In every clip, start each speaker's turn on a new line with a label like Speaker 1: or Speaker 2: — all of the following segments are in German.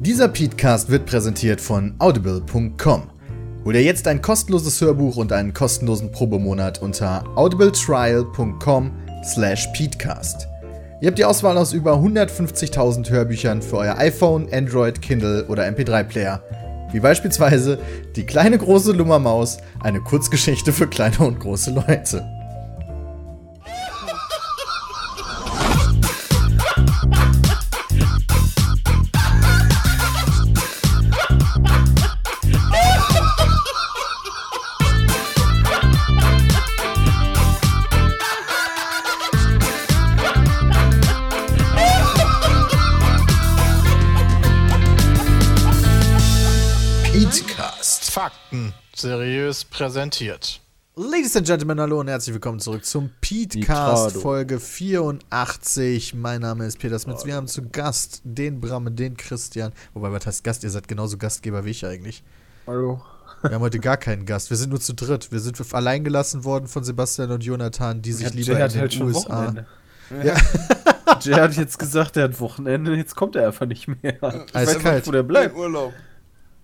Speaker 1: Dieser Podcast wird präsentiert von audible.com. Hol dir jetzt ein kostenloses Hörbuch und einen kostenlosen Probemonat unter audibletrial.com slash peatcast. Ihr habt die Auswahl aus über 150.000 Hörbüchern für euer iPhone, Android, Kindle oder MP3-Player. Wie beispielsweise Die kleine große Lummermaus, eine Kurzgeschichte für kleine und große Leute.
Speaker 2: Seriös präsentiert.
Speaker 1: Ladies and Gentlemen, hallo und herzlich willkommen zurück zum
Speaker 3: Nitrado.
Speaker 1: Folge 84. Mein Name ist Peter Smits. Wir haben zu Gast den Bramme, den Christian. Wobei, was heißt Gast? Ihr seid genauso Gastgeber wie ich eigentlich.
Speaker 3: Hallo.
Speaker 1: Wir haben heute gar keinen Gast. Wir sind nur zu dritt. Wir sind allein gelassen worden von Sebastian und Jonathan, die sich
Speaker 3: Ja,
Speaker 1: lieber
Speaker 3: Jay
Speaker 1: in den
Speaker 3: halt
Speaker 1: USA.
Speaker 3: Wochenende.
Speaker 1: Ja.
Speaker 3: Jay hat jetzt gesagt, er hat Wochenende, jetzt kommt er einfach nicht mehr. Ich weiß
Speaker 1: Eiskalt.
Speaker 3: nicht, wo der bleibt.
Speaker 4: Urlaub.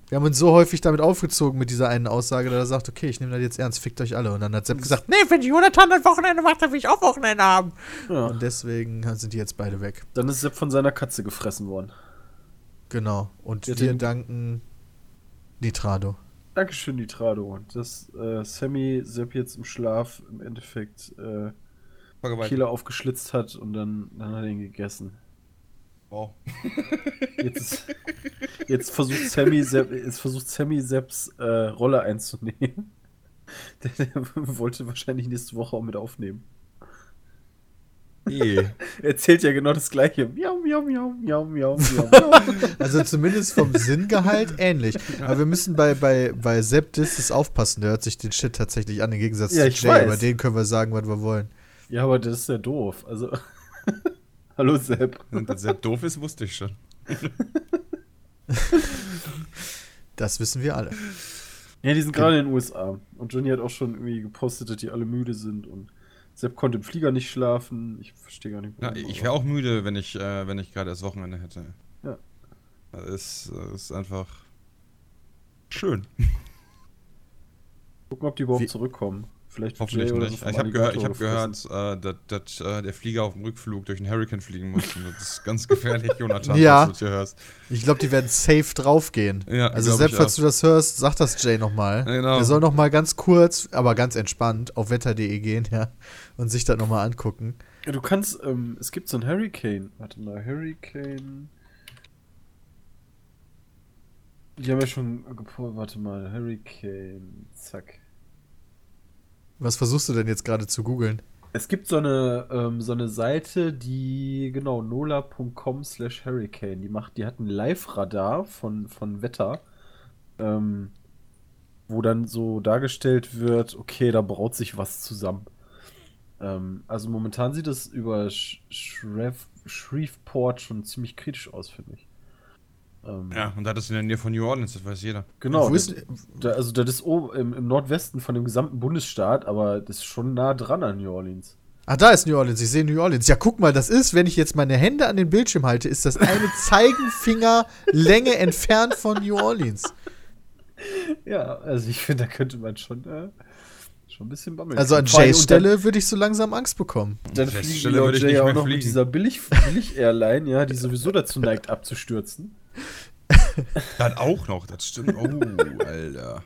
Speaker 1: Wir haben uns so häufig damit aufgezogen mit dieser einen Aussage, dass er sagt, okay, ich nehme das jetzt ernst, fickt euch alle. Und dann hat Sepp gesagt, nee, wenn Jonathan ein Wochenende macht, dann will ich auch Wochenende haben.
Speaker 3: Ja.
Speaker 1: Und deswegen sind die jetzt beide weg.
Speaker 3: Dann ist Sepp von seiner Katze gefressen worden.
Speaker 1: Genau. Und
Speaker 3: Ja,
Speaker 1: wir
Speaker 3: den-
Speaker 1: danken Nitrado.
Speaker 3: Dankeschön, Nitrado. Dass äh, Sammy Sepp jetzt im Schlaf im Endeffekt äh. Kehle aufgeschlitzt hat und dann, dann hat er ihn gegessen.
Speaker 4: Wow.
Speaker 3: Jetzt, jetzt versucht Sammy Sepp, jetzt versucht Sammy Sepps äh, Rolle einzunehmen. Der, der wollte wahrscheinlich nächste Woche auch mit aufnehmen.
Speaker 4: Eh.
Speaker 3: Er erzählt ja genau das gleiche. Miau, miau, miau, miau, miau, miau. miau.
Speaker 1: Also zumindest vom Sinngehalt ähnlich. Aber wir müssen bei, bei, bei Sepp Disses aufpassen. Der hört sich den Shit tatsächlich an, im Gegensatz
Speaker 3: Ja,
Speaker 1: zu Jay.
Speaker 3: weiß.
Speaker 1: Über den können wir sagen, was wir wollen.
Speaker 3: ja, aber das ist ja doof. Also. Hallo Sepp.
Speaker 4: Und dass Sepp doof ist, wusste ich schon.
Speaker 1: Das wissen wir alle.
Speaker 3: Ja, die sind gerade in den USA. Und Johnny hat auch schon irgendwie gepostet, dass die alle müde sind. Und Sepp konnte im Flieger nicht schlafen. Ich verstehe gar nicht,
Speaker 4: Ja,
Speaker 3: warum,
Speaker 4: ich
Speaker 3: aber-
Speaker 4: wäre auch müde, wenn ich, äh, wenn ich gerade das Wochenende hätte.
Speaker 3: Ja.
Speaker 4: Das ist, das ist einfach schön.
Speaker 3: Gucken, ob die überhaupt
Speaker 1: Wie-
Speaker 3: zurückkommen. Vielleicht
Speaker 4: Hoffentlich
Speaker 3: Jay
Speaker 4: nicht.
Speaker 3: so
Speaker 4: ich habe gehört, ich hab gehört äh, dass, dass äh, der Flieger auf dem Rückflug durch einen Hurricane fliegen muss. Das ist ganz gefährlich, Jonathan,
Speaker 1: Ja.
Speaker 4: falls du das hier hörst.
Speaker 1: Ich glaube, die werden safe draufgehen.
Speaker 4: Ja,
Speaker 1: also
Speaker 4: ich
Speaker 1: falls du das hörst, sag das Jay nochmal.
Speaker 4: Ja, genau.
Speaker 1: Er soll nochmal ganz kurz, aber ganz entspannt auf wetter.de gehen, ja, und sich das nochmal angucken.
Speaker 3: Ja, du kannst, ähm, es gibt so ein Hurricane. Warte mal, Hurricane. Die haben ja schon gepostet. Warte mal, Hurricane. Zack.
Speaker 1: Was versuchst du denn jetzt gerade zu googeln?
Speaker 3: Es gibt so eine, ähm, so eine Seite, die, genau, nola.com slash Hurricane. Die macht, die hat ein Live-Radar von, von Wetter, ähm, wo dann so dargestellt wird, okay, da braut sich was zusammen. Ähm, also momentan sieht es über Sh Shreve Shreveport schon ziemlich kritisch aus, finde ich. Ähm,
Speaker 4: Ja, und das ist in der Nähe von New Orleans, das weiß jeder.
Speaker 3: Genau,
Speaker 1: Wo
Speaker 3: das, da, also das ist oben im, im Nordwesten von dem gesamten Bundesstaat, aber das ist schon nah dran an New Orleans.
Speaker 1: Ach, da ist New Orleans. Ich sehe New Orleans. Ja, guck mal, das ist, wenn ich jetzt meine Hände an den Bildschirm halte, ist das eine Zeigenfingerlänge entfernt von New Orleans.
Speaker 3: Ja, also ich finde, da könnte man schon, äh, schon ein bisschen bammeln.
Speaker 1: Also an Jays Stelle würde ich so langsam Angst bekommen.
Speaker 3: Dann, fliegen
Speaker 4: Stelle
Speaker 3: Stelle
Speaker 4: würde ich
Speaker 3: Jay
Speaker 4: nicht
Speaker 3: auch noch mit dieser Billig- Billig-Airline, ja, die sowieso dazu neigt, abzustürzen.
Speaker 4: Das auch noch, das stimmt. Oh, Alter.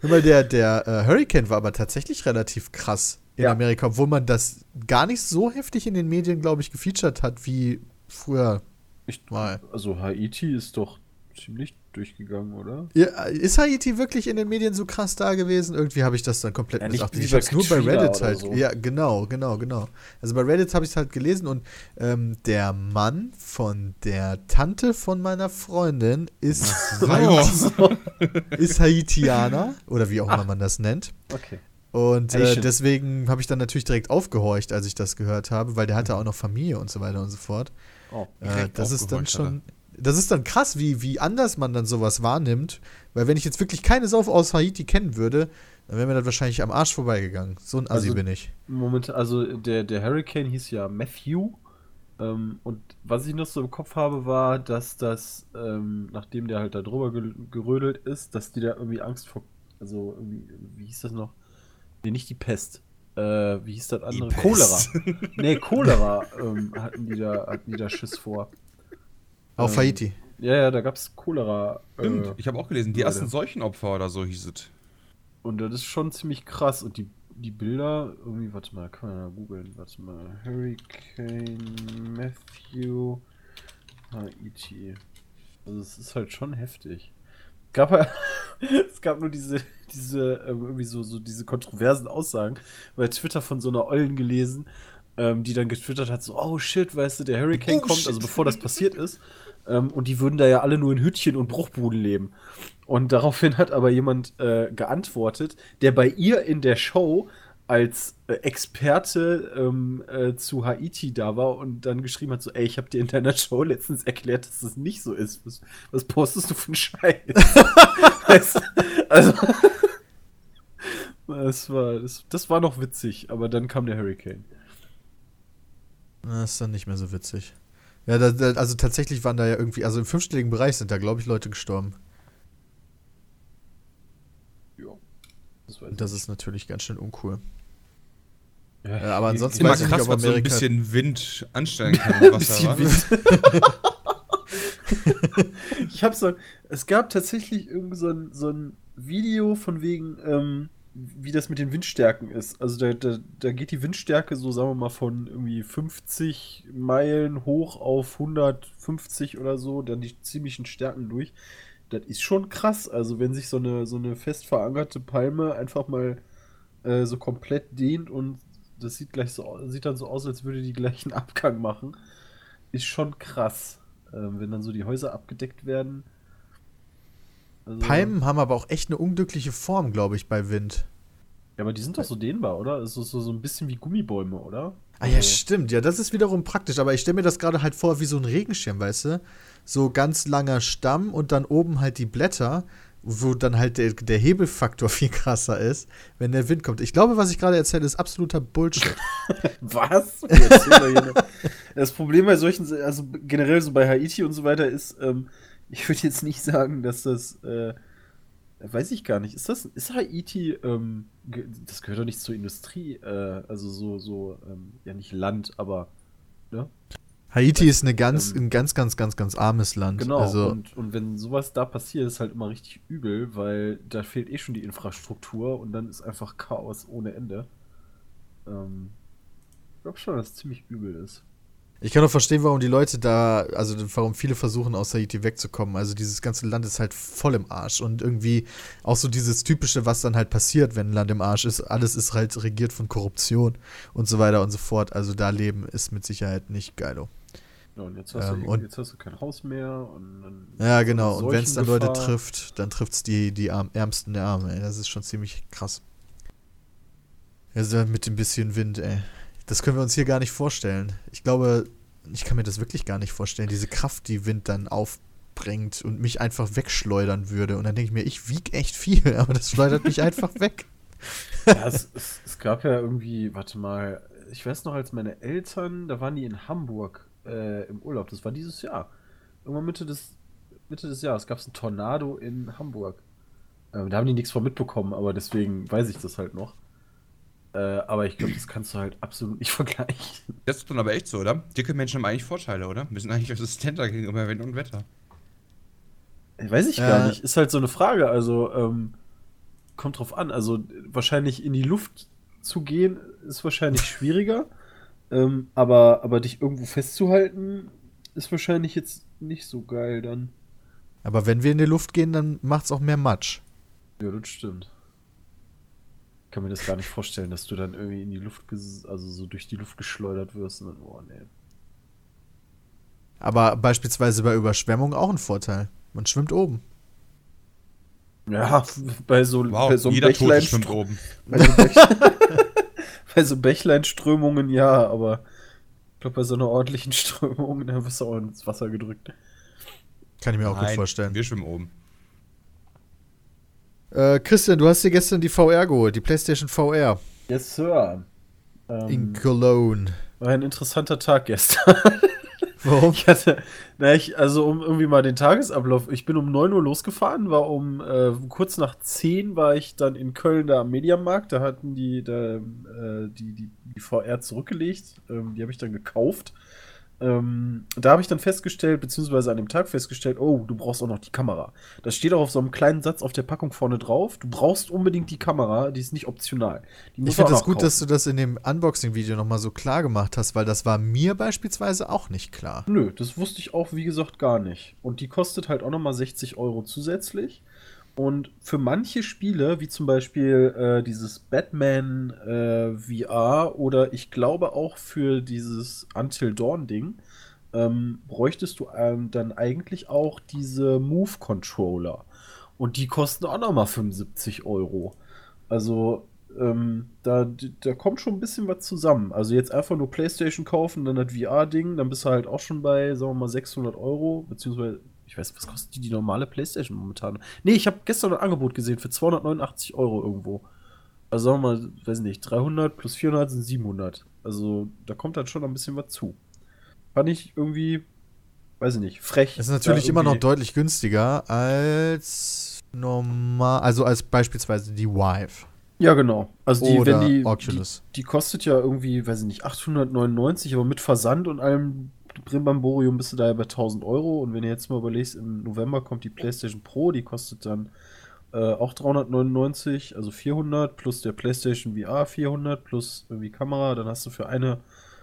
Speaker 1: Hör mal, der, der äh, Hurricane war aber tatsächlich relativ krass in
Speaker 3: Ja.
Speaker 1: Amerika, obwohl man das gar nicht so heftig in den Medien, glaube ich, gefeatured hat wie früher
Speaker 3: Ich,
Speaker 1: mal.
Speaker 3: also Haiti ist doch ziemlich durchgegangen, oder?
Speaker 1: Ja, ist Haiti wirklich in den Medien so krass da gewesen? Irgendwie habe ich das dann komplett
Speaker 3: Ja, nicht
Speaker 1: missachtet. Ich habe es nur bei Reddit halt.
Speaker 3: so.
Speaker 1: Ja, genau, genau, genau. Also bei Reddit habe ich es halt gelesen und ähm, der Mann von der Tante von meiner Freundin ist, Haiti, ist Haitianer oder wie auch immer man das nennt.
Speaker 3: Okay.
Speaker 1: Und äh, deswegen habe ich dann natürlich direkt aufgehorcht, als ich das gehört habe, weil der hatte auch noch Familie und so weiter und so fort.
Speaker 3: Oh.
Speaker 1: Äh, das ist dann schon. Das ist dann krass, wie, wie anders man dann sowas wahrnimmt. Weil wenn ich jetzt wirklich keine Sau aus Haiti kennen würde, dann wäre mir das wahrscheinlich am Arsch vorbeigegangen. So ein Assi
Speaker 3: Also-
Speaker 1: bin ich.
Speaker 3: Moment, also der, der Hurricane hieß ja Matthew Ähm, und was ich noch so im Kopf habe, war, dass das, ähm, nachdem der halt da drüber ge gerödelt ist, dass die da irgendwie Angst vor, also irgendwie, wie hieß das noch? Nee, nicht die Pest. Äh, wie hieß das andere? Cholera. Nee, Cholera ähm, hatten, die da, hatten die da Schiss vor.
Speaker 1: Auf
Speaker 3: Ähm,
Speaker 1: Haiti.
Speaker 3: Ja, ja, da gab es Cholera.
Speaker 4: Stimmt,
Speaker 3: Äh,
Speaker 4: ich habe auch gelesen, die ersten Seuchenopfer oder so hieß es.
Speaker 3: und das ist schon ziemlich krass. Und die, die Bilder, irgendwie, warte mal, kann man ja googeln. Warte mal. Hurricane Matthew Haiti. Also es ist halt schon heftig. Gab es gab nur diese, diese, ähm, irgendwie so, so diese kontroversen Aussagen bei Twitter von so einer Ollen gelesen, ähm, die dann getwittert hat, so, oh shit, weißt du, der Hurricane
Speaker 4: Oh,
Speaker 3: kommt,
Speaker 4: shit.
Speaker 3: also bevor das passiert ist. Ähm, und die würden da ja alle nur in Hütchen und Bruchbuden leben. Und daraufhin hat aber jemand äh, geantwortet, der bei ihr in der Show als äh, Experte ähm, äh, zu Haiti da war und dann geschrieben hat, so, ey, ich habe dir in deiner Show letztens erklärt, dass das nicht so ist. Was, was postest du für einen Scheiß? also, das war, das, das war noch witzig, aber dann kam der Hurricane.
Speaker 1: Das ist dann nicht mehr so witzig. Ja, da, da, also tatsächlich waren da ja irgendwie, also im fünfstelligen Bereich sind da, glaube ich, Leute gestorben.
Speaker 3: Ja. Das,
Speaker 1: das ist natürlich ganz schön uncool. Ja, aber ansonsten
Speaker 4: Immer
Speaker 1: weiß ich nicht,
Speaker 4: krass,
Speaker 1: ob
Speaker 4: was so ein bisschen Wind anstellen kann im Wasser.
Speaker 3: Bisschen
Speaker 4: wa?
Speaker 3: Ich habe so, es gab tatsächlich irgend so ein, so ein Video von wegen, ähm, wie das mit den Windstärken ist. Also da, da, da geht die Windstärke so, sagen wir mal, von irgendwie 50 Meilen hoch auf 150 oder so, dann die ziemlichen Stärken durch. Das ist schon krass. Also wenn sich so eine, so eine fest verankerte Palme einfach mal äh, so komplett dehnt und das sieht gleich so sieht dann so aus, als würde die gleichen Abgang machen, ist schon krass. Ähm, wenn dann so die Häuser abgedeckt werden. Also-
Speaker 1: Palmen haben aber auch echt eine unglückliche Form, glaube ich, bei Wind.
Speaker 3: Ja, aber die sind doch so dehnbar, oder? Ist so, so, so ein bisschen wie Gummibäume, oder?
Speaker 1: Ah ja,
Speaker 3: Also-
Speaker 1: stimmt. Ja, das ist wiederum praktisch. Aber ich stelle mir das gerade halt vor wie so ein Regenschirm, weißt du? So ganz langer Stamm und dann oben halt die Blätter, wo dann halt der, der Hebelfaktor viel krasser ist, wenn der Wind kommt. Ich glaube, was ich gerade erzähle, ist absoluter Bullshit.
Speaker 3: Was? Das Problem bei solchen, also generell so bei Haiti und so weiter ist, ähm, ich würde jetzt nicht sagen, dass das, äh, weiß ich gar nicht, ist das, ist Haiti, ähm, das gehört doch nicht zur Industrie, äh, also so, so, ähm, ja nicht Land, aber, ne?
Speaker 1: Haiti ist eine ganz,
Speaker 3: Ähm,
Speaker 1: ein ganz, ganz, ganz, ganz armes Land.
Speaker 3: Genau,
Speaker 1: Also,
Speaker 3: und, und wenn sowas da passiert, ist halt immer richtig übel, weil da fehlt eh schon die Infrastruktur und dann ist einfach Chaos ohne Ende. Ähm, ich glaube schon, dass es ziemlich übel ist.
Speaker 1: Ich kann auch verstehen, warum die Leute da, also warum viele versuchen, aus Haiti wegzukommen. Also dieses ganze Land ist halt voll im Arsch. Und irgendwie auch so dieses Typische, was dann halt passiert, wenn ein Land im Arsch ist. Alles ist halt regiert von Korruption und so weiter und so fort. Also da leben ist mit Sicherheit nicht geilo.
Speaker 3: Ja, und jetzt hast,
Speaker 1: Ähm,
Speaker 3: du,
Speaker 1: und-
Speaker 3: jetzt hast du kein Haus mehr
Speaker 1: Ja, genau. Und wenn es dann Leute trifft, dann trifft es die, die Arm, Ärmsten der Arme. Das ist schon ziemlich krass. Also mit dem bisschen Wind, ey. Das können wir uns hier gar nicht vorstellen. Ich glaube, ich kann mir das wirklich gar nicht vorstellen. Diese Kraft, die Wind dann aufbringt und mich einfach wegschleudern würde. Und dann denke ich mir, ich wiege echt viel, aber das schleudert mich einfach weg.
Speaker 3: Ja, es, es, es gab ja irgendwie, warte mal, ich weiß noch, als meine Eltern, da waren die in Hamburg äh, im Urlaub, das war dieses Jahr. Irgendwann Mitte des, Mitte des Jahres gab es einen Tornado in Hamburg. Ähm, da haben die nichts von mitbekommen, aber deswegen weiß ich das halt noch. Äh, aber ich glaube, das kannst du halt absolut nicht vergleichen.
Speaker 4: Das ist dann aber echt so, oder? Dicke Menschen haben eigentlich Vorteile, oder? Wir sind eigentlich resistenter gegenüber Wind und Wetter.
Speaker 3: Weiß ich gar
Speaker 1: Äh.
Speaker 3: nicht. Ist halt so eine Frage. Also, ähm, kommt drauf an. Also, wahrscheinlich in die Luft zu gehen, ist wahrscheinlich schwieriger. ähm, aber, aber dich irgendwo festzuhalten, ist wahrscheinlich jetzt nicht so geil dann.
Speaker 1: Aber wenn wir in die Luft gehen, dann macht es auch mehr Matsch.
Speaker 3: Ja, das stimmt. Ich kann mir das gar nicht vorstellen, dass du dann irgendwie in die Luft, also so durch die Luft geschleudert wirst und dann, oh nee.
Speaker 1: Aber beispielsweise bei Überschwemmung auch ein Vorteil. Man schwimmt oben.
Speaker 3: Ja, bei so,
Speaker 4: Wow,
Speaker 3: bei so einem
Speaker 4: jeder Tote
Speaker 3: Bächlein,
Speaker 4: schwimmt oben.
Speaker 3: Bei so, Bech bei so Bächleinströmungen ja, aber ich glaube, bei so einer ordentlichen Strömung, da wirst du auch ins Wasser gedrückt.
Speaker 1: Kann ich mir auch gut vorstellen.
Speaker 4: Wir schwimmen oben.
Speaker 1: Äh, Christian, du hast dir gestern die VR geholt, die PlayStation VR
Speaker 3: Yes, Sir.
Speaker 1: in
Speaker 3: Ähm,
Speaker 1: Cologne.
Speaker 3: War ein interessanter Tag gestern.
Speaker 1: Warum?
Speaker 3: Ich hatte, na, ich, also um irgendwie mal den Tagesablauf. Ich bin um 9 Uhr losgefahren, war um äh, kurz nach 10 war ich dann in Köln da am Mediamarkt. Da hatten die da, äh, die, die, die VR zurückgelegt. Ähm, die habe ich dann gekauft. Ähm, da habe ich dann festgestellt, beziehungsweise an dem Tag festgestellt, oh, du brauchst auch noch die Kamera. Das steht auch auf so einem kleinen Satz auf der Packung vorne drauf. Du brauchst unbedingt die Kamera, die ist nicht optional. Die
Speaker 1: Ich finde das gut,
Speaker 3: kaufen.
Speaker 1: dass du das in dem Unboxing-Video nochmal so klar gemacht hast, weil das war mir beispielsweise auch nicht klar.
Speaker 3: Nö, das wusste ich auch, wie gesagt, gar nicht. Und die kostet halt auch nochmal 60 Euro zusätzlich. Und für manche Spiele, wie zum Beispiel äh, dieses Batman äh, VR oder ich glaube auch für dieses Until Dawn-Ding, ähm, bräuchtest du ähm, dann eigentlich auch diese Move-Controller. Und die kosten auch nochmal 75 Euro. Also, ähm, da, da kommt schon ein bisschen was zusammen. Also jetzt einfach nur PlayStation kaufen, dann das VR-Ding, dann bist du halt auch schon bei, sagen wir mal, 600 Euro, beziehungsweise, ich weiß, was kostet die, die normale PlayStation momentan? Nee, ich habe gestern ein Angebot gesehen für 289 Euro irgendwo. Also sagen wir mal, weiß nicht, 300 plus 400 sind 700. Also da kommt dann schon ein bisschen was zu. Fand ich irgendwie, weiß ich nicht, frech.
Speaker 1: Das ist natürlich immer noch deutlich günstiger als normal, also als beispielsweise die Vive
Speaker 3: Ja, genau. Also die,
Speaker 1: oder
Speaker 3: wenn die,
Speaker 1: Oculus.
Speaker 3: Die, die kostet ja irgendwie, weiß ich nicht, 899, aber mit Versand und allem Brimbamborium bist du da ja bei 1000 Euro. Und wenn du jetzt mal überlegst, im November kommt die PlayStation Pro, die kostet dann äh, auch 399, also 400, plus der PlayStation VR 400, plus irgendwie Kamera. Dann hast du für eine,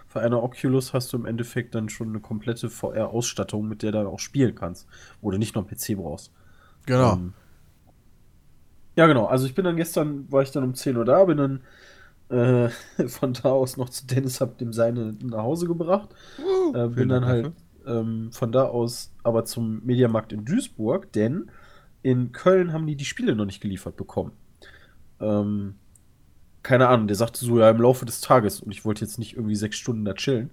Speaker 3: für eine Oculus hast du im Endeffekt dann schon eine komplette VR-Ausstattung, mit der du dann auch spielen kannst. Wo du nicht noch einen PC brauchst.
Speaker 1: Genau.
Speaker 3: Ähm, ja, genau. Also ich bin dann gestern, war ich dann um 10 Uhr da, bin dann äh, von da aus noch zu Dennis, hab dem seine nach Hause gebracht. äh, bin dann halt ähm, von da aus aber zum Mediamarkt in Duisburg, denn in Köln haben die die Spiele noch nicht geliefert bekommen. Ähm, keine Ahnung, der sagte so, ja, im Laufe des Tages und ich wollte jetzt nicht irgendwie sechs Stunden da chillen.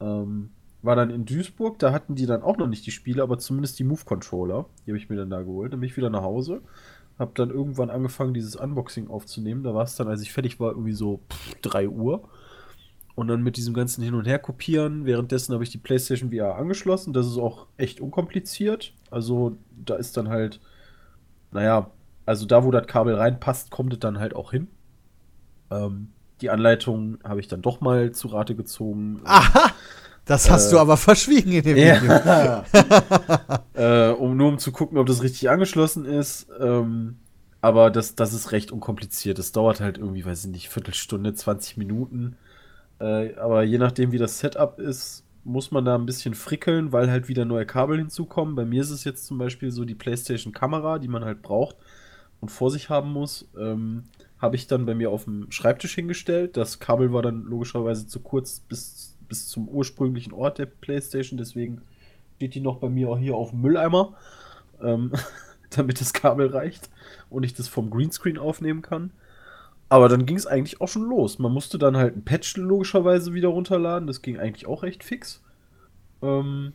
Speaker 3: Ähm, war dann in Duisburg, da hatten die dann auch noch nicht die Spiele, aber zumindest die Move-Controller. Die habe ich mir dann da geholt. Dann bin ich wieder nach Hause. Hab dann irgendwann angefangen, dieses Unboxing aufzunehmen. Da war es dann, als ich fertig war, irgendwie so pff, 3 Uhr. Und dann mit diesem ganzen Hin- und Her kopieren. Währenddessen habe ich die PlayStation VR angeschlossen. Das ist auch echt unkompliziert. Also da ist dann halt, naja, also da, wo das Kabel reinpasst, kommt es dann halt auch hin. Ähm, die Anleitung habe ich dann doch mal zu Rate gezogen.
Speaker 1: Aha! Das hast
Speaker 3: Äh,
Speaker 1: du aber verschwiegen in dem Video.
Speaker 3: Ja. äh, um nur um zu gucken, ob das richtig angeschlossen ist. Ähm, aber das, das ist recht unkompliziert. Das dauert halt irgendwie, weiß ich nicht, Viertelstunde, 20 Minuten. Äh, aber je nachdem, wie das Setup ist, muss man da ein bisschen frickeln, weil halt wieder neue Kabel hinzukommen. Bei mir ist es jetzt zum Beispiel so die PlayStation-Kamera, die man halt braucht und vor sich haben muss. Ähm, habe ich dann bei mir auf dem Schreibtisch hingestellt. Das Kabel war dann logischerweise zu kurz bis, bis zum ursprünglichen Ort der PlayStation. Deswegen steht die noch bei mir auch hier auf dem Mülleimer, ähm, damit das Kabel reicht und ich das vom Greenscreen aufnehmen kann. Aber dann ging es eigentlich auch schon los. Man musste dann halt ein Patch logischerweise wieder runterladen. Das ging eigentlich auch recht fix. Ähm,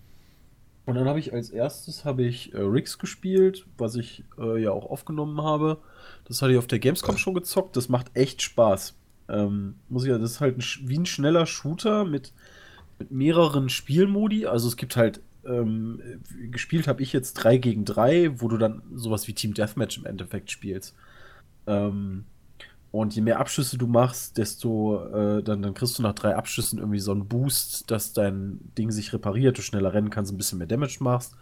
Speaker 3: und dann habe ich als erstes habe ich äh, Riggs gespielt, was ich äh, ja auch aufgenommen habe. Das hatte ich auf der Gamescom schon gezockt. Das macht echt Spaß. Ähm, muss ich ja, das ist halt ein, wie ein schneller Shooter mit, mit mehreren Spielmodi. Also es gibt halt ähm, äh, gespielt habe ich jetzt 3 gegen 3, wo du dann sowas wie Team Deathmatch im Endeffekt spielst. Ähm, und je mehr Abschüsse du machst, desto äh, dann, dann kriegst du nach drei Abschüssen irgendwie so einen Boost, dass dein Ding sich repariert, du schneller rennen kannst, ein bisschen mehr Damage machst.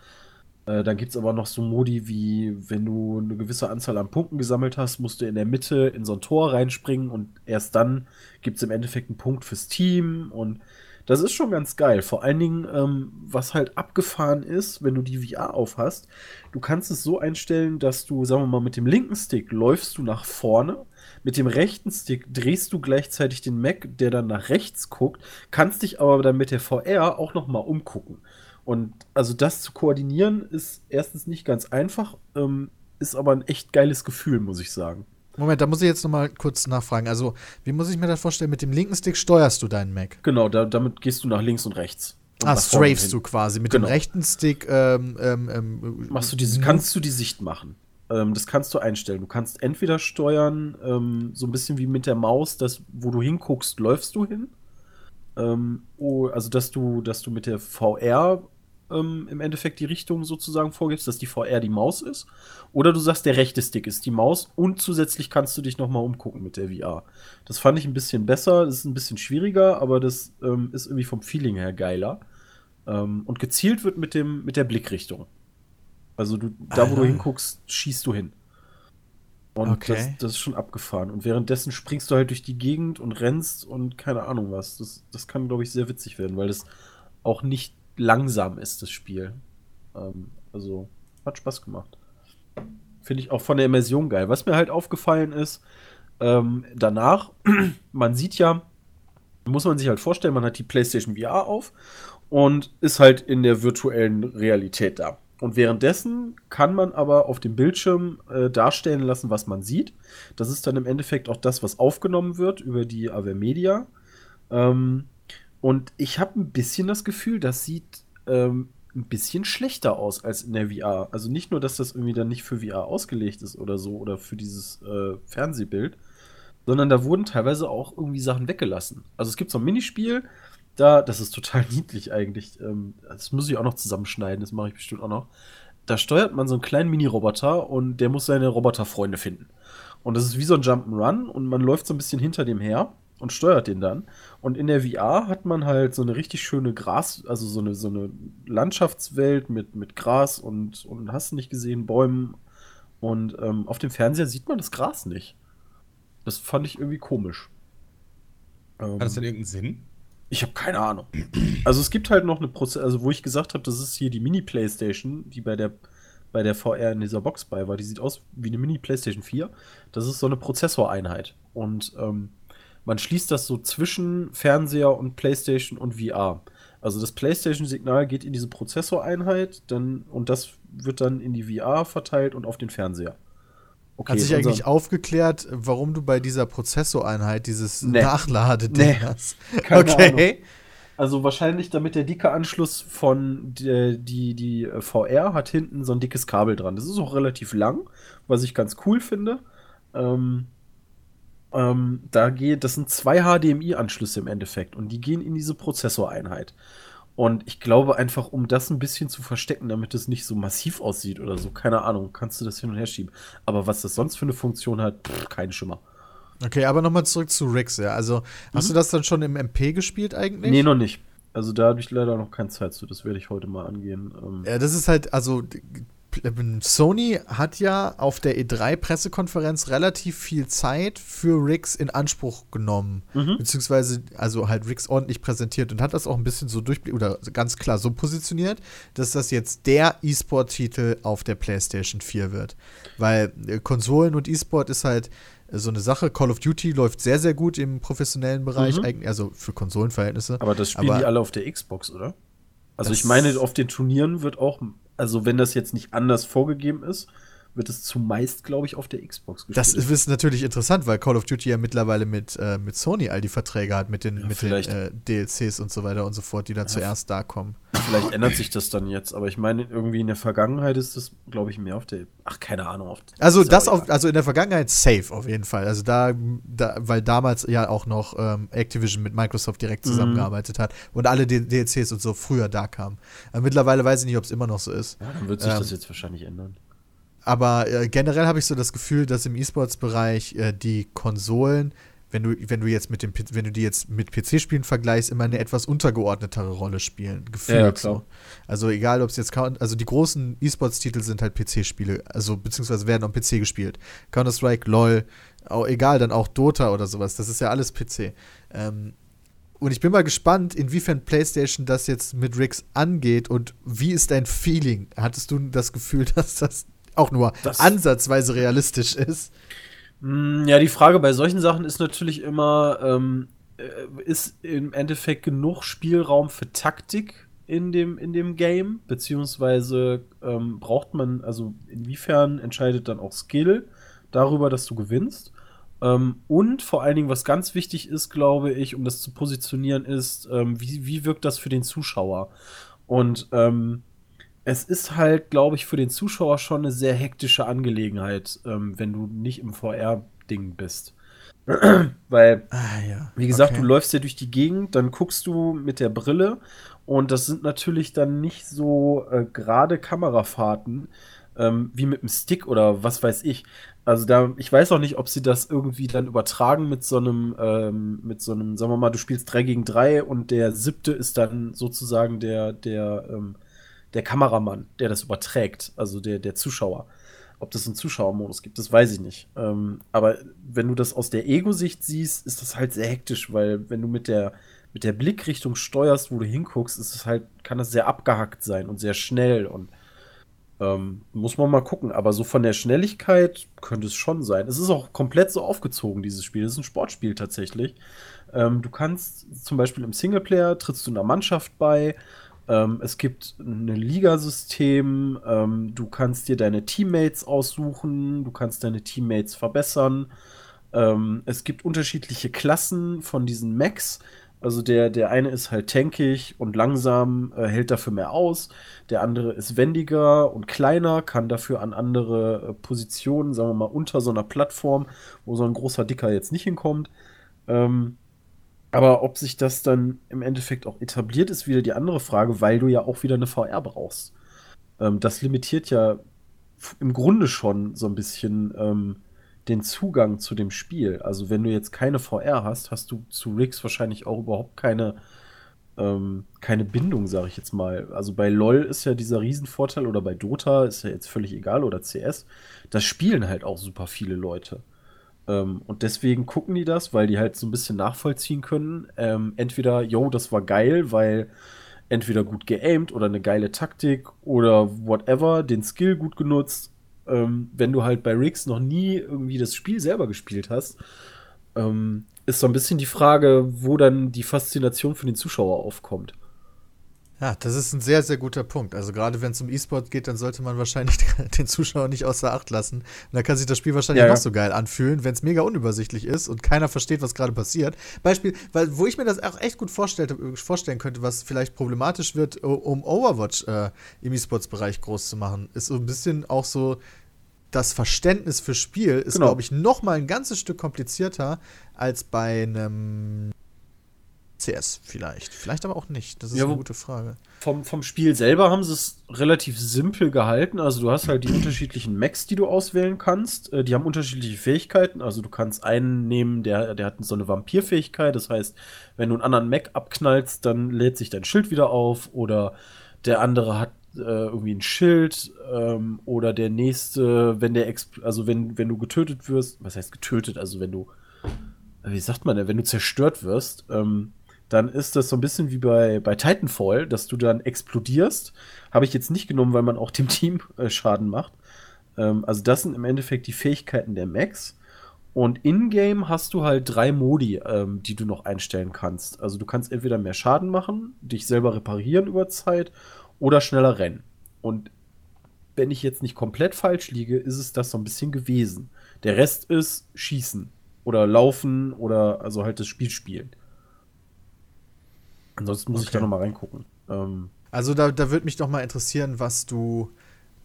Speaker 3: Äh, dann gibt es aber noch so Modi wie, wenn du eine gewisse Anzahl an Punkten gesammelt hast, musst du in der Mitte in so ein Tor reinspringen und erst dann gibt es im Endeffekt einen Punkt fürs Team und das ist schon ganz geil. Vor allen Dingen, ähm, was halt abgefahren ist, wenn du die VR aufhast, du kannst es so einstellen, dass du, sagen wir mal, mit dem linken Stick läufst du nach vorne, mit dem rechten Stick drehst du gleichzeitig den Mac, der dann nach rechts guckt, kannst dich aber dann mit der VR auch noch mal umgucken. Und also das zu koordinieren ist erstens nicht ganz einfach, ähm, ist aber ein echt geiles Gefühl, muss ich sagen.
Speaker 1: Moment, da muss ich jetzt noch mal kurz nachfragen. Also, wie muss ich mir das vorstellen? Mit dem linken Stick steuerst du deinen Mac?
Speaker 3: Genau, da, damit gehst du nach links und rechts. Und
Speaker 1: Ah, strafest du quasi. Mit
Speaker 3: Genau.
Speaker 1: dem rechten Stick ähm, ähm, ähm,
Speaker 3: machst du diese, kannst du die Sicht machen. Ähm, das kannst du einstellen. Du kannst entweder steuern, ähm, so ein bisschen wie mit der Maus, dass wo du hinguckst, läufst du hin. Oh, also dass du, dass du mit der VR ähm, im Endeffekt die Richtung sozusagen vorgibst, dass die VR die Maus ist. Oder du sagst, der rechte Stick ist die Maus und zusätzlich kannst du dich nochmal umgucken mit der VR. Das fand ich ein bisschen besser, das ist ein bisschen schwieriger, aber das ähm, ist irgendwie vom Feeling her geiler. Ähm, und gezielt wird mit, dem, mit der Blickrichtung. Also du, da, wo du hinguckst, schießt du hin. Und
Speaker 1: Okay.
Speaker 3: das, das ist schon abgefahren. Und währenddessen springst du halt durch die Gegend und rennst und keine Ahnung was. Das, das kann, glaube ich, sehr witzig werden, weil das auch nicht langsam ist, das Spiel. Ähm, also, hat Spaß gemacht. Finde ich auch von der Immersion geil. Was mir halt aufgefallen ist, ähm, danach, man sieht ja, muss man sich halt vorstellen, man hat die PlayStation VR auf und ist halt in der virtuellen Realität da. Und währenddessen kann man aber auf dem Bildschirm äh, darstellen lassen, was man sieht. Das ist dann im Endeffekt auch das, was aufgenommen wird über die Avermedia. Ähm, und ich habe ein bisschen das Gefühl, das sieht ähm, ein bisschen schlechter aus als in der VR. Also nicht nur, dass das irgendwie dann nicht für VR ausgelegt ist oder so oder für dieses äh, Fernsehbild, sondern da wurden teilweise auch irgendwie Sachen weggelassen. Also es gibt so ein Minispiel, da, das ist total niedlich eigentlich. Ähm, das muss ich auch noch zusammenschneiden, das mache ich bestimmt auch noch. Da steuert man so einen kleinen Mini-Roboter und der muss seine Roboterfreunde finden. Und das ist wie so ein Jump'n'Run und man läuft so ein bisschen hinter dem her und steuert den dann. Und in der VR hat man halt so eine richtig schöne Gras, also so eine, so eine Landschaftswelt mit, mit Gras und, und hast du nicht gesehen, Bäumen. Und ähm, auf dem Fernseher sieht man das Gras nicht. Das fand ich irgendwie komisch. Ähm,
Speaker 4: Hat das denn irgendeinen Sinn?
Speaker 3: ich habe keine Ahnung. Also es gibt halt noch eine Prozess, also wo ich gesagt habe, das ist hier die Mini PlayStation, die bei der bei der VR in dieser Box bei war. Die sieht aus wie eine Mini PlayStation 4. Das ist so eine Prozessoreinheit und ähm, man schließt das so zwischen Fernseher und PlayStation und VR. Also das PlayStation-Signal geht in diese Prozessoreinheit, dann und das wird dann in die VR verteilt und auf den Fernseher. Okay,
Speaker 1: Hat sich eigentlich aufgeklärt, warum du bei dieser Prozessoreinheit dieses
Speaker 3: Nee.
Speaker 1: Nachladeding
Speaker 3: Nee.
Speaker 1: hast?
Speaker 3: Keine
Speaker 1: okay.
Speaker 3: Also wahrscheinlich damit der dicke Anschluss von der, die, die äh, VR hat hinten so ein dickes Kabel dran. Das ist auch relativ lang, was ich ganz cool finde. Ähm, ähm, da geht, das sind zwei HDMI-Anschlüsse im Endeffekt und die gehen in diese Prozessoreinheit. Und ich glaube einfach, um das ein bisschen zu verstecken, damit es nicht so massiv aussieht oder so, keine Ahnung, kannst du das hin und her schieben. Aber was das sonst für eine Funktion hat, pff, kein Schimmer.
Speaker 1: Okay, aber nochmal zurück zu Rix, ja. Also, hast
Speaker 3: Mhm.
Speaker 1: du das dann schon im MP gespielt eigentlich?
Speaker 3: Nee, noch nicht. Also da habe ich leider noch keine Zeit zu. Das werde ich heute mal angehen. Ähm,
Speaker 1: Ja, das ist halt, also Sony hat ja auf der E3-Pressekonferenz relativ viel Zeit für Rix in Anspruch genommen.
Speaker 3: Mhm.
Speaker 1: Beziehungsweise, also halt Rix ordentlich präsentiert und hat das auch ein bisschen so durch oder ganz klar so positioniert, dass das jetzt der E-Sport-Titel auf der PlayStation 4 wird. Weil äh, Konsolen und E-Sport ist halt äh, so eine Sache. Call of Duty läuft sehr, sehr gut im professionellen Bereich,
Speaker 3: Mhm.
Speaker 1: also für Konsolenverhältnisse.
Speaker 3: Aber das spielen
Speaker 1: Aber-
Speaker 3: die alle auf der Xbox, oder? Also ich meine, auf den Turnieren wird auch, also wenn das jetzt nicht anders vorgegeben ist, wird es zumeist, glaube ich, auf der Xbox gespielt.
Speaker 1: Das ist, natürlich interessant, weil Call of Duty ja mittlerweile mit, äh, mit Sony all die Verträge hat, mit den,
Speaker 3: Ja,
Speaker 1: mit den äh, DLCs und so weiter und so fort, die dann zuerst da kommen.
Speaker 3: Vielleicht ändert sich das dann jetzt, aber ich meine, irgendwie in der Vergangenheit ist das, glaube ich, mehr auf der. Ach, keine Ahnung. Auf,
Speaker 1: Also das
Speaker 3: auch
Speaker 1: auf, also in der Vergangenheit safe auf jeden Fall. Also da, da weil damals ja auch noch ähm, Activision mit Microsoft direkt
Speaker 3: Mhm.
Speaker 1: zusammengearbeitet hat und alle D DLCs und so früher da kamen. Aber mittlerweile weiß ich nicht, ob es immer noch so ist.
Speaker 3: Ja, dann wird sich
Speaker 1: ähm,
Speaker 3: das jetzt wahrscheinlich ändern.
Speaker 1: Aber äh, generell habe ich so das Gefühl, dass im E-Sports-Bereich äh, die Konsolen, wenn du, wenn du jetzt mit dem, wenn du die jetzt mit PC-Spielen vergleichst, immer eine etwas untergeordnetere Rolle spielen. Gefühlt
Speaker 3: Ja,
Speaker 1: so. Also egal, ob es jetzt also die großen E-Sports-Titel sind halt PC-Spiele, also beziehungsweise werden am PC gespielt. Counter-Strike, LOL, auch, egal, dann auch Dota oder sowas. Das ist ja alles PC. Ähm, und ich bin mal gespannt, inwiefern PlayStation das jetzt mit Rix angeht und wie ist dein Feeling? Hattest du das Gefühl, dass das auch nur
Speaker 3: Das-
Speaker 1: ansatzweise realistisch ist?
Speaker 3: Mm, Ja, die Frage bei solchen Sachen ist natürlich immer, ähm, äh, ist im Endeffekt genug Spielraum für Taktik in dem, in dem Game? Beziehungsweise ähm, braucht man, also inwiefern entscheidet dann auch Skill darüber, dass du gewinnst? Ähm, und vor allen Dingen, was ganz wichtig ist, glaube ich, um das zu positionieren, ist, ähm, wie, wie wirkt das für den Zuschauer? Und ähm, es ist halt, glaube ich, für den Zuschauer schon eine sehr hektische Angelegenheit, ähm, wenn du nicht im VR-Ding bist. Weil,
Speaker 1: Ah, ja.
Speaker 3: wie gesagt,
Speaker 1: Okay.
Speaker 3: du läufst ja durch die Gegend, dann guckst du mit der Brille und das sind natürlich dann nicht so äh, gerade Kamerafahrten ähm, wie mit dem Stick oder was weiß ich. Also da, ich weiß auch nicht, ob sie das irgendwie dann übertragen mit so einem, ähm, mit so einem, sagen wir mal, du spielst 3 gegen 3 und der siebte ist dann sozusagen der, der, ähm, der Kameramann, der das überträgt, also der, der Zuschauer. Ob das einen Zuschauermodus gibt, das weiß ich nicht. Ähm, aber wenn du das aus der Ego-Sicht siehst, ist das halt sehr hektisch, weil wenn du mit der, mit der Blickrichtung steuerst, wo du hinguckst, ist es halt, kann das sehr abgehackt sein und sehr schnell und ähm, muss man mal gucken. Aber so von der Schnelligkeit könnte es schon sein. Es ist auch komplett so aufgezogen, dieses Spiel. Es ist ein Sportspiel tatsächlich. Ähm, du kannst zum Beispiel im Singleplayer trittst du einer Mannschaft bei. Ähm, es gibt ein Ligasystem. Ähm, du kannst dir deine Teammates aussuchen. Du kannst deine Teammates verbessern. Ähm, es gibt unterschiedliche Klassen von diesen Mechs. Also der, der eine ist halt tankig und langsam, äh, hält dafür mehr aus. Der andere ist wendiger und kleiner, kann dafür an andere äh, Positionen, sagen wir mal, unter so einer Plattform, wo so ein großer Dicker jetzt nicht hinkommt. Ähm, aber ob sich das dann im Endeffekt auch etabliert, ist wieder die andere Frage, weil du ja auch wieder eine VR brauchst. Ähm, das limitiert ja im Grunde schon so ein bisschen ähm, den Zugang zu dem Spiel. Also wenn du jetzt keine VR hast, hast du zu Rigs wahrscheinlich auch überhaupt keine, ähm, keine Bindung, sage ich jetzt mal. Also bei LOL ist ja dieser Riesenvorteil oder bei Dota ist ja jetzt völlig egal oder CS. Das spielen halt auch super viele Leute. Ähm, und deswegen gucken die das, weil die halt so ein bisschen nachvollziehen können. Ähm, entweder, yo, das war geil, weil entweder gut geaimt oder eine geile Taktik oder whatever, den Skill gut genutzt. Ähm, wenn du halt bei Riggs noch nie irgendwie das Spiel selber gespielt hast, ähm, ist so ein bisschen die Frage, wo dann die Faszination für den Zuschauer aufkommt.
Speaker 1: Ja, das ist ein sehr, sehr guter Punkt. Also gerade wenn es um E-Sport geht, dann sollte man wahrscheinlich den Zuschauer nicht außer Acht lassen. Und dann kann sich das Spiel wahrscheinlich
Speaker 3: Ja, ja.
Speaker 1: noch so geil anfühlen, wenn es mega unübersichtlich ist und keiner versteht, was gerade passiert. Beispiel, weil wo ich mir das auch echt gut vorstellte, vorstellen könnte, was vielleicht problematisch wird, um Overwatch äh, im E-Sports-Bereich groß zu machen, ist so ein bisschen auch so das Verständnis für Spiel ist,
Speaker 3: Genau.
Speaker 1: glaube ich, noch mal ein ganzes Stück komplizierter als bei einem CS vielleicht. Vielleicht aber auch nicht. Das ist
Speaker 3: Ja,
Speaker 1: eine gute Frage.
Speaker 3: Vom, vom Spiel selber haben sie es relativ simpel gehalten. Also du hast halt die unterschiedlichen Mechs, die du auswählen kannst. Äh, Die haben unterschiedliche Fähigkeiten. Also du kannst einen nehmen, der, der hat so eine Vampirfähigkeit. Das heißt, wenn du einen anderen Mech abknallst, dann lädt sich dein Schild wieder auf. Oder der andere hat äh, irgendwie ein Schild. Ähm, oder der nächste, wenn der, also wenn, wenn du getötet wirst, was heißt getötet? Also wenn du, wie sagt man denn, wenn du zerstört wirst, ähm, dann ist das so ein bisschen wie bei, bei Titanfall, dass du dann explodierst. Habe ich jetzt nicht genommen, weil man auch dem Team äh, Schaden macht. Ähm, also das sind im Endeffekt die Fähigkeiten der Max. Und in-game hast du halt drei Modi, ähm, die du noch einstellen kannst. Also du kannst entweder mehr Schaden machen, dich selber reparieren über Zeit oder schneller rennen. Und wenn ich jetzt nicht komplett falsch liege, ist es das so ein bisschen gewesen. Der Rest ist Schießen oder Laufen oder also halt das Spiel spielen. Ansonsten muss ich
Speaker 1: Okay.
Speaker 3: da noch mal reingucken. Ähm,
Speaker 1: Also da, da würde mich doch mal interessieren, was du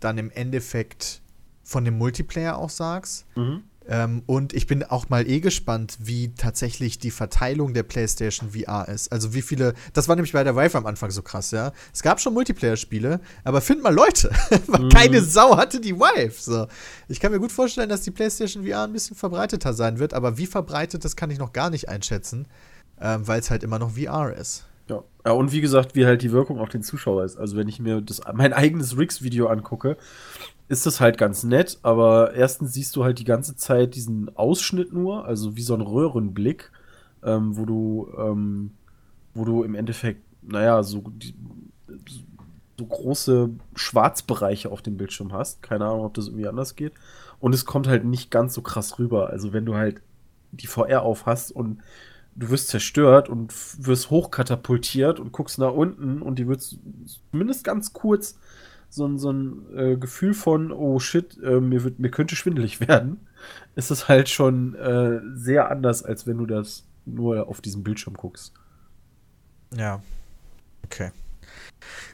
Speaker 1: dann im Endeffekt von dem Multiplayer auch sagst.
Speaker 3: mhm.
Speaker 1: Ähm, und ich bin auch mal eh gespannt, wie tatsächlich die Verteilung der PlayStation VR ist. Also wie viele, das war nämlich bei der Vive am Anfang so krass, ja. Es gab schon Multiplayer-Spiele, aber find mal Leute, weil
Speaker 3: Mhm.
Speaker 1: keine Sau hatte die Vive. So. Ich kann mir gut vorstellen, dass die PlayStation VR ein bisschen verbreiteter sein wird, aber wie verbreitet, das kann ich noch gar nicht einschätzen, ähm, weil es halt immer noch VR ist.
Speaker 3: Ja. ja, und wie gesagt, wie halt die Wirkung auf den Zuschauer ist. Also wenn ich mir das, mein eigenes Riggs-Video angucke, ist das halt ganz nett, aber erstens siehst du halt die ganze Zeit diesen Ausschnitt nur, also wie so ein Röhrenblick, ähm, wo du, ähm, wo du im Endeffekt, naja, so, die, so große Schwarzbereiche auf dem Bildschirm hast. Keine Ahnung, ob das irgendwie anders geht. Und es kommt halt nicht ganz so krass rüber. Also wenn du halt die VR auf hast und du wirst zerstört und wirst hochkatapultiert und guckst nach unten und die wird zumindest ganz kurz so ein, so ein äh, Gefühl von, oh shit, äh, mir, wird, mir könnte schwindelig werden, ist es halt schon äh, sehr anders, als wenn du das nur auf diesem Bildschirm guckst.
Speaker 1: Ja. Okay.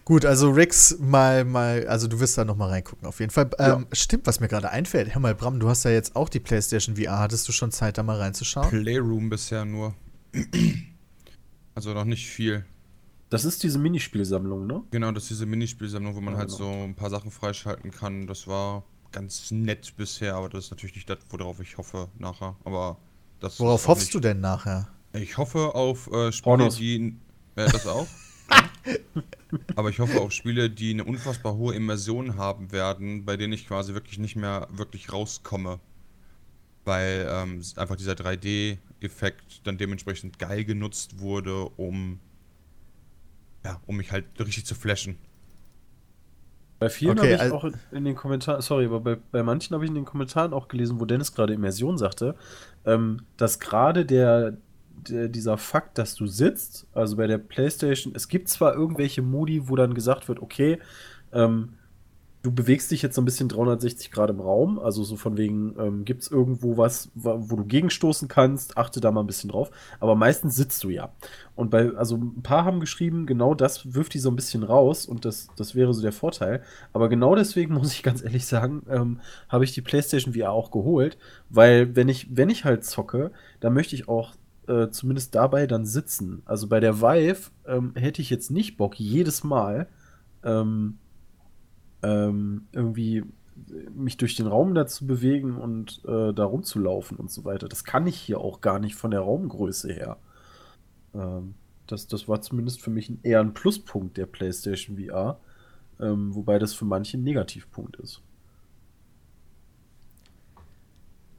Speaker 1: Gut, also Rix mal, mal, also du wirst da noch mal reingucken, auf jeden Fall. Ähm, Stimmt, was mir gerade einfällt. Hör mal, Bram, du hast ja jetzt auch die PlayStation VR. Hattest du schon Zeit, da mal reinzuschauen?
Speaker 4: Playroom bisher nur. Also noch nicht viel.
Speaker 3: Das ist diese Minispielsammlung, ne?
Speaker 4: Genau, das ist diese Minispielsammlung, wo man
Speaker 3: Ja,
Speaker 4: halt
Speaker 3: genau.
Speaker 4: so ein paar Sachen freischalten kann. Das war ganz nett bisher, aber das ist natürlich nicht das, worauf ich hoffe nachher. Aber das
Speaker 1: Worauf hoffst
Speaker 4: nicht-
Speaker 1: du denn nachher?
Speaker 4: Ich hoffe auf äh, Spiele,
Speaker 3: Pornos.
Speaker 4: die. Äh, das auch. Aber ich hoffe auf Spiele, die eine unfassbar hohe Immersion haben werden, bei denen ich quasi wirklich nicht mehr wirklich rauskomme. Weil ähm, einfach dieser 3D-Effekt dann dementsprechend geil genutzt wurde, um. Ja, um mich halt richtig zu flashen.
Speaker 3: Bei vielen
Speaker 1: Okay,
Speaker 3: habe ich
Speaker 1: also-
Speaker 3: auch in, in den Kommentaren, sorry, aber bei, bei manchen habe ich in den Kommentaren auch gelesen, wo Dennis gerade Immersion sagte, ähm, dass gerade der, der, dieser Fakt, dass du sitzt, also bei der PlayStation, es gibt zwar irgendwelche Modi, wo dann gesagt wird, okay, ähm, du bewegst dich jetzt so ein bisschen 360 Grad im Raum, also so von wegen, ähm, gibt es irgendwo was, wa- wo du gegenstoßen kannst, achte da mal ein bisschen drauf, aber meistens sitzt du ja. Und bei, also ein paar haben geschrieben, genau das wirft die so ein bisschen raus und das, das wäre so der Vorteil. Aber genau deswegen muss ich ganz ehrlich sagen, ähm, habe ich die PlayStation VR auch geholt, weil wenn ich, wenn ich halt zocke, dann möchte ich auch äh, zumindest dabei dann sitzen. Also bei der Vive ähm, hätte ich jetzt nicht Bock, jedes Mal ähm, ähm, irgendwie mich durch den Raum da zu bewegen und äh, da rumzulaufen und so weiter. Das kann ich hier auch gar nicht von der Raumgröße her. Ähm, das, das war zumindest für mich ein, eher ein Pluspunkt der PlayStation VR, ähm, wobei das für manche ein Negativpunkt ist.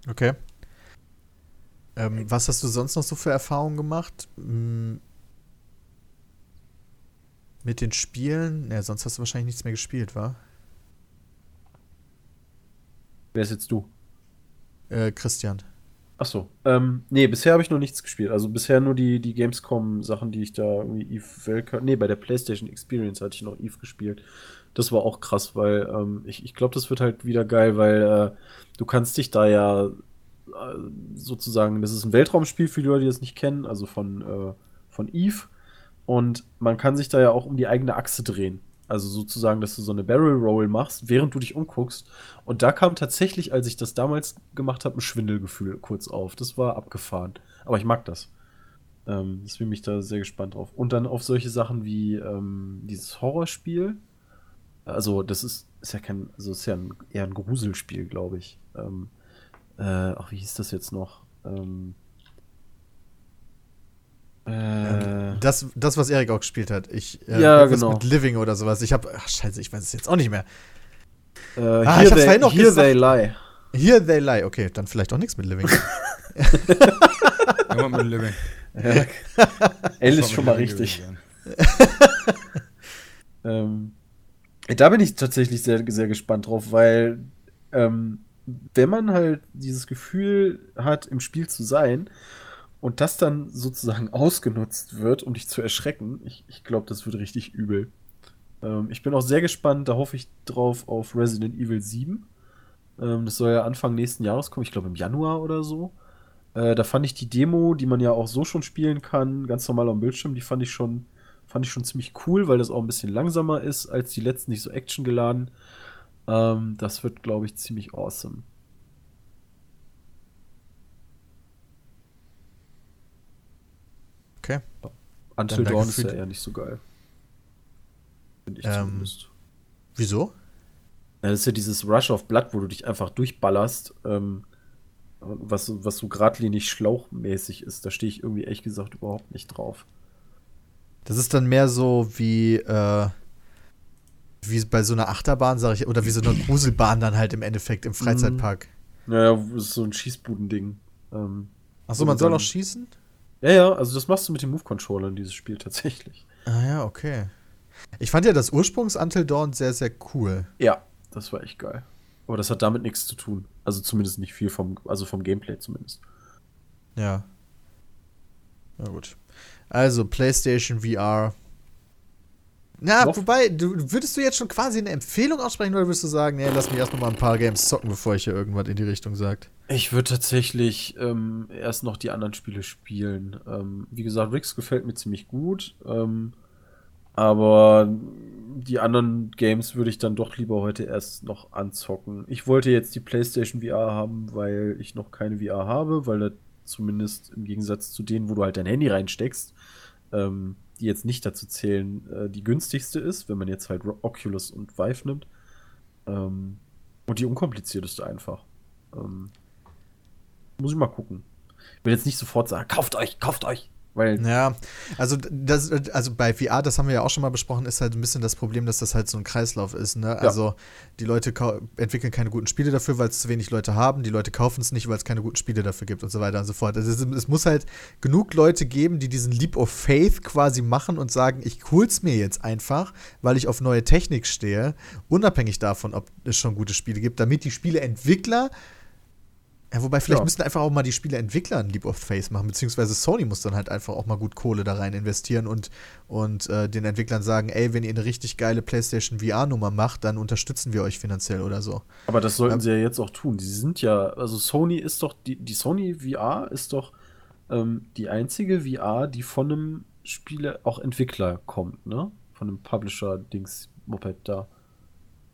Speaker 1: Okay. Ähm, was hast du sonst noch so für Erfahrungen gemacht? Hm, mit den Spielen? Ja, sonst hast du wahrscheinlich nichts mehr gespielt, wa?
Speaker 3: Wer ist jetzt du?
Speaker 1: Äh, Christian.
Speaker 3: Achso. Ähm, nee, bisher habe ich noch nichts gespielt. Also bisher nur die, die Gamescom-Sachen, die ich da irgendwie Eve Welker. Nee, bei der PlayStation Experience hatte ich noch Eve gespielt. Das war auch krass, weil ähm, ich, ich glaube, das wird halt wieder geil, weil äh, du kannst dich da ja äh, sozusagen, das ist ein Weltraumspiel für die Leute, die das nicht kennen, also von, äh, von Eve. Und man kann sich da ja auch um die eigene Achse drehen. Also sozusagen, dass du so eine Barrel Roll machst, während du dich umguckst. Und da kam tatsächlich, als ich das damals gemacht habe, ein Schwindelgefühl kurz auf. Das war abgefahren. Aber ich mag das. Ähm, deswegen bin ich da sehr gespannt drauf. Und dann auf solche Sachen wie ähm, dieses Horrorspiel. Also, das ist, ist ja kein, also ist ja ein, eher ein Gruselspiel, glaube ich. Ähm, äh, ach, wie hieß das jetzt noch? Ähm, äh,
Speaker 1: Das, das, was Erik auch gespielt hat. Ich, äh,
Speaker 3: Ja, genau.
Speaker 1: mit Living oder sowas. Ich habe, ach scheiße, ich weiß es jetzt auch nicht mehr.
Speaker 3: äh,
Speaker 1: Ah,
Speaker 3: Here
Speaker 1: ich hab's
Speaker 3: they,
Speaker 1: noch
Speaker 3: Here
Speaker 1: gesagt.
Speaker 3: they lie.
Speaker 1: Here they lie. Okay, dann vielleicht auch nichts mit Living.
Speaker 4: Immer mit Living.
Speaker 3: Ja. L ist schon mal richtig. Ähm, da bin ich tatsächlich sehr, sehr gespannt drauf, weil ähm, wenn man halt dieses Gefühl hat, im Spiel zu sein und das dann sozusagen ausgenutzt wird, um dich zu erschrecken, ich, ich glaube, das wird richtig übel. Ähm, ich bin auch sehr gespannt, da hoffe ich drauf auf Resident Evil 7. Ähm, das soll ja Anfang nächsten Jahres kommen, ich glaube im Januar oder so. Äh, da fand ich die Demo, die man ja auch so schon spielen kann, ganz normal am Bildschirm, die fand ich schon, fand ich schon ziemlich cool, weil das auch ein bisschen langsamer ist als die letzten, nicht so actiongeladen. Ähm, das wird, glaube ich, ziemlich awesome.
Speaker 1: Okay.
Speaker 3: Until Dawn ist ja eher nicht so geil. Finde ich
Speaker 1: Ähm,
Speaker 3: zumindest.
Speaker 1: Wieso?
Speaker 3: Ja, das ist ja dieses Rush of Blood, wo du dich einfach durchballerst, ähm, was, was so geradlinig schlauchmäßig ist. Da stehe ich irgendwie ehrlich gesagt überhaupt nicht drauf.
Speaker 1: Das ist dann mehr so wie, äh, wie bei so einer Achterbahn, sag ich, oder wie so eine Gruselbahn dann halt im Endeffekt im Freizeitpark.
Speaker 3: Naja, das ist so ein Schießbudending. Ähm,
Speaker 1: Achso, man soll auch schießen?
Speaker 3: Ja, ja, also das machst du mit dem Move-Controller in dieses Spiel tatsächlich.
Speaker 1: Ah ja, okay. Ich fand ja das Ursprungs-Until Dawn sehr, sehr cool.
Speaker 3: Ja, das war echt geil. Aber das hat damit nichts zu tun. Also zumindest nicht viel vom, also vom Gameplay zumindest.
Speaker 1: Ja. Na gut. Also, PlayStation VR. Na,
Speaker 3: Noch?
Speaker 1: wobei, du, würdest du jetzt schon quasi eine Empfehlung aussprechen oder würdest du sagen, nee, lass mich erst noch mal ein paar Games zocken, bevor ich hier irgendwas in die Richtung sagt?
Speaker 3: Ich würde tatsächlich ähm, erst noch die anderen Spiele spielen. Ähm, wie gesagt, Rix gefällt mir ziemlich gut. Ähm, Aber die anderen Games würde ich dann doch lieber heute erst noch anzocken. Ich wollte jetzt die PlayStation VR haben, weil ich noch keine VR habe, weil da zumindest im Gegensatz zu denen, wo du halt dein Handy reinsteckst, ähm, die jetzt nicht dazu zählen, äh, die günstigste ist, wenn man jetzt halt Oculus und Vive nimmt. Ähm, und die unkomplizierteste einfach. Ähm, muss ich mal gucken. Ich will jetzt nicht sofort sagen, kauft euch, kauft euch.
Speaker 1: Weil ja, also das, also bei VR, das haben wir ja auch schon mal besprochen, ist halt ein bisschen das Problem, dass das halt so ein Kreislauf ist. Ne? Ja. Also die Leute entwickeln keine guten Spiele dafür, weil es zu wenig Leute haben. Die Leute kaufen es nicht, weil es keine guten Spiele dafür gibt und so weiter und so fort. Also es, es, muss halt genug Leute geben, die diesen Leap of Faith quasi machen und sagen, ich hol's mir jetzt einfach, weil ich auf neue Technik stehe, unabhängig davon, ob es schon gute Spiele gibt, damit die Spieleentwickler ja, wobei vielleicht ja. müssten einfach auch mal die Spieleentwickler ein Leap of Faith machen, beziehungsweise Sony muss dann halt einfach auch mal gut Kohle da rein investieren und, und äh, den Entwicklern sagen, ey, wenn ihr eine richtig geile PlayStation VR-Nummer macht, dann unterstützen wir euch finanziell oder so.
Speaker 3: Aber das sollten ähm, sie ja jetzt auch tun. Die sind ja, also Sony ist doch, die, die Sony VR ist doch ähm, die einzige VR, die von einem Spiele auch Entwickler kommt, ne? Von einem Publisher-Dings-Moped da.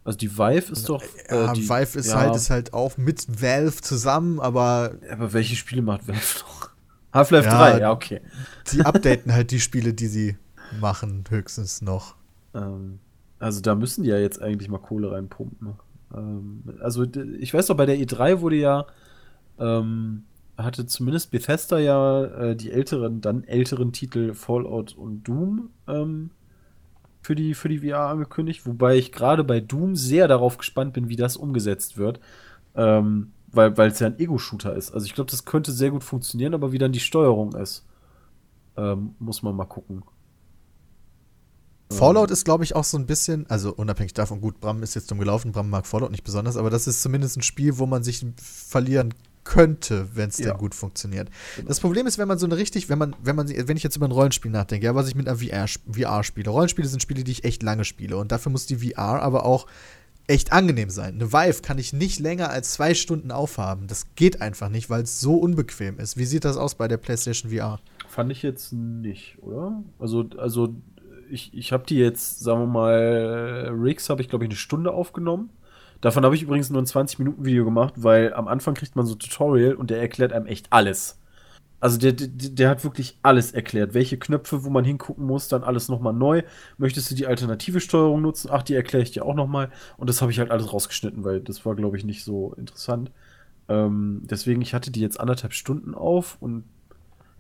Speaker 3: Also die Vive ist doch.
Speaker 1: Äh, ja, die, Vive ist ja. halt ist halt auch mit Valve zusammen, aber.
Speaker 3: Aber welche Spiele macht Valve noch? Half-Life ja, 3, ja, okay.
Speaker 1: Die updaten halt die Spiele, die sie machen, höchstens noch.
Speaker 3: Ähm, also da müssen die ja jetzt eigentlich mal Kohle reinpumpen. Ähm, also ich weiß doch, bei der E3 wurde ja, ähm, hatte zumindest Bethesda ja äh, die älteren, dann älteren Titel Fallout und Doom ähm, für die, für die VR angekündigt, wobei ich gerade bei Doom sehr darauf gespannt bin, wie das umgesetzt wird. Ähm, weil es ja ein Ego-Shooter ist. Also ich glaube, das könnte sehr gut funktionieren, aber wie dann die Steuerung ist, ähm, muss man mal gucken.
Speaker 1: Fallout ist, glaube ich, auch so ein bisschen, also unabhängig davon, gut, Bram ist jetzt dumm gelaufen, Bram mag Fallout nicht besonders, aber das ist zumindest ein Spiel, wo man sich verlieren könnte, wenn es ja. denn gut funktioniert. Genau. Das Problem ist, wenn man so eine richtig, wenn man, wenn man, wenn ich jetzt über ein Rollenspiel nachdenke, ja, was ich mit einer VR, VR spiele. Rollenspiele sind Spiele, die ich echt lange spiele und dafür muss die VR aber auch echt angenehm sein. Eine Vive kann ich nicht länger als zwei Stunden aufhaben. Das geht einfach nicht, weil es so unbequem ist. Wie sieht das aus bei der PlayStation VR?
Speaker 3: Fand ich jetzt nicht, oder? Also, also ich, ich habe die jetzt, sagen wir mal, Rigs habe ich, glaube ich, eine Stunde aufgenommen. Davon habe ich übrigens nur ein 20-Minuten-Video gemacht, weil am Anfang kriegt man so Tutorial und der erklärt einem echt alles. Also der, der, der, hat wirklich alles erklärt. Welche Knöpfe, wo man hingucken muss, dann alles nochmal neu. Möchtest du die alternative Steuerung nutzen? Ach, die erkläre ich dir auch nochmal. Und das habe ich halt alles rausgeschnitten, weil das war, glaube ich, nicht so interessant. Ähm, deswegen, ich hatte die jetzt anderthalb Stunden auf und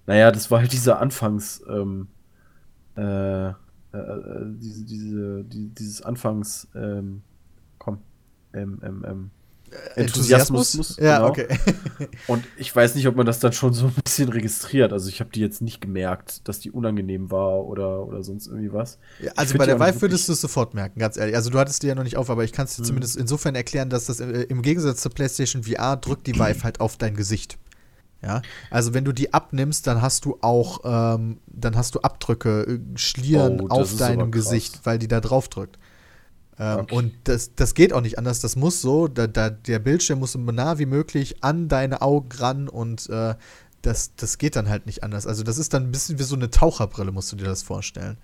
Speaker 3: naja, das war halt dieser Anfangs, ähm, äh, äh, äh diese, diese, die, dieses Anfangs, ähm, ähm, ähm, ähm, Enthusiasmus. Enthusiasmus.
Speaker 1: Ja, genau. okay.
Speaker 3: und ich weiß nicht, ob man das dann schon so ein bisschen registriert. Also ich habe die jetzt nicht gemerkt, dass die unangenehm war oder, oder sonst irgendwie was.
Speaker 1: Ja, also bei der Vive würdest du es sofort merken, ganz ehrlich. Also du hattest die ja noch nicht auf, aber ich kann es dir hm. zumindest insofern erklären, dass das äh, im Gegensatz zur PlayStation VR drückt die Vive halt auf dein Gesicht. Ja, also wenn du die abnimmst, dann hast du auch, ähm, dann hast du Abdrücke, äh, Schlieren oh, auf deinem Gesicht, weil die da drauf drückt. Ähm, okay. Und das, das geht auch nicht anders. Das muss so, da, da, der Bildschirm muss so nah wie möglich an deine Augen ran und äh, das, das geht dann halt nicht anders. Also das ist dann ein bisschen wie so eine Taucherbrille, musst du dir das vorstellen.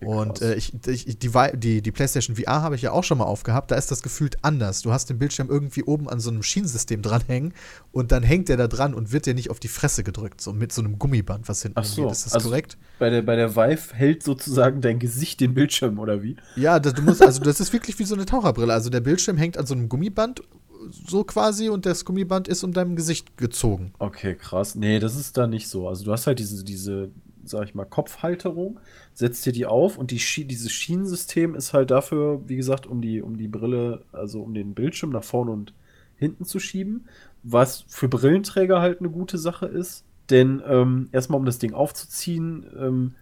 Speaker 1: Und äh, ich, ich, die, die, die PlayStation VR habe ich ja auch schon mal aufgehabt. Da ist das gefühlt anders. Du hast den Bildschirm irgendwie oben an so einem Schienensystem dranhängen und dann hängt der da dran und wird dir nicht auf die Fresse gedrückt, so mit so einem Gummiband, was hinten
Speaker 3: Ach so,
Speaker 1: geht.
Speaker 3: Ist das also korrekt? Bei der, bei der Vive hält sozusagen dein Gesicht den Bildschirm, oder wie?
Speaker 1: Ja, das, du musst, also das ist wirklich wie so eine Taucherbrille. Also der Bildschirm hängt an so einem Gummiband so quasi und das Gummiband ist um deinem Gesicht gezogen.
Speaker 3: Okay, krass. Nee, das ist da nicht so. Also du hast halt diese, diese, sag ich mal, Kopfhalterung, setzt dir die auf und die Schie dieses Schienensystem ist halt dafür, wie gesagt, um die, um die Brille, also um den Bildschirm nach vorne und hinten zu schieben, was für Brillenträger halt eine gute Sache ist. Denn ähm, erstmal, um das Ding aufzuziehen, ähm,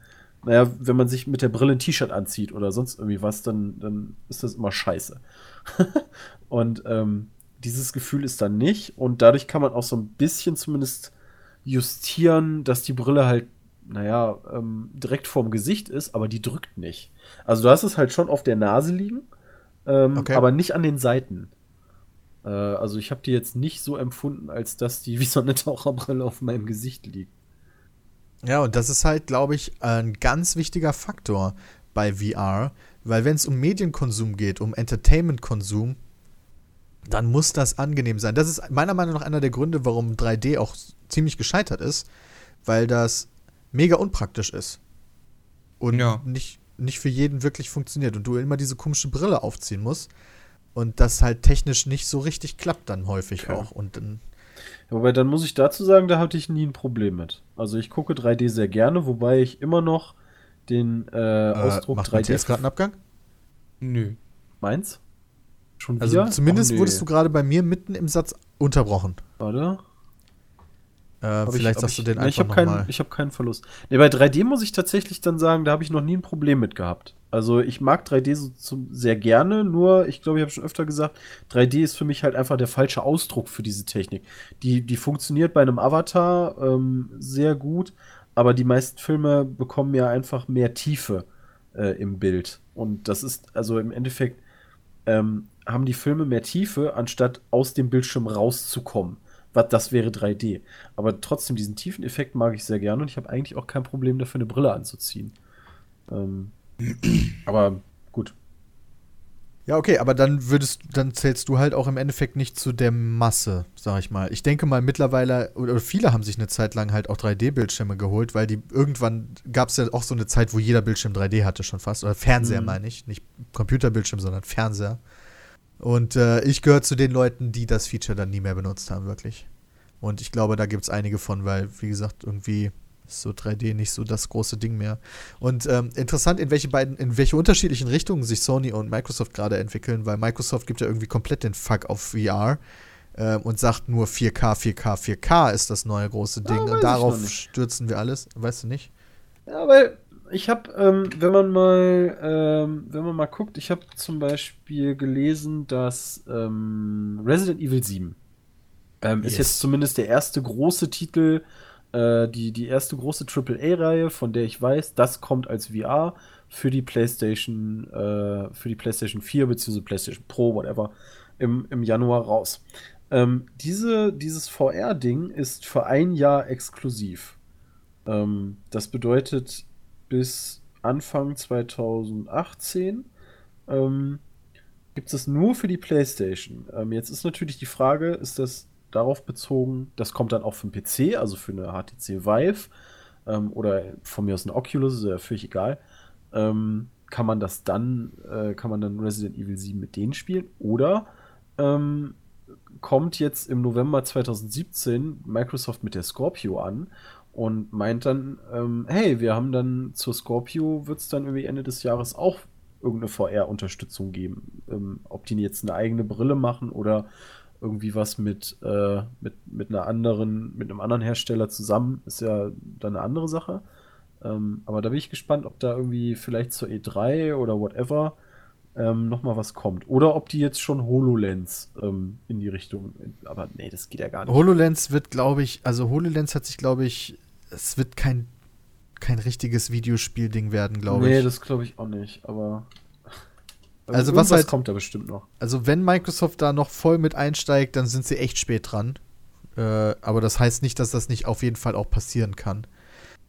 Speaker 3: naja, wenn man sich mit der Brille ein T-Shirt anzieht oder sonst irgendwie was, dann, dann ist das immer scheiße. und ähm, dieses Gefühl ist dann nicht. Und dadurch kann man auch so ein bisschen zumindest justieren, dass die Brille halt naja, ähm, direkt vorm Gesicht ist, aber die drückt nicht. Also du hast es halt schon auf der Nase liegen, ähm, okay. aber nicht an den Seiten. Äh, also ich habe die jetzt nicht so empfunden, als dass die wie so eine Taucherbrille auf meinem Gesicht liegt.
Speaker 1: Ja, und das ist halt, glaube ich, ein ganz wichtiger Faktor bei VR, weil wenn es um Medienkonsum geht, um Entertainment-Konsum, dann muss das angenehm sein. Das ist meiner Meinung nach einer der Gründe, warum 3D auch ziemlich gescheitert ist, weil das mega unpraktisch ist. Und
Speaker 4: Ja.
Speaker 1: nicht, nicht für jeden wirklich funktioniert. Und du immer diese komische Brille aufziehen musst. Und das halt technisch nicht so richtig klappt dann häufig
Speaker 3: Okay.
Speaker 1: auch. Und dann,
Speaker 3: Wobei, dann muss ich dazu sagen, da hatte ich nie ein Problem mit. Also ich gucke 3D sehr gerne, wobei ich immer noch den äh,
Speaker 1: äh,
Speaker 3: Ausdruck
Speaker 1: macht
Speaker 3: 3D
Speaker 1: Matthias gerade einen Abgang?
Speaker 4: Nö.
Speaker 3: Meins? Schon
Speaker 1: Also
Speaker 3: wieder?
Speaker 1: zumindest
Speaker 3: Ach, nee.
Speaker 1: wurdest du gerade bei mir mitten im Satz unterbrochen.
Speaker 3: Warte.
Speaker 1: Äh,
Speaker 3: Hab ich-
Speaker 1: vielleicht
Speaker 3: hab
Speaker 1: sagst du
Speaker 3: ich,
Speaker 1: den
Speaker 3: ne, ich
Speaker 1: einfach
Speaker 3: habe keinen, ich hab keinen Verlust. Nee, bei 3D muss ich tatsächlich dann sagen, da habe ich noch nie ein Problem mit gehabt. Also ich mag 3D so zum, sehr gerne, nur ich glaube, ich habe schon öfter gesagt, 3D ist für mich halt einfach der falsche Ausdruck für diese Technik. Die, die funktioniert bei einem Avatar ähm, sehr gut, aber die meisten Filme bekommen ja einfach mehr Tiefe äh, im Bild. Und das ist also im Endeffekt ähm, haben die Filme mehr Tiefe, anstatt aus dem Bildschirm rauszukommen. Was, das wäre 3D. Aber trotzdem, diesen tiefen Effekt mag ich sehr gerne und ich habe eigentlich auch kein Problem dafür, eine Brille anzuziehen. Ähm, aber gut.
Speaker 1: Ja, okay, aber dann würdest dann zählst du halt auch im Endeffekt nicht zu der Masse, sag ich mal. Ich denke mal mittlerweile, oder viele haben sich eine Zeit lang halt auch 3D-Bildschirme geholt, weil die irgendwann gab es ja auch so eine Zeit, wo jeder Bildschirm 3D hatte schon fast. Oder Fernseher
Speaker 3: Mhm.
Speaker 1: meine ich. Nicht Computerbildschirm, sondern Fernseher. Und äh, ich gehöre zu den Leuten, die das Feature dann nie mehr benutzt haben, wirklich. Und ich glaube, da gibt es einige von, weil, wie gesagt, irgendwie ist so 3D nicht so das große Ding mehr. Und ähm, interessant, in welche beiden, in welche unterschiedlichen Richtungen sich Sony und Microsoft gerade entwickeln, weil Microsoft gibt ja irgendwie komplett den Fuck auf VR ähm, und sagt nur 4K, 4K, 4K ist das neue große Ding.
Speaker 3: weiß ich
Speaker 1: und darauf stürzen wir alles. Weißt du nicht?
Speaker 3: Ja, weil ich habe, ähm, wenn man mal, ähm, wenn man mal guckt, ich habe zum Beispiel gelesen, dass ähm, Resident Evil 7 ähm, ist
Speaker 1: Yes.
Speaker 3: jetzt zumindest der erste große Titel, äh, die, die erste große AAA-Reihe, von der ich weiß, das kommt als VR für die PlayStation, äh, für die PlayStation 4 bzw. PlayStation Pro, whatever, im, im Januar raus. Ähm, diese, dieses VR-Ding ist für ein Jahr exklusiv. Ähm, das bedeutet, bis Anfang 2018 ähm, gibt es nur für die PlayStation. Ähm, jetzt ist natürlich die Frage, ist das darauf bezogen, das kommt dann auch für den PC, also für eine HTC Vive ähm, oder von mir aus eine Oculus, ist ja völlig egal. Ähm, kann man das dann, äh, kann man dann Resident Evil 7 mit denen spielen? Oder ähm, kommt jetzt im November 2017 Microsoft mit der Scorpio an und meint dann, ähm, hey, wir haben dann zur Scorpio, wird es dann irgendwie Ende des Jahres auch irgendeine VR-Unterstützung geben. Ähm, ob die jetzt eine eigene Brille machen oder irgendwie was mit, äh, mit, mit einer anderen, mit einem anderen Hersteller zusammen, ist ja dann eine andere Sache. Ähm, aber da bin ich gespannt, ob da irgendwie vielleicht zur E3 oder whatever ähm, nochmal was kommt. Oder ob die jetzt schon HoloLens ähm, in die Richtung. Aber nee, das geht ja gar nicht.
Speaker 1: HoloLens wird, glaube ich, also HoloLens hat sich, glaube ich, es wird kein, kein richtiges Videospielding werden, glaube
Speaker 3: nee,
Speaker 1: ich.
Speaker 3: das glaube ich auch nicht, aber.
Speaker 1: Also was
Speaker 3: irgendwas
Speaker 1: halt-
Speaker 3: kommt da bestimmt noch.
Speaker 1: Also wenn Microsoft da noch voll mit einsteigt, dann sind sie echt spät dran. Äh, aber das heißt nicht, dass das nicht auf jeden Fall auch passieren kann.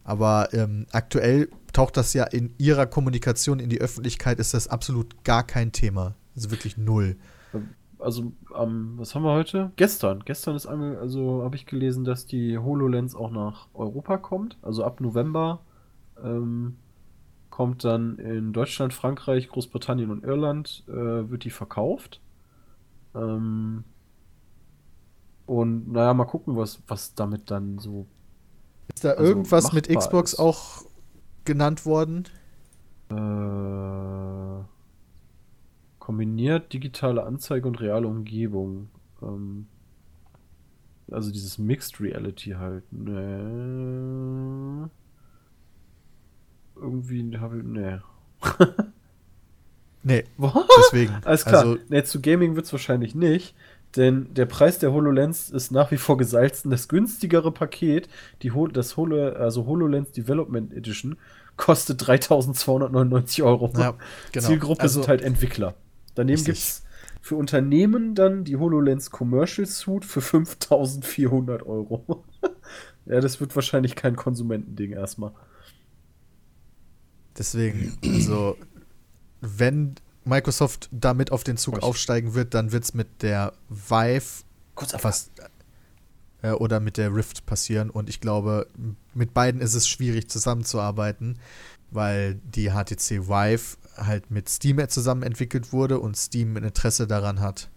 Speaker 1: Aber ähm, aktuell taucht das ja in ihrer Kommunikation in die Öffentlichkeit, ist das absolut gar kein Thema. Also wirklich null.
Speaker 3: Also, ähm, was haben wir heute? Gestern. Gestern ist ange also habe ich gelesen, dass die HoloLens auch nach Europa kommt. Also ab November ähm, kommt dann in Deutschland, Frankreich, Großbritannien und Irland äh, wird die verkauft. Ähm, und naja, mal gucken, was, was damit dann so.
Speaker 1: Ist da
Speaker 3: Also
Speaker 1: irgendwas mit Xbox
Speaker 3: ist.
Speaker 1: auch genannt worden?
Speaker 3: Äh, kombiniert digitale Anzeige und reale Umgebung. Ähm, also dieses Mixed Reality halt. Ne. Irgendwie habe ich. Ne.
Speaker 1: Nee,
Speaker 3: Was?
Speaker 1: deswegen.
Speaker 3: Alles klar.
Speaker 1: Also,
Speaker 3: ne, zu Gaming wird es wahrscheinlich nicht. Denn der Preis der HoloLens ist nach wie vor gesalzen. Das günstigere Paket, die Hol das Holo, also HoloLens Development Edition, kostet 3299 Euro.
Speaker 1: ja, genau.
Speaker 3: Zielgruppe
Speaker 1: also,
Speaker 3: sind halt Entwickler. Daneben gibt es für Unternehmen dann die HoloLens Commercial Suite für 5400 Euro. ja, das wird wahrscheinlich kein Konsumentending erstmal.
Speaker 1: Deswegen, also, wenn Microsoft damit auf den Zug aufsteigen wird, dann wird es mit der Vive was, äh, oder mit der Rift passieren. Und ich glaube, mit beiden ist es schwierig zusammenzuarbeiten, weil die HTC Vive halt mit Steam zusammen entwickelt wurde und Steam ein Interesse daran hat,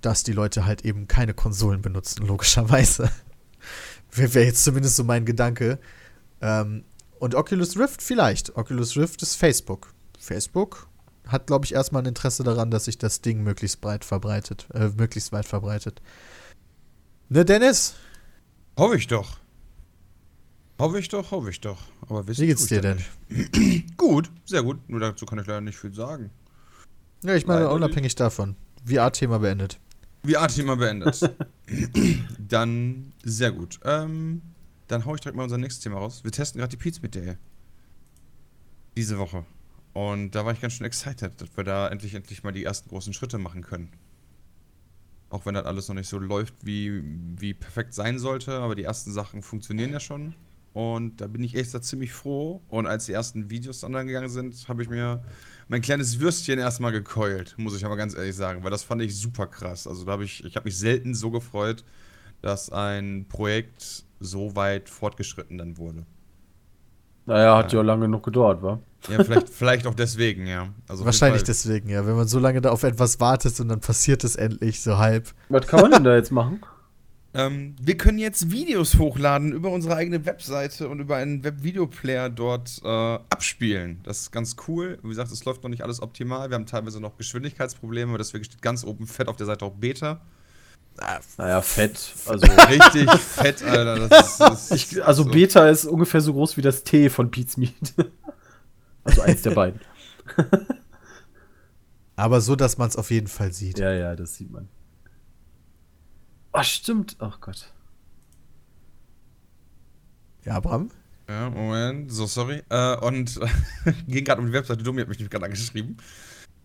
Speaker 1: dass die Leute halt eben keine Konsolen benutzen, logischerweise. Wäre jetzt zumindest so mein Gedanke. Ähm, und Oculus Rift vielleicht. Oculus Rift ist Facebook. Facebook hat, glaube ich, erstmal ein Interesse daran, dass sich das Ding möglichst breit verbreitet, äh, möglichst weit verbreitet. Ne, Dennis?
Speaker 4: Hoffe ich doch. Hoffe ich doch, hoffe ich doch. Aber
Speaker 1: Wie geht's dir denn?
Speaker 4: gut, sehr gut. Nur dazu kann ich leider nicht viel sagen.
Speaker 1: Ja, ich meine, leider unabhängig nicht. davon. VR-Thema beendet.
Speaker 4: VR-Thema beendet. dann sehr gut. Ähm, dann hau ich direkt mal unser nächstes Thema raus. Wir testen gerade die Pizza mit der diese Woche. Und da war ich ganz schön excited, dass wir da endlich, endlich mal die ersten großen Schritte machen können. Auch wenn das alles noch nicht so läuft, wie, wie perfekt sein sollte, aber die ersten Sachen funktionieren ja schon. Und da bin ich echt ziemlich froh. Und als die ersten Videos online gegangen sind, habe ich mir mein kleines Würstchen erstmal gekeult, muss ich aber ganz ehrlich sagen, weil das fand ich super krass. Also da habe ich, ich habe mich selten so gefreut, dass ein Projekt so weit fortgeschritten dann wurde.
Speaker 3: Naja, hat ja, ja lange noch gedauert, wa?
Speaker 4: Ja, vielleicht, vielleicht auch deswegen, ja.
Speaker 1: Also Wahrscheinlich deswegen, ja. Wenn man so lange da auf etwas wartet und dann passiert es endlich so halb.
Speaker 3: Was kann man denn da jetzt machen?
Speaker 4: Ähm, wir können jetzt Videos hochladen über unsere eigene Webseite und über einen Webvideoplayer dort äh, abspielen. Das ist ganz cool. Wie gesagt, es läuft noch nicht alles optimal. Wir haben teilweise noch Geschwindigkeitsprobleme, deswegen steht ganz oben fett auf der Seite auch Beta.
Speaker 3: Naja, fett. Also
Speaker 4: richtig fett, Alter. Das
Speaker 3: ist, das ich, also so. Beta ist ungefähr so groß wie das T von Pete's Meat. also eins der beiden.
Speaker 1: Aber so, dass man es auf jeden Fall sieht.
Speaker 3: Ja, ja, das sieht man. Ach, stimmt. Ach Gott.
Speaker 1: Ja, Abraham?
Speaker 4: Ja, Moment. So, sorry. Äh, und ging gerade um die Webseite. Domi hat mich gerade angeschrieben.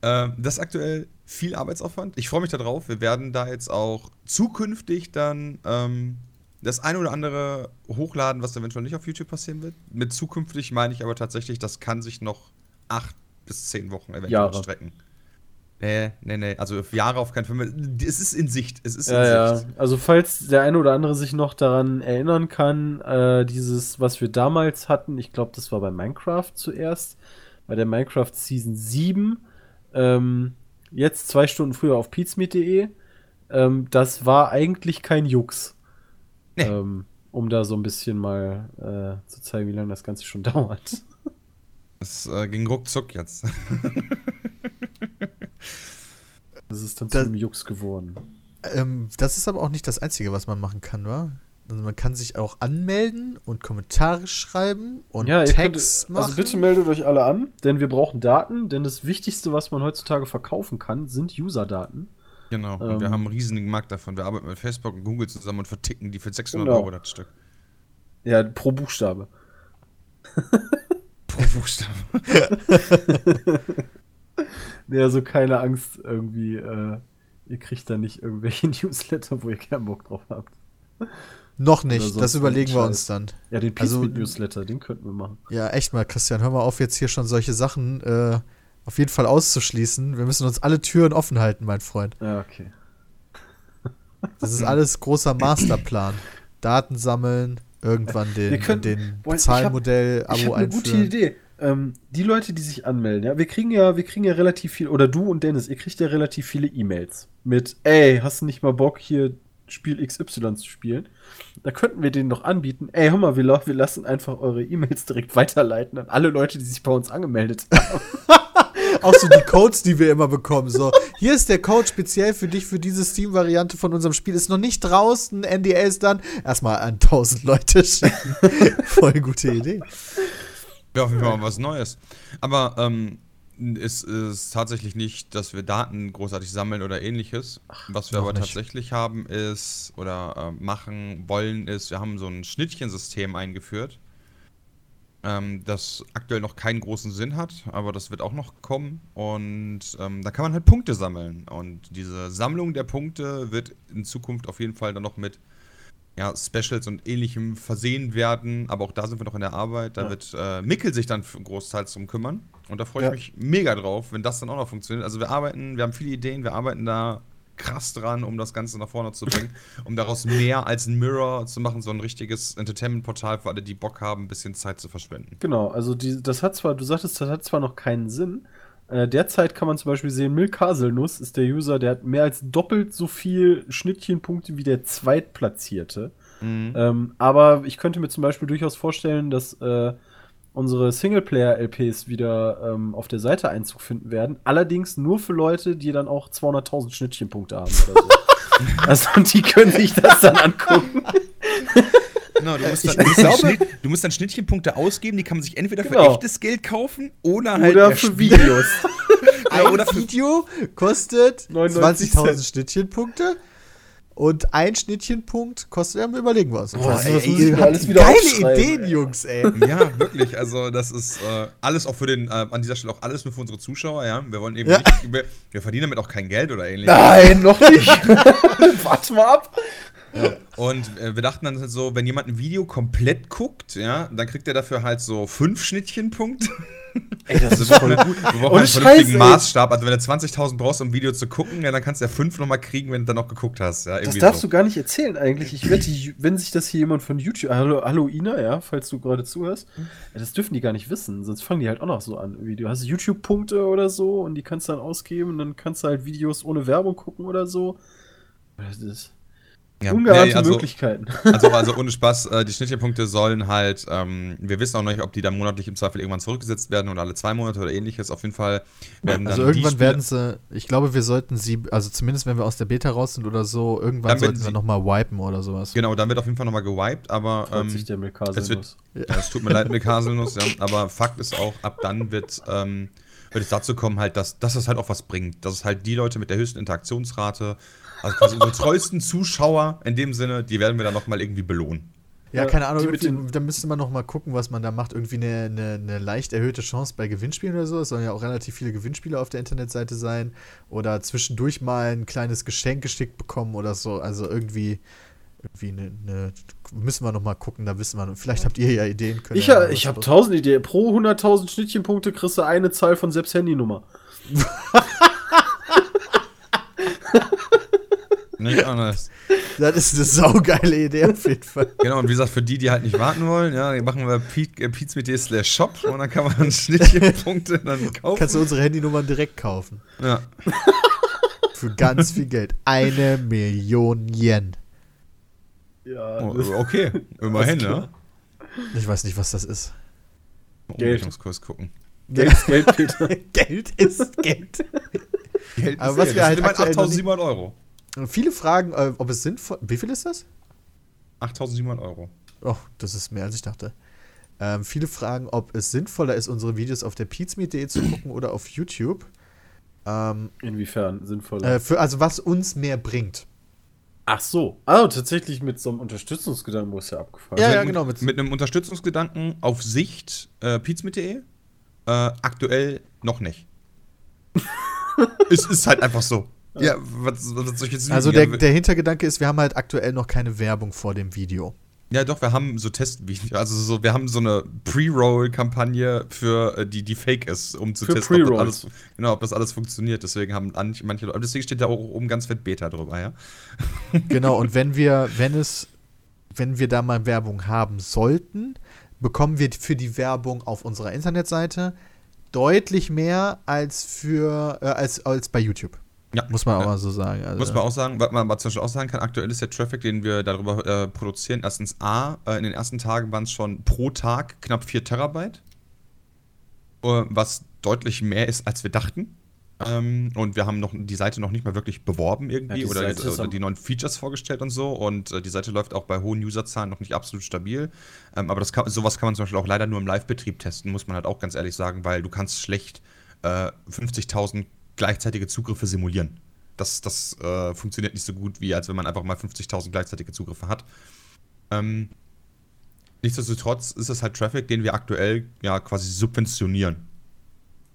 Speaker 4: Äh, das ist aktuell viel Arbeitsaufwand. Ich freue mich darauf. Wir werden da jetzt auch zukünftig dann ähm, das eine oder andere hochladen, was eventuell nicht auf YouTube passieren wird. Mit zukünftig meine ich aber tatsächlich, das kann sich noch acht bis zehn Wochen eventuell Jahre. strecken. Nee, nee, nee. Also Jahre auf keinen Fall mehr. Es ist in Sicht. Es ist in
Speaker 3: ja, Sicht. Ja. Also falls der eine oder andere sich noch daran erinnern kann, äh, dieses, was wir damals hatten, ich glaube, das war bei Minecraft zuerst, bei der Minecraft Season 7, ähm, jetzt zwei Stunden früher auf peatsmeet.de, ähm, das war eigentlich kein Jux. Nee. Ähm, um da so ein bisschen mal äh, zu zeigen, wie lange das Ganze schon dauert.
Speaker 4: Es äh, ging ruckzuck jetzt.
Speaker 3: Das ist dann zum Jux geworden.
Speaker 1: Ähm, das ist aber auch nicht das Einzige, was man machen kann, wa? Also man kann sich auch anmelden und Kommentare schreiben und ja, Tags könnt,
Speaker 3: machen. Also bitte meldet euch alle an, denn wir brauchen Daten, denn das Wichtigste, was man heutzutage verkaufen kann, sind User-Daten.
Speaker 4: Genau, und ähm, wir haben einen riesigen Markt davon. Wir arbeiten mit Facebook und Google zusammen und verticken die für 600 genau. Euro das Stück.
Speaker 3: Ja, pro Buchstabe.
Speaker 4: pro Buchstabe.
Speaker 3: Nee, also keine Angst irgendwie. Äh, ihr kriegt da nicht irgendwelche Newsletter, wo ihr keinen Bock drauf habt.
Speaker 1: Noch nicht, das überlegen wir uns dann.
Speaker 3: Ja, den also, Newsletter, den könnten wir machen.
Speaker 1: Ja, echt mal, Christian, hör mal auf, jetzt hier schon solche Sachen äh, auf jeden Fall auszuschließen. Wir müssen uns alle Türen offen halten, mein Freund.
Speaker 3: Ja, okay.
Speaker 1: Das ist alles großer Masterplan. Daten sammeln, irgendwann den, können, den Bezahlmodell, Abo einführen.
Speaker 3: Gute Idee ähm, die Leute, die sich anmelden, ja, wir kriegen ja, wir kriegen ja relativ viel, oder du und Dennis, ihr kriegt ja relativ viele E-Mails mit, ey, hast du nicht mal Bock, hier Spiel XY zu spielen? Da könnten wir denen noch anbieten, ey, hör mal, wir, wir lassen einfach eure E-Mails direkt weiterleiten an alle Leute, die sich bei uns angemeldet haben.
Speaker 1: Auch so die Codes, die wir immer bekommen. So, hier ist der Code speziell für dich für diese Steam-Variante von unserem Spiel. Ist noch nicht draußen. NDA ist dann erstmal an 1000 Leute schicken. Voll gute Idee.
Speaker 4: Wäre auf jeden Fall mal was Neues. Aber ähm, es ist tatsächlich nicht, dass wir Daten großartig sammeln oder ähnliches. Ach, was wir aber nicht. tatsächlich haben ist, oder äh, machen wollen, ist, wir haben so ein Schnittchensystem eingeführt, ähm, das aktuell noch keinen großen Sinn hat, aber das wird auch noch kommen. Und ähm, da kann man halt Punkte sammeln. Und diese Sammlung der Punkte wird in Zukunft auf jeden Fall dann noch mit ja, Specials und ähnlichem versehen werden. Aber auch da sind wir noch in der Arbeit. Da
Speaker 3: Ja.
Speaker 4: wird äh, Mickel sich dann großteils drum kümmern. Und da freue
Speaker 1: Ja.
Speaker 4: ich mich mega drauf, wenn das dann auch noch funktioniert. Also wir arbeiten, wir haben viele Ideen, wir arbeiten da krass dran, um das Ganze nach vorne zu bringen, um daraus mehr als ein Mirror zu machen, so ein richtiges Entertainment-Portal für alle, die Bock haben, ein bisschen Zeit zu verschwenden.
Speaker 3: Genau, also die, das hat zwar, du sagtest, das hat zwar noch keinen Sinn. Äh, derzeit kann man zum Beispiel sehen, Milk Haselnuss ist der User, der hat mehr als doppelt so viel Schnittchenpunkte wie der Zweitplatzierte.
Speaker 4: Mhm.
Speaker 3: Ähm, aber ich könnte mir zum Beispiel durchaus vorstellen, dass äh, unsere Singleplayer-LPs wieder ähm, auf der Seite Einzug finden werden. Allerdings nur für Leute, die dann auch 200.000 Schnittchenpunkte haben oder so. also die können sich das dann angucken.
Speaker 4: Genau, du, musst dann, du, musst
Speaker 1: glaube-
Speaker 4: Schnitt, du musst dann Schnittchenpunkte ausgeben, die kann man sich entweder für
Speaker 3: Genau.
Speaker 4: echtes Geld kaufen oder halt
Speaker 3: Oder
Speaker 4: der
Speaker 3: für
Speaker 4: Spiel-
Speaker 3: Videos.
Speaker 1: Ein
Speaker 4: oder für-
Speaker 1: Video kostet
Speaker 3: 99
Speaker 1: 20.000
Speaker 3: Cent.
Speaker 1: Schnittchenpunkte und ein Schnittchenpunkt kostet, ja, überlegen wir uns.
Speaker 3: Boah,
Speaker 1: Was-
Speaker 3: ey,
Speaker 1: was-
Speaker 3: ey,
Speaker 1: ihr
Speaker 3: alles wieder
Speaker 1: geile Ideen,
Speaker 3: ey.
Speaker 1: Jungs, ey.
Speaker 4: Ja, wirklich. Also, das ist äh, alles auch für den, äh, an dieser Stelle auch alles nur für unsere Zuschauer, ja. Wir wollen eben
Speaker 1: Ja.
Speaker 4: nicht, wir, wir verdienen damit auch kein Geld oder ähnliches.
Speaker 3: Nein, noch nicht. Warte mal ab.
Speaker 4: Und äh, wir dachten dann halt so, wenn jemand ein Video komplett guckt, ja, dann kriegt er dafür halt so fünf Schnittchenpunkte.
Speaker 3: Ey, das
Speaker 4: Also wir brauchen, wir brauchen einen vernünftigen. Maßstab. Also wenn du 20.000 brauchst, um ein Video zu gucken, ja, dann kannst du ja fünf nochmal kriegen, wenn du dann noch geguckt hast. Ja,
Speaker 3: Das darfst
Speaker 4: so.
Speaker 3: du gar nicht erzählen eigentlich. Ich wette, wenn sich das hier jemand von YouTube. Hallo, hallo Ina, ja, falls du gerade zuhörst. Ja, das dürfen die gar nicht wissen, sonst fangen die halt auch noch so an. Irgendwie, Du hast YouTube-Punkte oder so und die kannst du dann ausgeben und dann kannst du halt Videos ohne Werbung gucken oder so. Das ist
Speaker 4: Ja,
Speaker 3: ungeahnte
Speaker 4: nee, also,
Speaker 3: Möglichkeiten.
Speaker 4: Also, also ohne Spaß, äh, die Schnittchenpunkte sollen halt, ähm, wir wissen auch noch nicht, ob die dann monatlich im Zweifel irgendwann zurückgesetzt werden oder alle zwei Monate oder ähnliches. Auf jeden Fall werden dann
Speaker 1: Also
Speaker 4: die
Speaker 1: irgendwann
Speaker 4: Spiele-
Speaker 1: werden sie, ich glaube, wir sollten sie, also zumindest wenn wir aus der Beta raus sind oder so, irgendwann
Speaker 4: Dann
Speaker 1: sollten wir
Speaker 4: sie-
Speaker 1: nochmal wipen oder sowas.
Speaker 4: Genau, dann wird auf jeden Fall nochmal gewiped, aber ähm,
Speaker 3: sich der mit
Speaker 4: es wird- ja, es tut mir leid Haselnuss, ja, aber Fakt ist auch, ab dann wird, ähm, wird es dazu kommen, halt, dass, dass es halt auch was bringt. Dass es halt die Leute mit der höchsten Interaktionsrate, also quasi unsere treuesten Zuschauer in dem Sinne, die werden wir dann nochmal irgendwie belohnen.
Speaker 1: Ja, keine Ahnung, da müsste man noch mal gucken, was man da macht. Irgendwie eine, eine, eine leicht erhöhte Chance bei Gewinnspielen oder so. Es sollen ja auch relativ viele Gewinnspiele auf der Internetseite sein. Oder zwischendurch mal ein kleines Geschenk geschickt bekommen oder so. Also irgendwie, irgendwie eine, eine müssen wir noch mal gucken, da wissen wir. Vielleicht habt ihr ja Ideen. könnt
Speaker 3: Ich,
Speaker 1: ja
Speaker 3: ich habe tausend Ideen. Pro 100.000 Schnittchenpunkte kriegst du eine Zahl von selbst Handynummer.
Speaker 4: Nicht anders.
Speaker 1: Das ist eine saugeile Idee auf jeden Fall.
Speaker 4: Genau, und wie gesagt, für die, die halt nicht warten wollen, ja, die machen wir Pete- äh, pizza.de slash shop und dann kann man Schnittchenpunkte dann kaufen.
Speaker 1: Kannst du unsere Handynummern direkt kaufen.
Speaker 4: ja.
Speaker 1: Für ganz viel Geld. Eine Million Yen.
Speaker 3: Ja,
Speaker 4: Oh, okay, immerhin, ne?
Speaker 1: Ich weiß nicht, was das ist.
Speaker 4: Umrechnungskurs gucken.
Speaker 3: Geld ist Geld, Peter.
Speaker 1: Geld ist Geld.
Speaker 4: Geld
Speaker 1: Aber
Speaker 4: ist
Speaker 1: was
Speaker 4: Geld.
Speaker 1: wir
Speaker 4: Das
Speaker 1: halt
Speaker 4: sind immerhin
Speaker 1: aktuell noch
Speaker 4: 8700 Euro.
Speaker 1: Viele fragen, äh, ob es sinnvoll. Wie viel ist das?
Speaker 4: 8700 Euro.
Speaker 1: Oh, das ist mehr als ich dachte. Ähm, viele fragen, ob es sinnvoller ist, unsere Videos auf der pizmeet.de zu gucken oder auf YouTube. Ähm,
Speaker 3: Inwiefern sinnvoll?
Speaker 1: äh, für, also was uns mehr bringt.
Speaker 3: Ach so. Ah, tatsächlich mit so einem Unterstützungsgedanken, wo es ja abgefahren.
Speaker 1: Ja, ja, genau, mit-
Speaker 4: Mit, einem Unterstützungsgedanken auf Sicht äh, pizza.de. Äh, aktuell noch nicht. es ist halt einfach so. Ja, was, was soll ich jetzt
Speaker 1: Also
Speaker 4: lügen?
Speaker 1: der, der Hintergedanke ist, wir haben halt aktuell noch keine Werbung vor dem Video.
Speaker 4: ja, doch, wir haben so Testvideos. Also so, wir haben so eine Pre-Roll-Kampagne für äh, die, die fake ist, um zu
Speaker 3: Für
Speaker 4: testen, ob das, alles, genau, ob das alles funktioniert. Deswegen haben an- manche Leute. Deswegen steht da auch oben ganz fett Beta drüber, ja.
Speaker 1: Genau, und wenn wir, wenn es, wenn wir da mal Werbung haben sollten, bekommen wir für die Werbung auf unserer Internetseite deutlich mehr als für äh, als, als bei YouTube.
Speaker 4: Ja.
Speaker 1: Muss man auch mal so sagen. Also,
Speaker 4: Muss man auch sagen, was man zum Beispiel auch sagen kann, aktuell ist der Traffic, den wir darüber äh, produzieren, erstens A, äh, in den ersten Tagen waren es schon pro Tag knapp 4 Terabyte, äh, was deutlich mehr ist, als wir dachten. Ähm, und wir haben noch die Seite noch nicht mal wirklich beworben irgendwie
Speaker 3: Ja, die
Speaker 4: oder,
Speaker 3: ist
Speaker 4: oder
Speaker 3: am-
Speaker 4: die neuen Features vorgestellt und so. Und äh, die Seite läuft auch bei hohen Userzahlen noch nicht absolut stabil. Ähm, aber das kann, sowas kann man zum Beispiel auch leider nur im Live-Betrieb testen, muss man halt auch ganz ehrlich sagen, weil du kannst schlecht äh, 50.000 gleichzeitige Zugriffe simulieren. Das, das äh, funktioniert nicht so gut, wie als wenn man einfach mal 50.000 gleichzeitige Zugriffe hat. Ähm, nichtsdestotrotz ist es halt Traffic, den wir aktuell ja quasi subventionieren.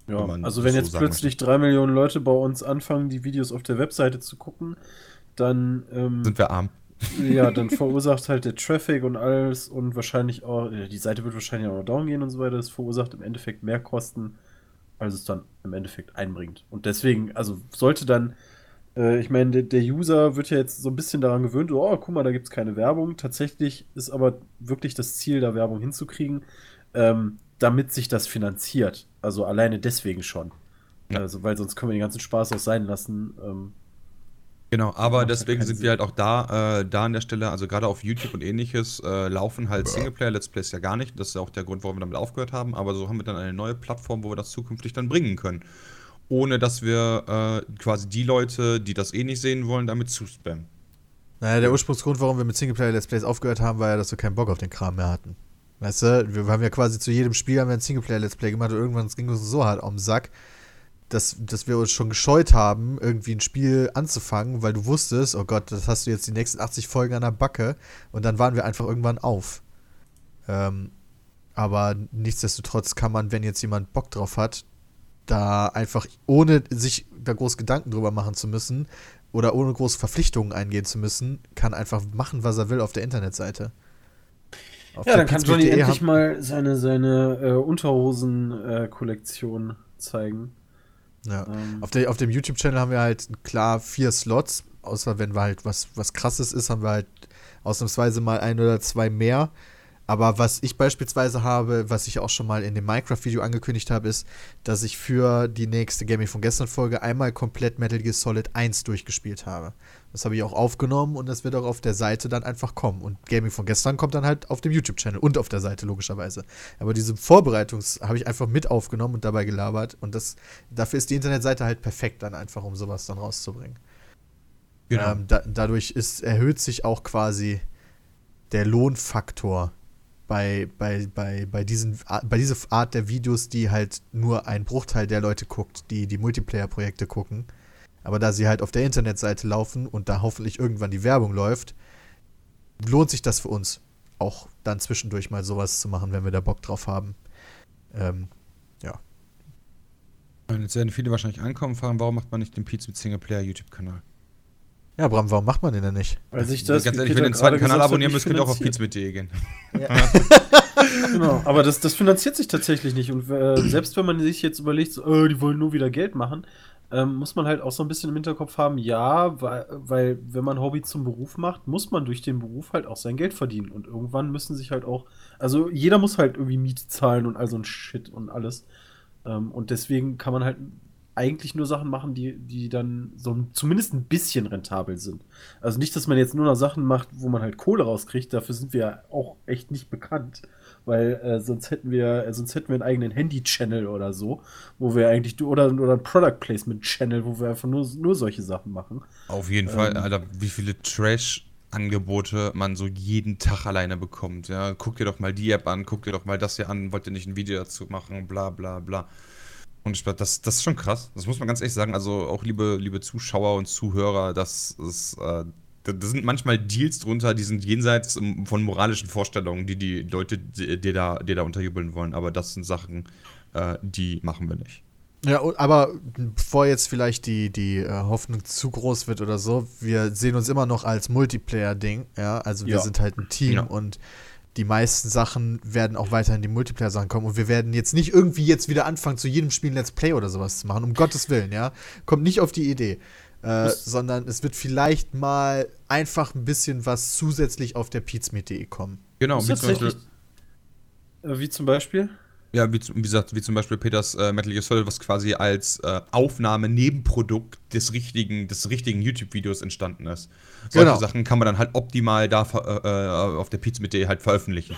Speaker 3: Ja,
Speaker 4: wenn
Speaker 3: also wenn
Speaker 4: so
Speaker 3: jetzt plötzlich drei Millionen Leute bei uns anfangen, die Videos auf der Webseite zu gucken, dann ähm,
Speaker 4: Sind wir arm.
Speaker 3: Ja, dann verursacht halt der Traffic und alles und wahrscheinlich auch, die Seite wird wahrscheinlich auch noch down gehen und so weiter. Das verursacht im Endeffekt mehr Kosten, als es dann im Endeffekt einbringt. Und deswegen, also sollte dann, äh, ich meine, der, der, User wird ja jetzt so ein bisschen daran gewöhnt, oh, guck mal, da gibt es keine Werbung. Tatsächlich ist aber wirklich das Ziel, da Werbung hinzukriegen, ähm, damit sich das finanziert. Also alleine deswegen schon. Ja. Also, weil sonst können wir den ganzen Spaß auch sein lassen. Ähm,
Speaker 4: Genau, aber deswegen sind wir halt auch da, äh, da an der Stelle, also gerade auf YouTube und ähnliches, äh, laufen halt Singleplayer-Let's Plays ja gar nicht. Das ist ja auch der Grund, warum wir damit aufgehört haben. Aber so haben wir dann eine neue Plattform, wo wir das zukünftig dann bringen können. Ohne dass wir äh, quasi die Leute, die das eh nicht sehen wollen, damit zuspammen.
Speaker 1: Naja, der Ursprungsgrund, warum wir mit Singleplayer-Let's Plays aufgehört haben, war ja, dass wir keinen Bock auf den Kram mehr hatten. Weißt du, wir haben ja quasi zu jedem Spiel haben wir ein Singleplayer-Let's Play gemacht und irgendwann ging es so hart am Sack, dass, dass wir uns schon gescheut haben, irgendwie ein Spiel anzufangen, weil du wusstest, oh Gott, das hast du jetzt die nächsten 80 Folgen an der Backe und dann waren wir einfach irgendwann auf. Ähm, aber nichtsdestotrotz kann man, wenn jetzt jemand Bock drauf hat, da einfach ohne sich da groß Gedanken drüber machen zu müssen oder ohne große Verpflichtungen eingehen zu müssen, kann einfach machen, was er will auf der Internetseite.
Speaker 3: Auf ja, dann kann Johnny endlich mal seine, seine äh, Unterhosen-Kollektion äh, zeigen.
Speaker 1: Ja. Ähm, auf, der, auf dem YouTube-Channel haben wir halt klar vier Slots, außer wenn wir halt was, was krasses ist, haben wir halt ausnahmsweise mal ein oder zwei mehr. Aber was ich beispielsweise habe, was ich auch schon mal in dem Minecraft-Video angekündigt habe, ist, dass ich für die nächste Gaming von gestern Folge einmal komplett Metal Gear Solid 1 durchgespielt habe. Das habe ich auch aufgenommen und das wird auch auf der Seite dann einfach kommen. Und Gaming von gestern kommt dann halt auf dem YouTube-Channel und auf der Seite, logischerweise. Aber diese Vorbereitungs habe ich einfach mit aufgenommen und dabei gelabert. Und das, dafür ist die Internetseite halt perfekt dann einfach, um sowas dann rauszubringen. Genau. Ähm, da, dadurch ist, erhöht sich auch quasi der Lohnfaktor bei, bei, bei, bei, diesen, bei dieser Art der Videos, die halt nur ein Bruchteil der Leute guckt, die die Multiplayer-Projekte gucken. Aber da sie halt auf der Internetseite laufen und da hoffentlich irgendwann die Werbung läuft, lohnt sich das für uns auch dann zwischendurch mal sowas zu machen, wenn wir da Bock drauf haben. Ähm, ja.
Speaker 4: Und jetzt werden viele wahrscheinlich ankommen und fragen, warum macht man nicht den Pizza mit Singleplayer YouTube-Kanal?
Speaker 1: Ja, Bram, warum macht man den denn nicht?
Speaker 3: Weil sich das.
Speaker 4: Ganz ehrlich, wenn ihr den zweiten Kanal abonnieren müsst, könnt ihr auch auf pizza.de gehen. Ja.
Speaker 3: genau, aber das, das finanziert sich tatsächlich nicht. Und äh, selbst wenn man sich jetzt überlegt, so, oh, die wollen nur wieder Geld machen, ähm, muss man halt auch so ein bisschen im Hinterkopf haben, ja, weil, weil wenn man Hobby zum Beruf macht, muss man durch den Beruf halt auch sein Geld verdienen. Und irgendwann müssen sich halt auch, also jeder muss halt irgendwie Miete zahlen und all so ein Shit und alles. Ähm, und deswegen kann man halt eigentlich nur Sachen machen, die, die dann so zumindest ein bisschen rentabel sind. Also nicht, dass man jetzt nur noch Sachen macht, wo man halt Kohle rauskriegt, dafür sind wir ja auch echt nicht bekannt. Weil äh, sonst hätten wir, äh, sonst hätten wir einen eigenen Handy-Channel oder so, wo wir eigentlich, oder, oder ein Product Placement-Channel, wo wir einfach nur, nur solche Sachen machen.
Speaker 4: Auf jeden ähm, Fall, Alter, wie viele Trash- Angebote man so jeden Tag alleine bekommt. Ja, guck dir doch mal die App an, guck dir doch mal das hier an, wollt ihr nicht ein Video dazu machen, bla bla bla. Und ich, das, das ist schon krass. Das muss man ganz ehrlich sagen. Also auch liebe, liebe Zuschauer und Zuhörer, das ist, äh, da, da, sind manchmal Deals drunter, die sind jenseits von moralischen Vorstellungen, die die Leute dir da, dir da unterjubeln wollen. Aber das sind Sachen, äh, die machen wir nicht.
Speaker 1: Ja, aber bevor jetzt vielleicht die, die äh, Hoffnung zu groß wird oder so, wir sehen uns immer noch als Multiplayer-Ding, ja. Also wir ja. sind halt ein Team ja. und die meisten Sachen werden auch weiterhin die Multiplayer-Sachen kommen. Und wir werden jetzt nicht irgendwie jetzt wieder anfangen, zu jedem Spiel ein Let's Play oder sowas zu machen. Um Gottes Willen, ja. Kommt nicht auf die Idee. Äh, sondern es wird vielleicht mal einfach ein bisschen was zusätzlich auf der Pizmeet.de kommen.
Speaker 3: Genau, wie zum, Beispiel, äh, wie zum Beispiel?
Speaker 4: Ja, wie, wie, gesagt, wie zum Beispiel Peters äh, Metal Gear Solid, was quasi als äh, Aufnahme-Nebenprodukt des richtigen, des richtigen YouTube-Videos entstanden ist. Solche genau. Sachen kann man dann halt optimal da äh, äh auf der Pizza mit halt veröffentlichen.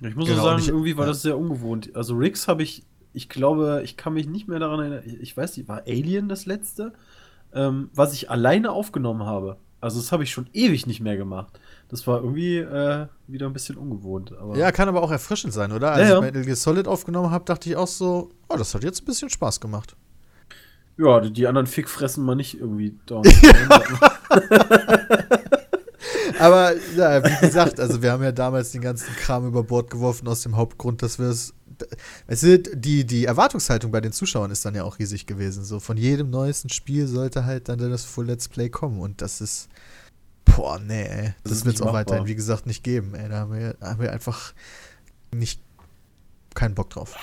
Speaker 3: Ich muss genau, sagen, ich, irgendwie war ja. das sehr ungewohnt. Also Riggs habe ich, ich glaube, ich kann mich nicht mehr daran erinnern, ich weiß nicht, war Alien das letzte, ähm, was ich alleine aufgenommen habe. Also das habe ich schon ewig nicht mehr gemacht. Das war irgendwie äh, wieder ein bisschen ungewohnt.
Speaker 1: Aber ja, kann aber auch erfrischend sein, oder? Als ja, ja. ich Metal Gear Solid aufgenommen habe, dachte ich auch so, oh, das hat jetzt ein bisschen Spaß gemacht.
Speaker 3: Ja, die, die anderen Fickfressen mal nicht irgendwie down.
Speaker 1: aber ja, wie gesagt, also wir haben ja damals den ganzen Kram über Bord geworfen aus dem Hauptgrund, dass wir es es ist, die, die Erwartungshaltung bei den Zuschauern ist dann ja auch riesig gewesen. So von jedem neuesten Spiel sollte halt dann das Full Let's Play kommen und das ist Boah, nee, ey.
Speaker 3: Das
Speaker 1: Das, wird es auch weiterhin,
Speaker 3: machbar.
Speaker 1: wie gesagt, nicht geben, ey. Da haben wir, haben wir einfach nicht keinen Bock drauf.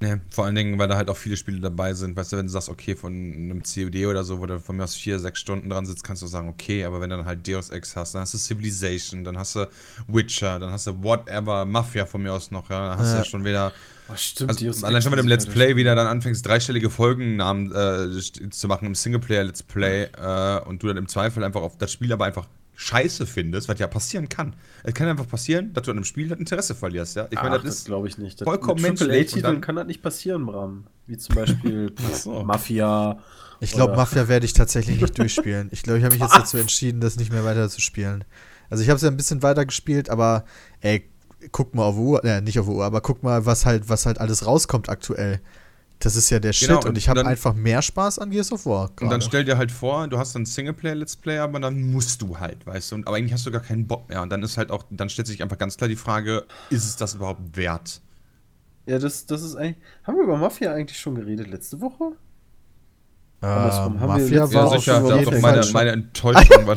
Speaker 4: Nee, vor allen Dingen, weil da halt auch viele Spiele dabei sind. Weißt du, wenn du sagst, okay, von einem COD oder so, wo du von mir aus vier, sechs Stunden dran sitzt, kannst du sagen, okay, aber wenn du dann halt Deus Ex hast, dann hast du Civilization, dann hast du Witcher, dann hast du whatever, Mafia von mir aus noch, ja, dann hast du
Speaker 1: Ja.
Speaker 4: ja schon wieder.
Speaker 3: Oh, stimmt,
Speaker 4: Also,
Speaker 3: Deus
Speaker 4: allein schon mit dem Let's Play wieder dann anfängst, dreistellige Folgennamen äh, zu machen im Singleplayer-Let's Play äh, und du dann im Zweifel einfach auf das Spiel aber einfach scheiße findest, was ja passieren kann. Es kann einfach passieren, dass du an einem Spiel das Interesse verlierst, ja. Ich meine,
Speaker 3: Ach,
Speaker 4: das ist.
Speaker 3: glaube ich nicht. Das,
Speaker 4: vollkommen menschlich dann-
Speaker 3: kann das nicht passieren, Bram. Wie zum Beispiel
Speaker 4: so.
Speaker 3: Mafia.
Speaker 1: Ich glaube, Mafia werde ich tatsächlich nicht durchspielen. Ich glaube, ich habe mich jetzt dazu entschieden, das nicht mehr weiter zu spielen. Also ich habe es ja ein bisschen weiter gespielt, aber ey, guck mal auf die Uhr, äh, nicht auf die Uhr, aber guck mal, was halt, was halt alles rauskommt aktuell. Das ist ja der Shit
Speaker 4: Genau,
Speaker 1: und,
Speaker 4: und
Speaker 1: ich habe
Speaker 4: dann-
Speaker 1: einfach mehr Spaß an Gears of War.
Speaker 4: Und dann stell dir halt vor, du hast dann Singleplayer-Let's Play, aber dann musst du halt, weißt du. Und, aber eigentlich hast du gar keinen Bock mehr. Und dann ist halt auch, dann stellt sich einfach ganz klar die Frage, ist es das überhaupt wert?
Speaker 3: Ja, das, das ist eigentlich. Haben wir über Mafia eigentlich schon geredet letzte Woche?
Speaker 1: äh,
Speaker 3: andersrum, haben wir
Speaker 1: Mafia war
Speaker 3: schon über
Speaker 1: jeden
Speaker 4: doch
Speaker 1: Fall
Speaker 4: meine,
Speaker 1: schon-
Speaker 4: meine Enttäuschung war.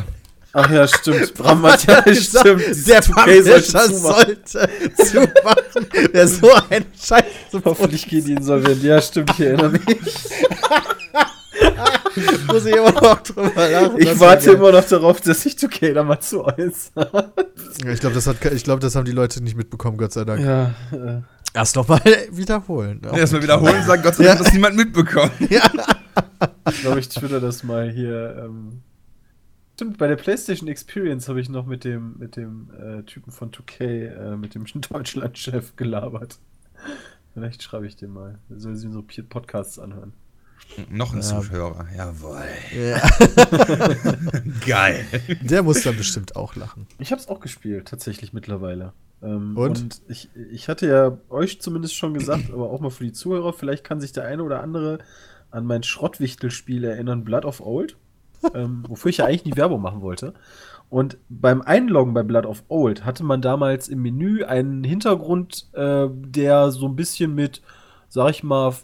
Speaker 3: Ach ja, stimmt. Bram hat ja
Speaker 1: gesagt,
Speaker 3: stimmt.
Speaker 1: der
Speaker 3: 2K
Speaker 1: Publisher sollte zumachen. Der so ein Scheiß zu
Speaker 3: Hoffentlich gehen die insolvent. Ja, stimmt, ich erinnere mich.
Speaker 1: muss ich immer noch drüber lachen.
Speaker 3: Ich warte
Speaker 1: war
Speaker 3: immer noch darauf, dass sich 2K da mal zu äußert.
Speaker 1: Ich glaube, das, hat- ich glaub, das haben die Leute nicht mitbekommen, Gott sei Dank.
Speaker 3: Ja, äh,
Speaker 1: Erst nochmal wiederholen.
Speaker 4: Erstmal wiederholen und sagen, Gott sei Dank hat das niemand mitbekommen.
Speaker 3: ich glaube, ich twitter das mal hier. Ähm. Stimmt, bei der PlayStation Experience habe ich noch mit dem, mit dem äh, Typen von 2K, äh, mit dem Deutschlandchef gelabert. Vielleicht schreibe ich den mal. Er soll sich so Podcasts anhören.
Speaker 4: Noch ein
Speaker 1: Ja.
Speaker 4: Zuhörer. Jawohl.
Speaker 1: Ja,
Speaker 4: Geil.
Speaker 1: der muss dann bestimmt auch lachen.
Speaker 3: Ich habe es auch gespielt, tatsächlich mittlerweile. Ähm,
Speaker 1: Und?
Speaker 3: ich, ich hatte ja euch zumindest schon gesagt, aber auch mal für die Zuhörer, vielleicht kann sich der eine oder andere an mein Schrottwichtelspiel erinnern, Blood of Old, ähm, wofür ich ja eigentlich nie Werbung machen wollte. Und beim Einloggen bei Blood of Old hatte man damals im Menü einen Hintergrund, äh, der so ein bisschen mit, sag ich mal,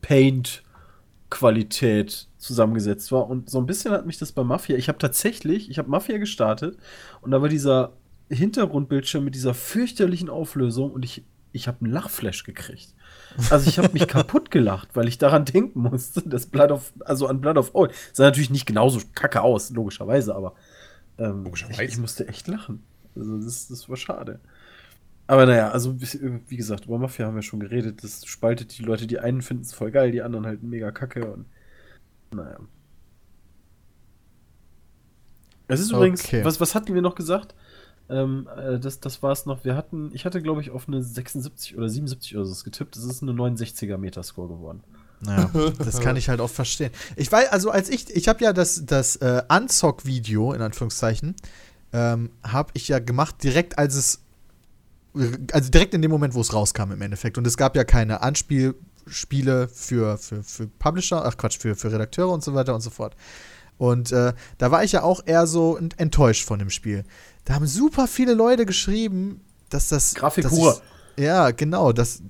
Speaker 3: Paint-Qualität zusammengesetzt war. Und so ein bisschen hat mich das bei Mafia. Ich habe tatsächlich, ich habe Mafia gestartet und da war dieser Hintergrundbildschirm mit dieser fürchterlichen Auflösung und ich, ich habe einen Lachflash gekriegt. Also ich habe mich kaputt gelacht, weil ich daran denken musste, dass Blood of, also an Blood of Old, sah natürlich nicht genauso kacke aus, logischerweise, aber ähm,
Speaker 4: Logischerweise.
Speaker 3: Ich, ich musste echt lachen. Also das, das war schade. Aber naja, also wie gesagt, über Mafia haben wir schon geredet. Das spaltet die Leute. Die einen finden es voll geil, die anderen halt mega kacke. Und naja. Es ist übrigens,
Speaker 1: Okay.
Speaker 3: was, was hatten wir noch gesagt? Ähm, äh, das, das war es noch. Wir hatten, ich hatte, glaube ich, auf eine 76 oder 77 oder so getippt. Das ist eine 69er Metascore geworden.
Speaker 1: Naja, das kann ich halt auch verstehen. Ich weiß, also als ich, ich habe ja das, das äh, Unzock-Video, in Anführungszeichen, ähm, habe ich ja gemacht direkt als es, also direkt in dem Moment, wo es rauskam im Endeffekt. Und es gab ja keine Anspielspiele für, für, für Publisher, ach Quatsch, für, für Redakteure und so weiter und so fort. Und äh, da war ich ja auch eher so ent- enttäuscht von dem Spiel. Da haben super viele Leute geschrieben, dass das.
Speaker 3: Grafik pur.
Speaker 1: Ja, genau. Das,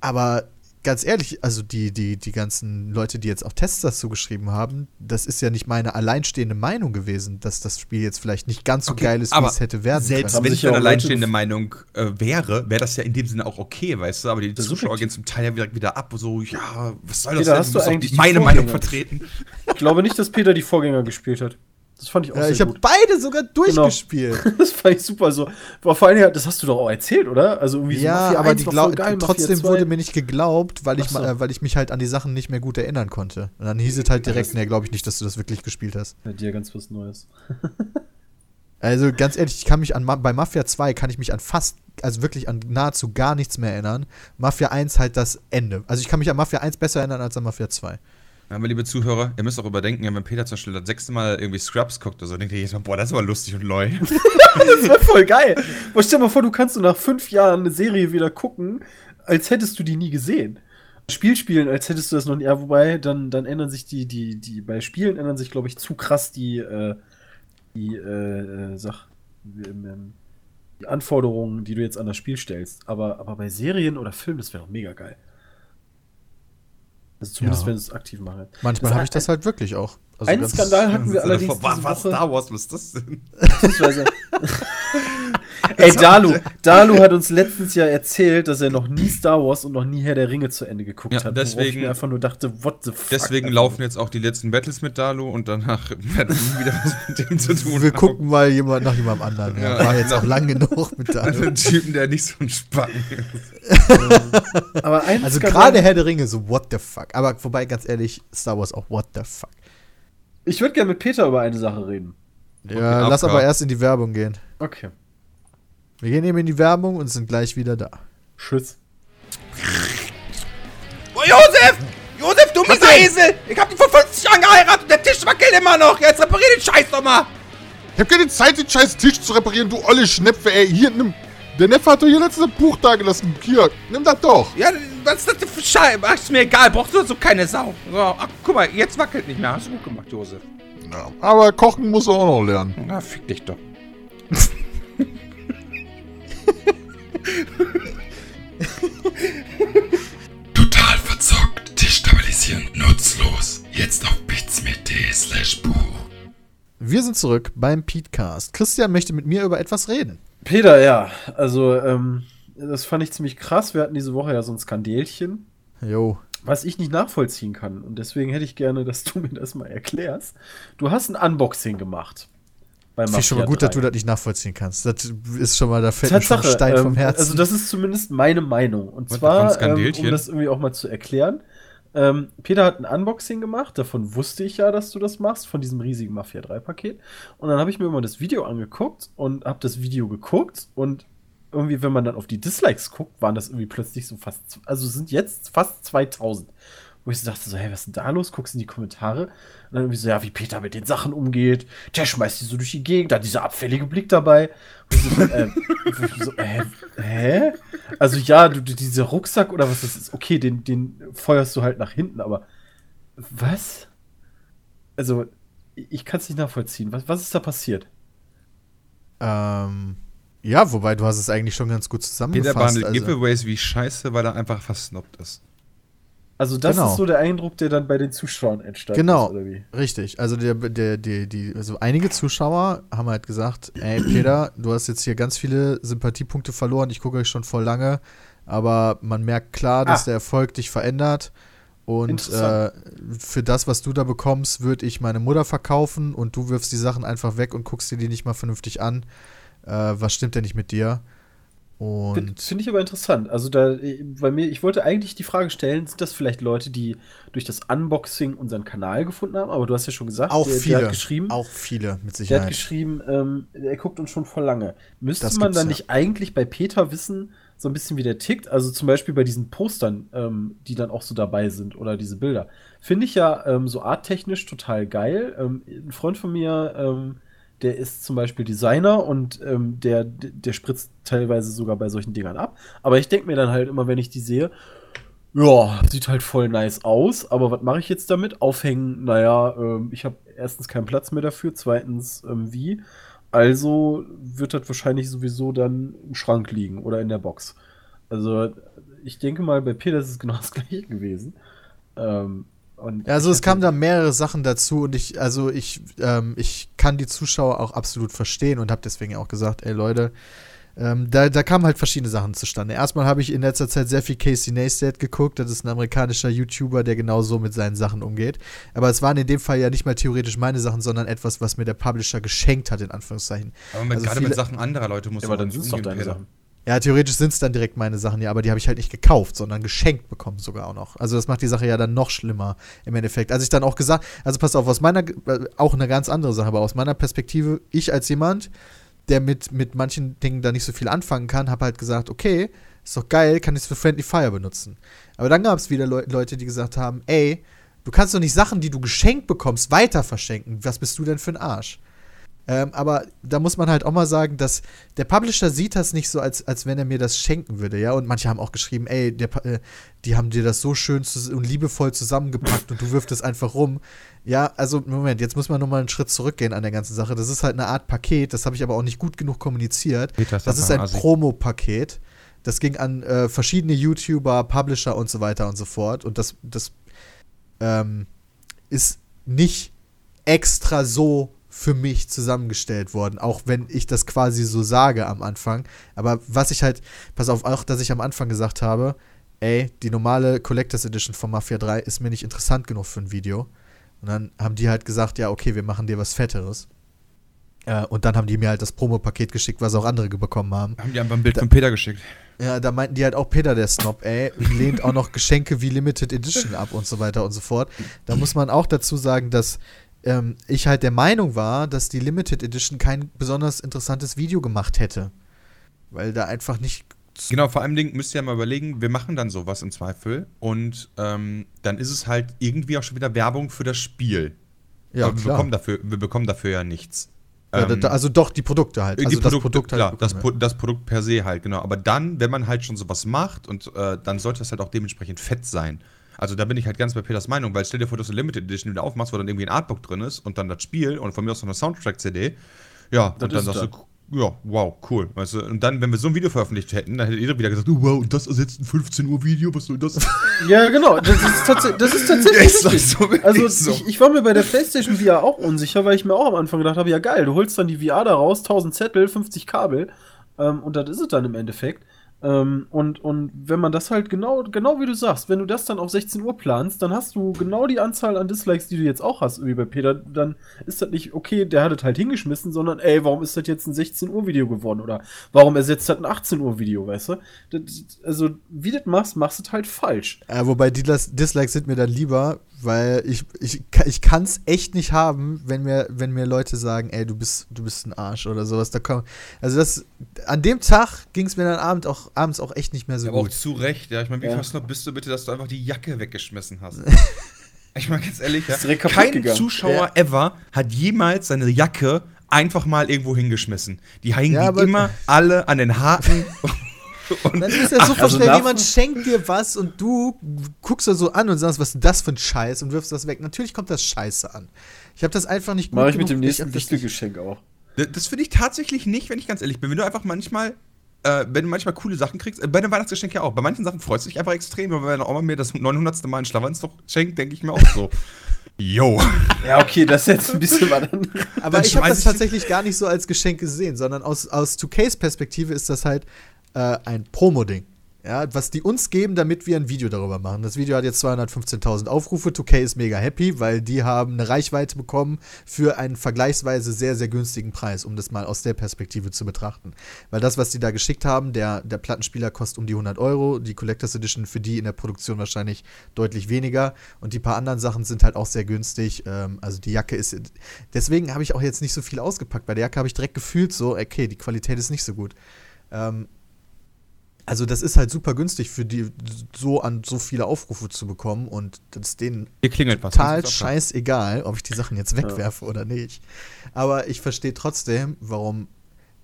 Speaker 1: aber ganz ehrlich, also die, die, die ganzen Leute, die jetzt auch Tests dazu geschrieben haben, das ist ja nicht meine alleinstehende Meinung gewesen, dass das Spiel jetzt vielleicht nicht ganz so
Speaker 4: Okay,
Speaker 1: geil ist, wie es hätte werden
Speaker 4: Selbst
Speaker 1: können.
Speaker 3: Haben
Speaker 4: wenn ich
Speaker 3: ja
Speaker 4: eine alleinstehende Meinung äh, wäre, wäre das ja in dem Sinne auch okay, weißt du? Aber die Zuschauer gehen zum Teil ja wieder, wieder ab, so, ja, was soll das
Speaker 3: Peter,
Speaker 4: denn?
Speaker 3: hast
Speaker 4: Du
Speaker 3: du
Speaker 4: musst doch
Speaker 3: eigentlich
Speaker 4: meine Meinung vertreten.
Speaker 3: Ich glaube nicht, dass Peter die Vorgänger gespielt hat. Das fand ich auch
Speaker 1: Ja,
Speaker 3: sehr
Speaker 1: ich habe
Speaker 3: gut.
Speaker 1: beide sogar durchgespielt.
Speaker 3: Das fand ich super so. Aber vor allem, das hast du doch auch erzählt, oder? Also irgendwie
Speaker 1: Ja,
Speaker 3: Mafia
Speaker 1: aber
Speaker 3: 1
Speaker 1: die glaub,
Speaker 3: geil,
Speaker 1: trotzdem
Speaker 3: 2.
Speaker 1: wurde mir nicht geglaubt, weil ich,
Speaker 3: so.
Speaker 1: äh, weil ich mich halt an die Sachen nicht mehr gut erinnern konnte. Und dann hieß es halt direkt, nee, glaube ich nicht, dass du das wirklich gespielt hast.
Speaker 3: Bei dir ganz was Neues.
Speaker 1: Also ganz ehrlich, ich kann mich an bei Mafia 2 kann ich mich an fast, also wirklich an nahezu gar nichts mehr erinnern. Mafia 1 halt das Ende. Also ich kann mich an Mafia 1 besser erinnern als an Mafia 2.
Speaker 4: Aber liebe Zuhörer, ihr müsst auch überdenken, wenn Peter zum Beispiel das sechste Mal irgendwie Scrubs guckt oder so, denkt ihr jedes Mal, boah, das ist aber lustig und neu.
Speaker 3: Das wäre voll geil. Boah, stell dir mal vor, du kannst nach fünf Jahren eine Serie wieder gucken, als hättest du die nie gesehen. Spiel spielen, als hättest du das noch nie. Ja, wobei, dann, dann ändern sich die, die, die, bei Spielen ändern sich, glaube ich, zu krass die, äh, die, äh, äh, Sach, ähm, ähm, die Anforderungen, die du jetzt an das Spiel stellst. Aber, aber bei Serien oder Filmen, das wäre doch mega geil. Also zumindest,
Speaker 1: Ja.
Speaker 3: wenn du es aktiv machst.
Speaker 1: Manchmal habe ich das halt wirklich auch. Also
Speaker 3: Einen
Speaker 1: ganz-
Speaker 3: Skandal hatten wir allerdings
Speaker 4: was,
Speaker 3: diese
Speaker 4: was
Speaker 3: Woche.
Speaker 4: Star Wars, was ist das denn?
Speaker 3: Ey, Dalu, Dalu hat uns letztens ja erzählt, dass er noch nie Star Wars und noch nie Herr der Ringe zu Ende geguckt
Speaker 4: Ja,
Speaker 3: hat.
Speaker 4: deswegen-
Speaker 3: ich mir einfach nur dachte, what the fuck.
Speaker 4: Deswegen
Speaker 3: Alter.
Speaker 4: laufen jetzt auch die letzten Battles mit Dalu und danach werden wir wieder was mit dem zu tun
Speaker 1: Wir
Speaker 4: haben.
Speaker 1: gucken mal jemand nach jemandem anderen. Ja,
Speaker 4: Ja,
Speaker 1: war jetzt
Speaker 4: genau.
Speaker 1: auch lang genug mit
Speaker 4: An
Speaker 1: Daniel.
Speaker 4: einen Typen, der nicht so ein Spacken ist.
Speaker 3: Aber ein
Speaker 1: Also gerade Herr der Ringe, so what the fuck. Aber vorbei, ganz ehrlich, Star Wars auch what the fuck.
Speaker 3: Ich würde gerne mit Peter über eine Sache reden.
Speaker 1: Ja, lass aber erst in die Werbung gehen.
Speaker 3: Okay.
Speaker 1: Wir gehen eben in die Werbung und sind gleich wieder da.
Speaker 3: Tschüss.
Speaker 5: Oh, Josef! Josef, du mieser Esel! Ich hab dich vor 50 Jahren geheiratet und der Tisch wackelt immer noch! Jetzt reparier den Scheiß doch mal!
Speaker 6: Ich hab keine Zeit, den scheiß Tisch zu reparieren, du olle Schnepfe, ey. Hier, nimm. Der Neffe hat doch hier letztes Buch da gelassen. Hier, nimm das doch.
Speaker 5: Ja, was ist das denn für Scheiß? Ach, ist mir egal, brauchst du so keine Sau. So, ach, guck mal, jetzt wackelt nicht mehr. Hast du gut gemacht, Josef.
Speaker 6: Ja, aber kochen muss er auch noch lernen.
Speaker 5: Na, fick dich doch.
Speaker 7: Total verzockt, destabilisieren, nutzlos. Jetzt auf bitsme.de slash Buch.
Speaker 1: Wir sind zurück beim Petecast. Christian möchte mit mir über etwas reden.
Speaker 3: Peter, ja. Also, ähm, das fand ich ziemlich krass. Wir hatten diese Woche ja so ein Skandälchen,
Speaker 1: Jo.
Speaker 3: was ich nicht nachvollziehen kann. Und deswegen hätte ich gerne, dass du mir das mal erklärst. Du hast ein Unboxing gemacht. Bei
Speaker 1: Finde ich schon mal gut, dass
Speaker 3: 3.
Speaker 1: du das nicht nachvollziehen kannst. Das ist schon mal, da fällt mir schon Stein vom
Speaker 3: ähm,
Speaker 1: Herzen.
Speaker 3: also das ist zumindest meine Meinung. Und
Speaker 4: Was,
Speaker 3: zwar, ähm, um das irgendwie auch mal zu erklären. Ähm, Peter hat ein Unboxing gemacht, davon wusste ich ja, dass du das machst, von diesem riesigen Mafia 3 Paket. Und dann habe ich mir mal das Video angeguckt und habe das Video geguckt und irgendwie, wenn man dann auf die Dislikes guckt, waren das irgendwie plötzlich so fast, also sind jetzt fast 2000. Wo ich so dachte, so, hey, was ist denn da los? Guckst in die Kommentare. Und dann irgendwie so, ja, wie Peter mit den Sachen umgeht. Der schmeißt die so durch die Gegend, da hat dieser abfällige Blick dabei. Und ich so, äh, so, hä? hä? Also ja, du, dieser Rucksack oder was das ist, okay, den, den feuerst du halt nach hinten, aber was? Also, ich kann es nicht nachvollziehen. Was, was ist da passiert?
Speaker 1: ähm, ja, wobei du hast es eigentlich schon ganz gut
Speaker 4: Peter
Speaker 1: zusammengefasst.
Speaker 4: behandelt
Speaker 1: also,
Speaker 4: Giveaways wie scheiße, weil er einfach versnobbt ist.
Speaker 3: Also, das
Speaker 1: Genau.
Speaker 3: ist so der Eindruck, der dann bei den Zuschauern entstand.
Speaker 1: Genau,
Speaker 3: Ist, oder wie?
Speaker 1: richtig. Also der, der, der, die, also einige Zuschauer haben halt gesagt, ey Peter, du hast jetzt hier ganz viele Sympathiepunkte verloren, ich gucke euch schon voll lange, aber man merkt klar, dass
Speaker 3: Ah.
Speaker 1: der Erfolg dich verändert. Und äh, für das, was du da bekommst, würde ich meine Mutter verkaufen und du wirfst die Sachen einfach weg und guckst dir die nicht mal vernünftig an. Äh, was stimmt denn nicht mit dir? Und
Speaker 3: Finde ich aber interessant. Also da, äh, bei mir, ich wollte eigentlich die Frage stellen, sind das vielleicht Leute, die durch das Unboxing unseren Kanal gefunden haben? Aber du hast ja schon gesagt,
Speaker 1: auch
Speaker 3: der,
Speaker 1: viele,
Speaker 3: der hat geschrieben,
Speaker 1: auch viele mit
Speaker 3: der hat
Speaker 1: Sicherheit.
Speaker 3: geschrieben, ähm, er guckt uns schon vor lange. Müsste
Speaker 1: Das
Speaker 3: man dann
Speaker 1: ja.
Speaker 3: nicht eigentlich bei Peter wissen, so ein bisschen wie der tickt? Also zum Beispiel bei diesen Postern, ähm, die dann auch so dabei sind oder diese Bilder. Finde ich ja ähm, so arttechnisch total geil. Ähm, ein Freund von mir, ähm, der ist zum Beispiel Designer und ähm, der, der spritzt teilweise sogar bei solchen Dingern ab. Aber ich denke mir dann halt immer, wenn ich die sehe, ja, sieht halt voll nice aus, aber was mache ich jetzt damit? Aufhängen, naja, ähm, ich habe erstens keinen Platz mehr dafür, zweitens ähm, wie. Also wird das wahrscheinlich sowieso dann im Schrank liegen oder in der Box. Also ich denke mal, bei Peter ist es genau das gleiche gewesen. Ähm, und
Speaker 1: Ja, also es kamen da mehrere Sachen dazu und ich, also ich, ähm, ich kann die Zuschauer auch absolut verstehen und habe deswegen auch gesagt, ey Leute, ähm, da, da kamen halt verschiedene Sachen zustande. Erstmal habe ich in letzter Zeit sehr viel Casey Neistat geguckt. Das ist ein amerikanischer YouTuber, der genau so mit seinen Sachen umgeht. Aber es waren in dem Fall ja nicht mal theoretisch meine Sachen, sondern etwas, was mir der Publisher geschenkt hat, in Anführungszeichen.
Speaker 4: Aber mit,
Speaker 1: Also
Speaker 4: gerade
Speaker 1: viele-
Speaker 4: mit Sachen anderer Leute muss
Speaker 3: Ja,
Speaker 4: man
Speaker 3: dann doch
Speaker 4: umgehen,
Speaker 3: deine. Sachen.
Speaker 1: Ja, theoretisch sind es dann direkt meine Sachen, ja, aber die habe ich halt nicht gekauft, sondern geschenkt bekommen sogar auch noch. Also das macht die Sache ja dann noch schlimmer im Endeffekt. Als ich dann auch gesagt, also pass auf, aus meiner, äh, auch eine ganz andere Sache, aber aus meiner Perspektive, ich als jemand, der mit, mit manchen Dingen da nicht so viel anfangen kann, habe halt gesagt, okay, ist doch geil, kann ich es für Friendly Fire benutzen. Aber dann gab es wieder Leu Leute, die gesagt haben, ey, du kannst doch nicht Sachen, die du geschenkt bekommst, weiter verschenken. Was bist du denn für ein Arsch? Ähm, aber da muss man halt auch mal sagen, dass der Publisher sieht das nicht so, als, als wenn er mir das schenken würde, ja. Und manche haben auch geschrieben, ey, der, äh, die haben dir das so schön und liebevoll zusammengepackt und du wirft es einfach rum. Ja, also Moment, jetzt muss man nochmal einen Schritt zurückgehen an der ganzen Sache. Das ist halt eine Art Paket, das habe ich aber auch nicht gut genug kommuniziert.
Speaker 4: Ist
Speaker 1: Das ist ein. Promo-Paket. Das ging an äh, verschiedene YouTuber, Publisher und so weiter und so fort. Und das, das ähm, ist nicht extra so für mich zusammengestellt worden, auch wenn ich das quasi so sage am Anfang. Aber was ich halt, pass auf, auch dass ich am Anfang gesagt habe, ey, die normale Collectors Edition von Mafia 3 ist mir nicht interessant genug für ein Video. Und dann haben die halt gesagt, ja, okay, wir machen dir was Fetteres. Äh, und dann haben die mir halt das Promo-Paket geschickt, was auch andere bekommen haben.
Speaker 4: Haben die einfach ein Bild von Peter geschickt.
Speaker 1: Ja, da meinten die halt auch Peter, der Snob, ey, lehnt auch noch Geschenke wie Limited Edition ab und so weiter und so fort. Da muss man auch dazu sagen, dass ähm, ich halt der Meinung war, dass die Limited Edition kein besonders interessantes Video gemacht hätte. Weil da einfach nicht.
Speaker 4: Genau, vor allem Dingen müsst ihr ja mal überlegen, wir machen dann sowas im Zweifel und ähm, dann ist es halt irgendwie auch schon wieder Werbung für das Spiel.
Speaker 1: Ja,
Speaker 4: Aber wir
Speaker 1: klar.
Speaker 4: bekommen, dafür, wir bekommen dafür ja nichts.
Speaker 1: Ja, da,
Speaker 4: Ähm,
Speaker 1: also doch, die Produkte halt.
Speaker 4: die
Speaker 1: Also
Speaker 4: Produkte,
Speaker 1: das Produkt
Speaker 4: klar,
Speaker 1: halt.
Speaker 4: das,
Speaker 1: bekommen,
Speaker 4: Pro das Produkt per se halt, genau. Aber dann, wenn man halt schon sowas macht und äh, dann sollte das halt auch dementsprechend fett sein. Also da bin ich halt ganz bei Peters Meinung, weil stell dir vor, dass du eine Limited Edition wieder aufmachst, wo dann irgendwie ein Artbook drin ist und dann das Spiel und von mir aus noch eine Soundtrack-CD. Ja,
Speaker 3: Das
Speaker 4: und dann sagst
Speaker 3: dann.
Speaker 4: du, ja, wow, cool. Weißt du, und dann, wenn wir so ein Video veröffentlicht hätten, dann hätte jeder wieder gesagt, oh, wow, und das ersetzt ein 15 Uhr Video, was soll das?
Speaker 3: Ja, genau. Das ist, tats das ist tatsächlich richtig.
Speaker 4: so
Speaker 3: also
Speaker 4: so.
Speaker 3: ich, ich war mir bei der PlayStation VR auch unsicher, weil ich mir auch am Anfang gedacht habe, ja geil, du holst dann die VR da raus, 1000 Zettel, 50 Kabel ähm, und das ist es dann im Endeffekt. Ähm, und, und wenn man das halt genau, genau wie du sagst, wenn du das dann auf 16 Uhr planst, dann hast du genau die Anzahl an Dislikes, die du jetzt auch hast, wie bei Peter, dann ist das nicht, okay, der hat es halt hingeschmissen, sondern ey, warum ist das jetzt ein 16 Uhr Video geworden? Oder warum ersetzt das ein 18 Uhr Video, weißt du? Das, also, wie das machst, machst du das halt falsch.
Speaker 1: Äh, wobei die Dis- Dislikes sind mir dann lieber, weil ich, ich, ich kann es echt nicht haben, wenn mir, wenn mir Leute sagen, ey, du bist, du bist ein Arsch oder sowas. Da komm, also das, an dem Tag ging es mir dann abend auch, abends auch echt nicht mehr so
Speaker 4: aber auch
Speaker 1: gut.
Speaker 4: zu Recht, ja. Ich meine, wie
Speaker 3: Ja.
Speaker 4: versnobt bist du bitte, dass du einfach die Jacke weggeschmissen hast? ich meine, ganz ehrlich, ja. Kein
Speaker 3: gegangen.
Speaker 4: Zuschauer
Speaker 1: Ja.
Speaker 4: ever hat jemals seine Jacke einfach mal irgendwo hingeschmissen. Die hängen
Speaker 1: Ja,
Speaker 4: die
Speaker 1: aber-
Speaker 4: immer alle an den Haken. und
Speaker 1: Dann ist ja so
Speaker 3: also
Speaker 1: schnell, jemand schenkt dir was und du guckst da so an und sagst, was ist denn das für ein Scheiß und wirfst das weg. Natürlich kommt das Scheiße an. Ich habe das einfach nicht gut
Speaker 3: Mache ich mit dem nächsten Wichtelgeschenk auch.
Speaker 4: Das, finde ich tatsächlich nicht, wenn ich ganz ehrlich bin. Wenn du einfach manchmal, äh, wenn du manchmal coole Sachen kriegst, äh, bei den Weihnachtsgeschenken ja auch. Bei manchen Sachen freust du dich einfach extrem, aber wenn Oma mir das 900. Mal in Schlafanzug schenkt, denke ich mir auch so. Yo.
Speaker 3: Ja, okay, das ist jetzt ein bisschen was anderes.
Speaker 1: Aber
Speaker 4: Dann
Speaker 1: ich habe das
Speaker 4: ich-
Speaker 1: tatsächlich gar nicht so als Geschenk gesehen, sondern aus, aus 2Ks Perspektive ist das halt äh, ein Promo-Ding. Ja, was die uns geben, damit wir ein Video darüber machen. Das Video hat jetzt 215.000 Aufrufe. 2K ist mega happy, weil die haben eine Reichweite bekommen für einen vergleichsweise sehr, sehr günstigen Preis, um das mal aus der Perspektive zu betrachten. Weil das, was die da geschickt haben, der, der Plattenspieler kostet um die 100 Euro, die Collectors Edition für die in der Produktion wahrscheinlich deutlich weniger und die paar anderen Sachen sind halt auch sehr günstig. Ähm, also die Jacke ist. Deswegen habe ich auch jetzt nicht so viel ausgepackt. Bei der Jacke habe ich direkt gefühlt so, okay, die Qualität ist nicht so gut. Ähm, also das ist halt super günstig für die, so an so viele Aufrufe zu bekommen und das ist denen total scheißegal, ob ich die Sachen jetzt wegwerfe oder nicht. Aber ich verstehe trotzdem, warum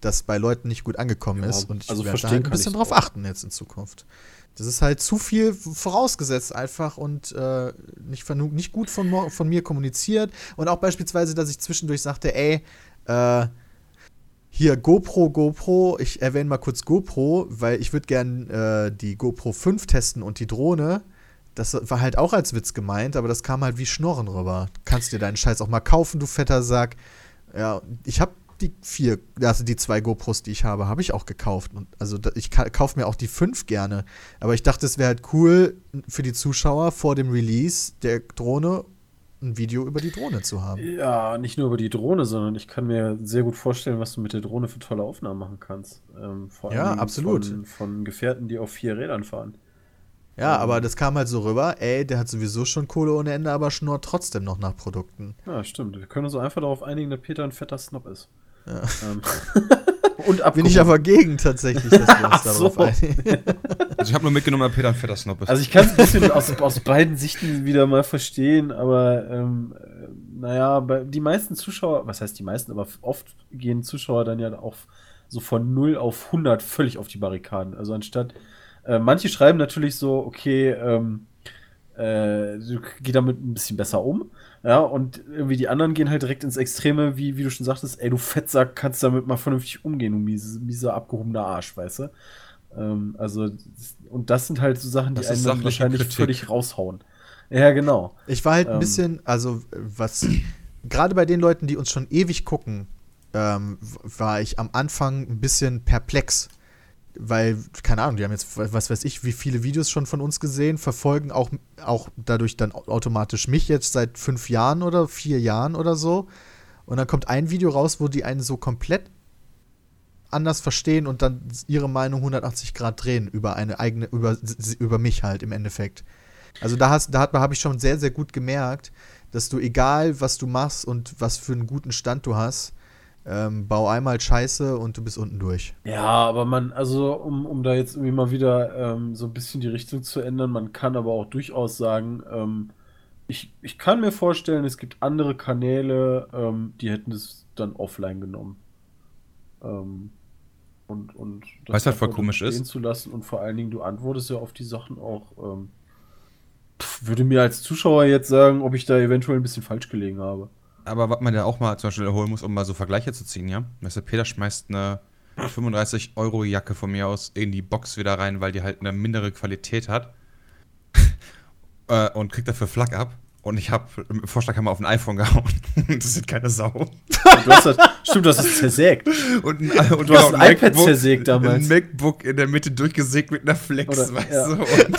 Speaker 1: das bei Leuten nicht gut angekommen
Speaker 3: Ja,
Speaker 1: ist und ich
Speaker 3: also
Speaker 1: werde da halt ein bisschen drauf
Speaker 3: auch.
Speaker 1: achten jetzt in Zukunft. Das ist halt zu viel vorausgesetzt einfach und äh, nicht, nicht gut von, von mir kommuniziert. Und auch beispielsweise, dass ich zwischendurch sagte, ey, äh, hier GoPro, GoPro, ich erwähne mal kurz GoPro, weil ich würde gern äh, die GoPro 5 testen und die Drohne. Das war halt auch als Witz gemeint, aber das kam halt wie Schnorren rüber. Kannst dir deinen Scheiß auch mal kaufen, du fetter Sack. Ja, ich habe die vier, also die zwei GoPros, die ich habe, habe ich auch gekauft. Und also ich ka- kaufe mir auch die fünf gerne. Aber ich dachte, es wäre halt cool für die Zuschauer vor dem Release der Drohne ein Video über die Drohne zu haben.
Speaker 3: Ja, nicht nur über die Drohne, sondern ich kann mir sehr gut vorstellen, was du mit der Drohne für tolle Aufnahmen machen kannst. Ähm, vor
Speaker 1: Ja, absolut.
Speaker 3: Von, von Gefährten, die auf vier Rädern fahren.
Speaker 1: Ja, aber das kam halt so rüber, ey, der hat sowieso schon Kohle ohne Ende, aber schnurrt trotzdem noch nach Produkten.
Speaker 3: Ja, stimmt. Wir können uns so einfach darauf einigen, dass Peter ein fetter Snob ist.
Speaker 1: Ja.
Speaker 3: Ähm, und abgehoben.
Speaker 1: Bin ich aber gegen tatsächlich, dass wir uns
Speaker 3: Ach so.
Speaker 1: darauf einigen.
Speaker 4: Also ich habe nur mitgenommen, dass Peter ein fetter Snob ist.
Speaker 3: Also ich kann es ein bisschen aus, aus beiden Sichten wieder mal verstehen, aber ähm, äh, naja, bei, die meisten Zuschauer, was heißt die meisten, aber oft gehen Zuschauer dann ja auch so von 0 auf 100 völlig auf die Barrikaden. Also anstatt, äh, manche schreiben natürlich so, okay, ähm, äh, du geh damit ein bisschen besser um. Ja, und irgendwie die anderen gehen halt direkt ins Extreme, wie, wie du schon sagtest, ey, du Fettsack, kannst damit mal vernünftig umgehen, du miese, mieser abgehobener Arsch, weißt du? Ähm, also, und das sind halt so Sachen, die einen wahrscheinlich
Speaker 4: Kritik.
Speaker 3: völlig raushauen. Ja, genau.
Speaker 1: Ich war halt ein
Speaker 3: Ähm.
Speaker 1: bisschen, also was, gerade bei den Leuten, die uns schon ewig gucken, ähm, war ich am Anfang ein bisschen perplex. Weil, keine Ahnung, die haben jetzt, was weiß ich, wie viele Videos schon von uns gesehen, verfolgen auch, auch dadurch dann automatisch mich jetzt seit fünf Jahren oder vier Jahren oder so. Und dann kommt ein Video raus, wo die einen so komplett anders verstehen und dann ihre Meinung 180 Grad drehen über eine eigene, über, über mich halt im Endeffekt. Also da hast, da habe ich schon sehr, sehr gut gemerkt, dass du egal, was du machst und was für einen guten Stand du hast, ähm, bau einmal Scheiße und du bist unten durch.
Speaker 3: Ja, aber man, also um, um da jetzt irgendwie mal wieder ähm, so ein bisschen die Richtung zu ändern, man kann aber auch durchaus sagen, ähm, ich, ich kann mir vorstellen, es gibt andere Kanäle, ähm, die hätten es dann offline genommen. Ähm, und, und das
Speaker 4: Weißt du, was voll
Speaker 3: einfach
Speaker 4: komisch
Speaker 3: stehen
Speaker 4: ist?
Speaker 3: zu lassen und vor allen Dingen, du antwortest ja auf die Sachen auch. Ähm, würde mir als Zuschauer jetzt sagen, ob ich da eventuell ein bisschen falsch gelegen habe.
Speaker 4: Aber was man ja auch mal zum Beispiel erholen muss, um mal so Vergleiche zu ziehen, ja? Weißt du, Peter schmeißt eine 35-Euro-Jacke von mir aus in die Box wieder rein, weil die halt eine mindere Qualität hat. äh, und kriegt dafür Flak ab. Und ich habe im Vorschlaghammer auf ein iPhone gehauen. das sind keine Sau.
Speaker 3: Und du hast das, stimmt, du hast es zersägt.
Speaker 4: Und, ein, und
Speaker 3: Du hast ein iPad zersägt damals.
Speaker 4: Ein MacBook in der Mitte durchgesägt mit einer Flex,
Speaker 3: Oder-
Speaker 4: weißt
Speaker 3: ja.
Speaker 4: du? Und,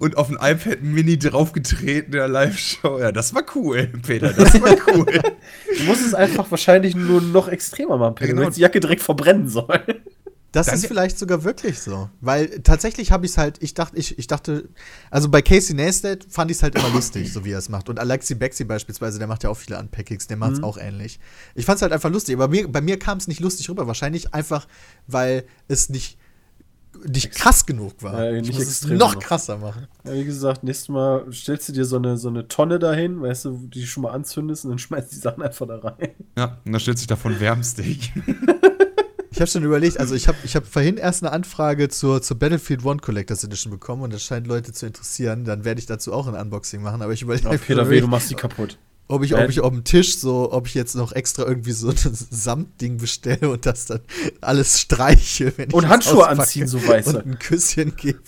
Speaker 4: und auf ein iPad Mini draufgetreten in der Live-Show. Ja, das war cool, Peter. Das war cool.
Speaker 3: Du musst es einfach wahrscheinlich nur noch extremer machen, Peter,
Speaker 4: Genau.
Speaker 3: damit die Jacke direkt verbrennen soll.
Speaker 1: Das
Speaker 4: Dann-
Speaker 1: ist vielleicht sogar wirklich so. Weil tatsächlich habe ich es halt, ich dachte, ich, ich dachte, also bei Casey Neistat fand ich es halt immer lustig, so wie er es macht. Und Alexi Bexi beispielsweise, der macht ja auch viele Unpackings, der macht es auch ähnlich. Ich fand es halt einfach lustig, aber mir, bei mir kam es nicht lustig rüber. Wahrscheinlich einfach, weil es nicht, nicht krass genug war.
Speaker 3: Ja,
Speaker 1: ich
Speaker 3: nicht
Speaker 1: muss es
Speaker 3: extrem
Speaker 1: noch
Speaker 3: genug.
Speaker 1: krasser machen.
Speaker 3: Ja, wie gesagt, nächstes Mal stellst du dir so eine, so eine Tonne dahin, weißt du, die du schon mal anzündest und dann schmeißt die Sachen einfach da rein.
Speaker 4: Ja, und dann stellt sich davon Wärmsteak.
Speaker 1: Ich habe schon überlegt, also ich habe ich hab vorhin erst eine Anfrage zur, zur Battlefield One Collectors Edition bekommen und das scheint Leute zu interessieren. Dann werde ich dazu auch ein Unboxing machen, aber ich überlege
Speaker 3: Oh, Peter W., du machst die kaputt.
Speaker 1: Ob ich, ob ich auf dem Tisch so, ob ich jetzt noch extra irgendwie so ein Samtding bestelle und das dann alles streiche. Wenn ich
Speaker 3: Und Handschuhe anziehen, so weiße.
Speaker 1: Und ein Küsschen gebe.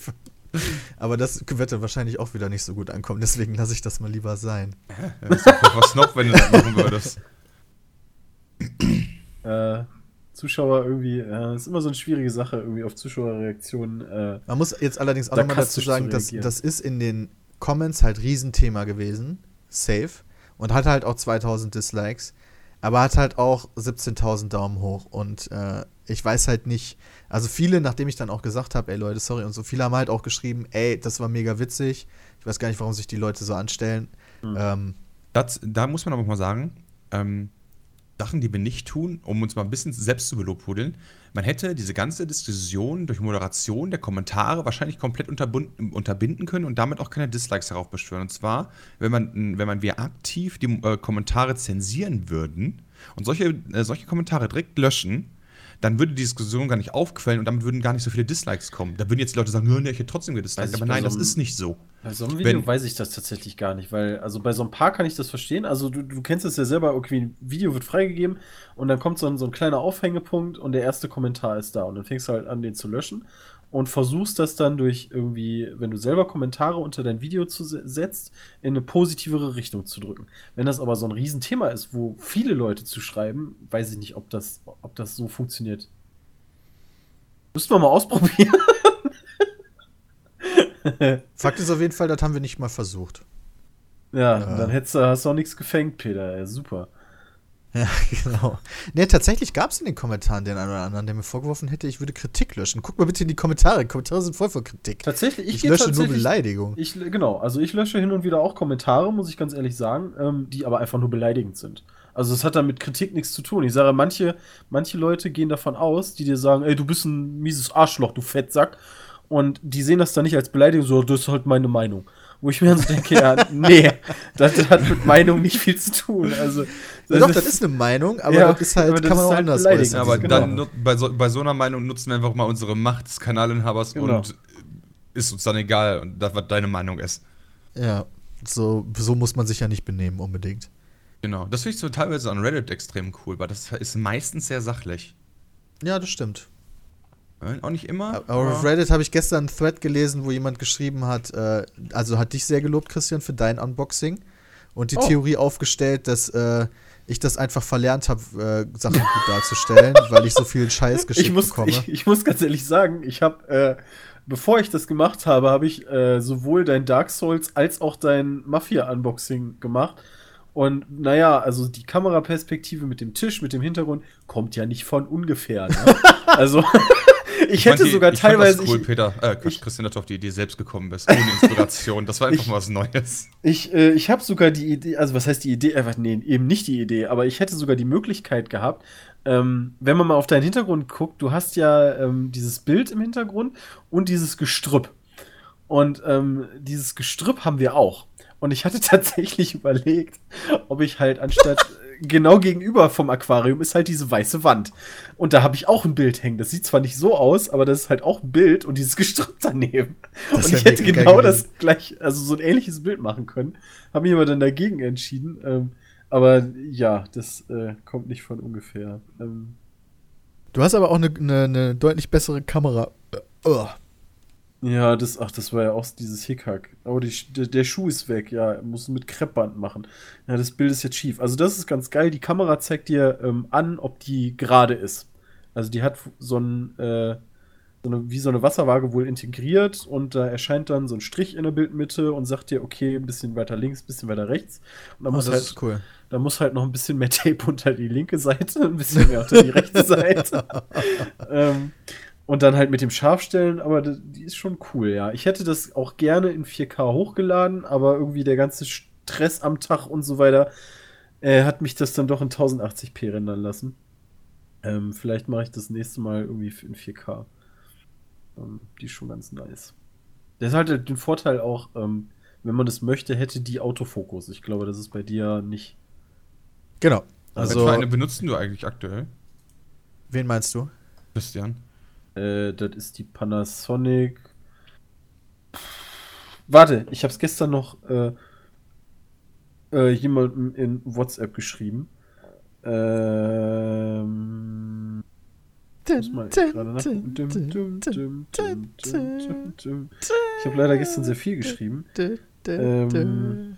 Speaker 1: Aber das wird dann wahrscheinlich auch wieder nicht so gut ankommen, deswegen lasse ich das mal lieber sein.
Speaker 4: Was noch, wenn du das machen würdest?
Speaker 3: Äh, Zuschauer irgendwie, ja, ist immer so eine schwierige Sache, irgendwie auf Zuschauerreaktionen. Äh,
Speaker 1: Man muss jetzt allerdings auch nochmal dazu sagen, dass das ist in den Comments halt Riesenthema gewesen. Safe. Und hat halt auch 2000 Dislikes. Aber hat halt auch 17.000 Daumen hoch. Und äh, ich weiß halt nicht, also viele, nachdem ich dann auch gesagt habe, ey Leute, sorry und so, viele haben halt auch geschrieben, ey, das war mega witzig. Ich weiß gar nicht, warum sich die Leute so anstellen. Ähm,
Speaker 4: Das, da muss man aber mal sagen, ähm, Sachen, die wir nicht tun, um uns mal ein bisschen selbst zu belobhudeln. Man hätte diese ganze Diskussion durch Moderation der Kommentare wahrscheinlich komplett unterbinden können und damit auch keine Dislikes darauf beschwören. Und zwar, wenn man, wenn man wir aktiv die äh, Kommentare zensieren würden und solche, äh, solche Kommentare direkt löschen, dann würde die Diskussion gar nicht aufquellen und damit würden gar nicht so viele Dislikes kommen. Da würden jetzt die Leute sagen, "Nö, nee, ich hätte trotzdem gedisliked.
Speaker 3: Ich
Speaker 4: Aber nein,
Speaker 3: so
Speaker 4: das ist nicht so.
Speaker 3: Bei so einem Video
Speaker 4: Wenn-
Speaker 3: weiß ich das tatsächlich gar nicht, weil, also bei so ein paar kann ich das verstehen. Also du, du kennst es ja selber, okay, ein Video wird freigegeben und dann kommt so ein, so ein kleiner Aufhängepunkt und der erste Kommentar ist da und dann fängst du halt an, den zu löschen und versuchst das dann durch irgendwie, wenn du selber Kommentare unter dein Video zu se- setzt, in eine positivere Richtung zu drücken. Wenn das aber so ein Riesenthema ist, wo viele Leute zu schreiben, weiß ich nicht, ob das, ob das so funktioniert. Müssten wir mal ausprobieren.
Speaker 1: Fakt ist auf jeden Fall, das haben wir nicht mal versucht.
Speaker 3: Ja,
Speaker 1: Ja.
Speaker 3: dann hättest du, hast du auch nichts gefängt, Peter. Ja, super.
Speaker 1: Ja, genau. Ne, tatsächlich gab es in den Kommentaren den einen oder anderen, der mir vorgeworfen hätte, ich würde Kritik löschen. Guck mal bitte in die Kommentare. Die Kommentare sind voll von Kritik.
Speaker 3: Tatsächlich, ich,
Speaker 1: Ich, lösche nur
Speaker 3: tatsächlich,
Speaker 1: Beleidigung.
Speaker 3: Ich, genau, also ich lösche hin und wieder auch Kommentare, muss ich ganz ehrlich sagen, ähm, die aber einfach nur beleidigend sind. Also es hat dann mit Kritik nichts zu tun. Ich sage, manche, manche Leute gehen davon aus, die dir sagen, ey, du bist ein mieses Arschloch, du Fettsack. Und die sehen das dann nicht als Beleidigung, so, das ist halt meine Meinung. Wo ich mir dann so denke, ja, nee, das hat mit Meinung nicht viel zu tun. Also,
Speaker 1: Ja, doch, das ist eine Meinung, aber
Speaker 3: Ja,
Speaker 1: das ist halt,
Speaker 3: das
Speaker 1: kann man
Speaker 3: ist
Speaker 1: auch
Speaker 3: halt
Speaker 1: anders äußern.
Speaker 4: Ja, aber
Speaker 3: genau.
Speaker 4: dann bei so, bei so einer Meinung nutzen wir einfach mal unsere Macht des Kanalinhabers
Speaker 3: Genau.
Speaker 4: und ist uns dann egal, und das, was deine Meinung ist.
Speaker 1: Ja, so, so muss man sich ja nicht benehmen, unbedingt.
Speaker 4: Genau. Das finde ich so teilweise an Reddit extrem cool, weil das ist meistens sehr sachlich.
Speaker 1: Ja, das stimmt.
Speaker 4: Auch nicht immer.
Speaker 1: Aber auf Reddit habe ich gestern einen Thread gelesen, wo jemand geschrieben hat, äh, also hat dich sehr gelobt, Christian, für dein Unboxing und die
Speaker 3: Oh.
Speaker 1: Theorie aufgestellt, dass äh, ich das einfach verlernt habe, äh, Sachen gut darzustellen, weil ich so viel Scheiß geschickt
Speaker 3: ich muss,
Speaker 1: bekomme.
Speaker 3: ich, ich muss ganz ehrlich sagen, ich habe, äh, bevor ich das gemacht habe, habe ich äh, sowohl dein Dark Souls als auch dein Mafia-Unboxing gemacht. Und naja, also die Kameraperspektive mit dem Tisch, mit dem Hintergrund, kommt ja nicht von ungefähr. Ne? also, ich,
Speaker 4: fand
Speaker 3: hätte
Speaker 4: die-
Speaker 3: sogar
Speaker 4: ich fand
Speaker 3: teilweise.
Speaker 4: Das cool,
Speaker 3: ich,
Speaker 4: Peter, äh,
Speaker 3: ich-
Speaker 4: Christian, dass du auf die Idee selbst gekommen bist. Ohne Inspiration. Das war einfach mal was Neues.
Speaker 3: Ich, äh, ich habe sogar die Idee, also was heißt die Idee? Äh, nee, eben nicht die Idee, aber ich hätte sogar die Möglichkeit gehabt, ähm, wenn man mal auf deinen Hintergrund guckt, du hast ja ähm, dieses Bild im Hintergrund und dieses Gestrüpp. Und ähm, dieses Gestrüpp haben wir auch. Und ich hatte tatsächlich überlegt, ob ich halt anstatt genau gegenüber vom Aquarium ist halt diese weiße Wand. Und da habe ich auch ein Bild hängen. Das sieht zwar nicht so aus, aber das ist halt auch ein Bild und dieses Gestrüpp daneben.
Speaker 1: Das
Speaker 3: und ich hätte genau das gleich, also so ein ähnliches Bild machen können. Habe mich aber dann dagegen entschieden. Ähm, aber ja, das äh, kommt nicht von ungefähr. Ähm,
Speaker 1: Du hast aber auch eine, eine, eine deutlich bessere Kamera. Oh.
Speaker 3: Ja, das, ach, das war ja auch dieses Hickhack. Oh, die, der, der Schuh ist weg, ja, muss mit Kreppband machen. Ja, das Bild ist jetzt schief. Also, das ist ganz geil. Die Kamera zeigt dir ähm, an, ob die gerade ist. Also, die hat so ein, äh, so eine, wie so eine Wasserwaage wohl integriert und da erscheint dann so ein Strich in der Bildmitte und sagt dir, okay, ein bisschen weiter links, ein bisschen weiter rechts. Und da
Speaker 1: Oh,
Speaker 3: muss
Speaker 1: das
Speaker 3: halt,
Speaker 1: ist cool.
Speaker 3: Da muss halt noch ein bisschen mehr Tape unter die linke Seite, ein bisschen mehr unter die rechte Seite. ähm, und dann halt mit dem Scharfstellen, aber die, die ist schon cool, ja. Ich hätte das auch gerne in 4K hochgeladen, aber irgendwie der ganze Stress am Tag und so weiter äh, hat mich das dann doch in 1080p rendern lassen. Ähm, vielleicht mache ich das nächste Mal irgendwie in 4K. Ähm, die ist schon ganz nice. Das hat halt den Vorteil auch, ähm, wenn man das möchte, hätte die Autofokus. Ich glaube, das ist bei dir nicht.
Speaker 1: Genau.
Speaker 4: Also,
Speaker 1: Also,
Speaker 4: für eine benutzen du eigentlich aktuell,
Speaker 1: wen meinst du?
Speaker 4: Christian?
Speaker 3: Äh, das ist die Panasonic. Warte, ich habe es gestern noch äh, äh, jemandem in WhatsApp geschrieben. Ähm. Ich habe leider gestern sehr viel geschrieben. Ähm,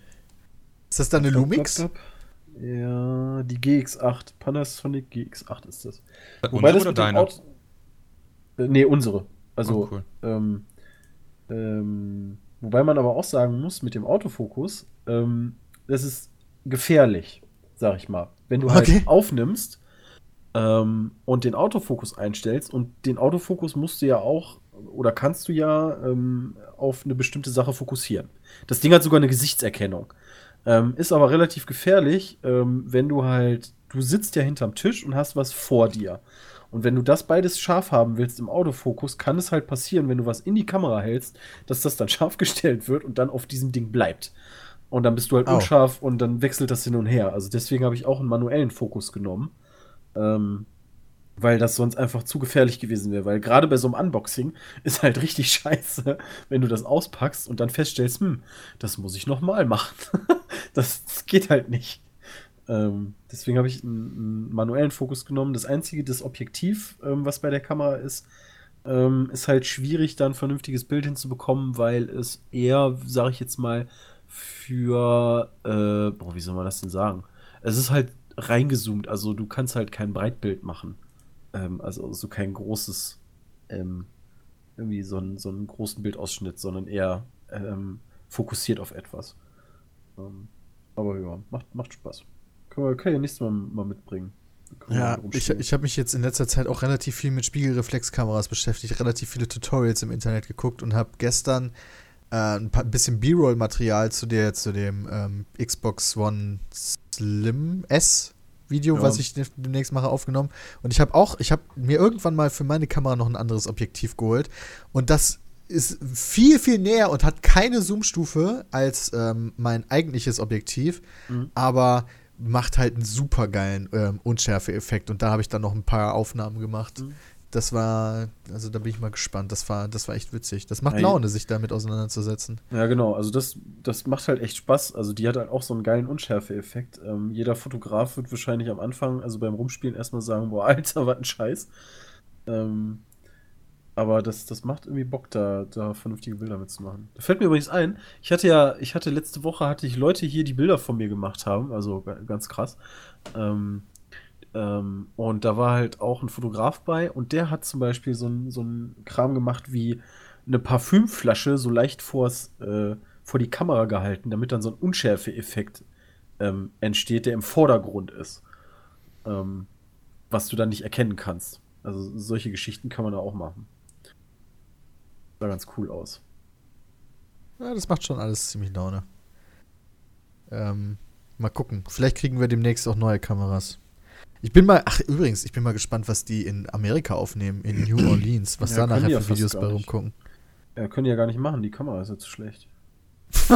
Speaker 1: Ist das dann eine Lumix?
Speaker 3: Ja, die GX8. Panasonic GX8 ist das.
Speaker 4: Unsere oder
Speaker 3: mit dem
Speaker 4: deine?
Speaker 3: Auto- nee, unsere. Also,
Speaker 4: Oh, cool.
Speaker 3: ähm, ähm, wobei man aber auch sagen muss, mit dem Autofokus, ähm, das ist gefährlich, sag ich mal. Wenn du
Speaker 1: Okay.
Speaker 3: halt aufnimmst ähm, und den Autofokus einstellst und den Autofokus musst du ja auch oder kannst du ja ähm, auf eine bestimmte Sache fokussieren. Das Ding hat sogar eine Gesichtserkennung. Ähm, ist aber relativ gefährlich, wenn du halt, du sitzt ja hinterm Tisch und hast was vor dir. Und wenn du das beides scharf haben willst im Autofokus, kann es halt passieren, wenn du was in die Kamera hältst, dass das dann scharf gestellt wird und dann auf diesem Ding bleibt. Und dann bist du halt
Speaker 1: Au.
Speaker 3: unscharf und dann wechselt das hin und her. Also deswegen habe ich auch einen manuellen Fokus genommen. Ähm, weil das sonst einfach zu gefährlich gewesen wäre. Weil gerade bei so einem Unboxing ist halt richtig scheiße, wenn du das auspackst und dann feststellst, hm, das muss ich nochmal machen. das, das geht halt nicht. Ähm, deswegen habe ich einen, einen manuellen Fokus genommen. Das einzige, das Objektiv, ähm, was bei der Kamera ist, ähm, ist halt schwierig, da ein vernünftiges Bild hinzubekommen, weil es eher, sage ich jetzt mal, für, äh, boah, wie soll man das denn sagen? Es ist halt reingezoomt, also du kannst halt kein Breitbild machen. Ähm, also so kein großes, ähm, irgendwie so, einen- so einen großen Bildausschnitt, sondern eher ähm, fokussiert auf etwas. Aber ja, macht, macht Spaß. Können wir, können wir nächstes Mal mal mitbringen.
Speaker 1: Ja, ich, ich habe mich jetzt in letzter Zeit auch relativ viel mit Spiegelreflexkameras beschäftigt, relativ viele Tutorials im Internet geguckt und habe gestern äh, ein, paar, ein bisschen B-Roll-Material zu der zu dem ähm, Xbox One Slim S Video,
Speaker 3: Ja.
Speaker 1: was ich de- demnächst mache, aufgenommen. Und ich habe auch, ich habe mir irgendwann mal für meine Kamera noch ein anderes Objektiv geholt und das ist viel, viel näher und hat keine Zoom-Stufe als ähm, mein eigentliches Objektiv,
Speaker 3: Mhm.
Speaker 1: aber macht halt einen super geilen ähm, Unschärfe-Effekt. Und da habe ich dann noch ein paar Aufnahmen gemacht.
Speaker 3: Mhm.
Speaker 1: Das war, also da bin ich mal gespannt. Das war, das war echt witzig. Das macht. Laune, sich damit auseinanderzusetzen.
Speaker 3: Ja, genau. Also das, das macht halt echt Spaß. Also die hat halt auch so einen geilen Unschärfe-Effekt. Ähm, jeder Fotograf wird wahrscheinlich am Anfang, also beim Rumspielen, erstmal sagen, boah, Alter, was ein Scheiß. Ähm, Aber das, das macht irgendwie Bock, da, da vernünftige Bilder mitzumachen. Da fällt mir übrigens ein, ich hatte ja, ich hatte letzte Woche hatte ich Leute hier, die Bilder von mir gemacht haben, also ga- ganz krass. Ähm, ähm, und da war halt auch ein Fotograf bei und der hat zum Beispiel so ein, so ein Kram gemacht wie eine Parfümflasche so leicht vors, äh, vor die Kamera gehalten, damit dann so ein Unschärfe-Effekt ähm, entsteht, der im Vordergrund ist. Ähm, was du dann nicht erkennen kannst. Also solche Geschichten kann man da auch machen. Sah ganz cool aus.
Speaker 1: Ja, das macht schon alles ziemlich Laune. Ähm, mal gucken. Vielleicht kriegen wir demnächst auch neue Kameras. Ich bin mal, ach übrigens, ich bin mal gespannt, was die in Amerika aufnehmen, in New Orleans, was
Speaker 3: Ja,
Speaker 1: da nachher
Speaker 3: ja
Speaker 1: für Videos bei rumgucken.
Speaker 3: Ja, können die ja gar nicht machen, die Kamera ist ja zu schlecht.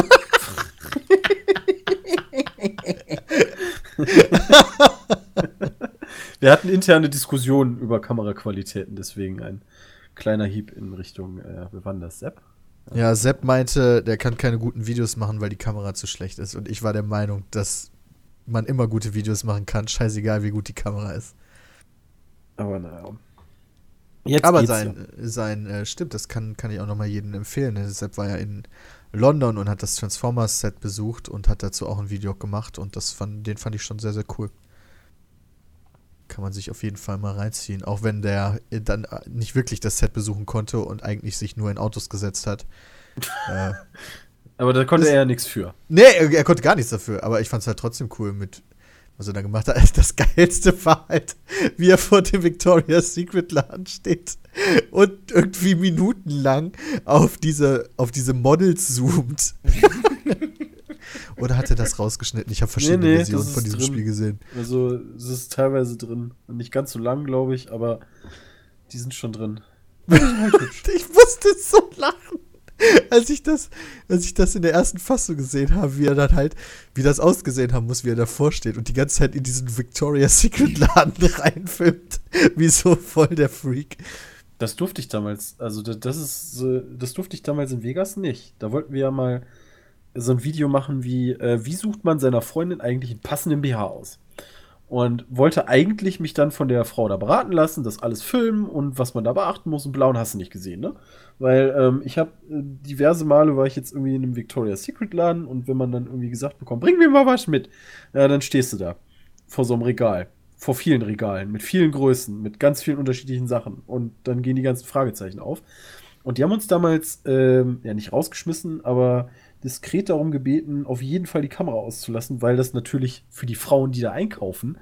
Speaker 3: Wir hatten interne Diskussionen über Kameraqualitäten, deswegen ein kleiner Hieb in Richtung, äh, wir waren das, Sepp?
Speaker 1: Ja, Sepp meinte, der kann keine guten Videos machen, weil die Kamera zu schlecht ist. Und ich war der Meinung, dass man immer gute Videos machen kann, scheißegal wie gut die Kamera ist.
Speaker 3: Aber naja. Jetzt
Speaker 1: Aber sein, sein äh, stimmt, das kann, kann ich auch nochmal jedem empfehlen. Ne? Sepp war ja in London und hat das Transformers-Set besucht und hat dazu auch ein Video gemacht und das fand, den fand ich schon sehr, sehr cool. Kann man sich auf jeden Fall mal reinziehen, auch wenn der äh, dann äh, nicht wirklich das Set besuchen konnte und eigentlich sich nur in Autos gesetzt hat. äh.
Speaker 3: Aber da konnte
Speaker 1: das-
Speaker 3: er ja nichts für.
Speaker 1: Nee, er, er konnte gar nichts dafür, aber ich fand es halt trotzdem cool mit, was er da gemacht hat. Das Geilste war halt, wie er vor dem Victoria's Secret Laden steht und irgendwie minutenlang auf diese, auf diese Models zoomt. Oder hat er das rausgeschnitten? Ich habe verschiedene
Speaker 3: Nee, nee,
Speaker 1: Versionen von diesem
Speaker 3: drin.
Speaker 1: Spiel gesehen.
Speaker 3: Also, es ist teilweise drin. Nicht ganz so lang, glaube ich, aber die sind schon drin.
Speaker 1: Ich musste so lachen, als ich das, als ich das in der ersten Fassung gesehen habe, wie er dann halt, wie das ausgesehen haben muss, wie er davor steht und die ganze Zeit in diesen Victoria's Secret Laden reinfilmt, wie so voll der Freak.
Speaker 3: Das durfte ich damals, also da- das ist, das durfte ich damals in Vegas nicht. Da wollten wir ja mal so ein Video machen wie, äh, wie sucht man seiner Freundin eigentlich einen passenden BH aus? Und wollte eigentlich mich dann von der Frau da beraten lassen, das alles filmen und was man da beachten muss und blau und hast du nicht gesehen, ne? Weil ähm, ich habe äh, diverse Male war ich jetzt irgendwie in einem Victoria's Secret Laden und wenn man dann irgendwie gesagt bekommt, bring mir mal was mit, ja, dann stehst du da vor so einem Regal, vor vielen Regalen, mit vielen Größen, mit ganz vielen unterschiedlichen Sachen und dann gehen die ganzen Fragezeichen auf. Und die haben uns damals ähm, ja nicht rausgeschmissen, aber diskret darum gebeten, auf jeden Fall die Kamera auszulassen, weil das natürlich für die Frauen, die da einkaufen,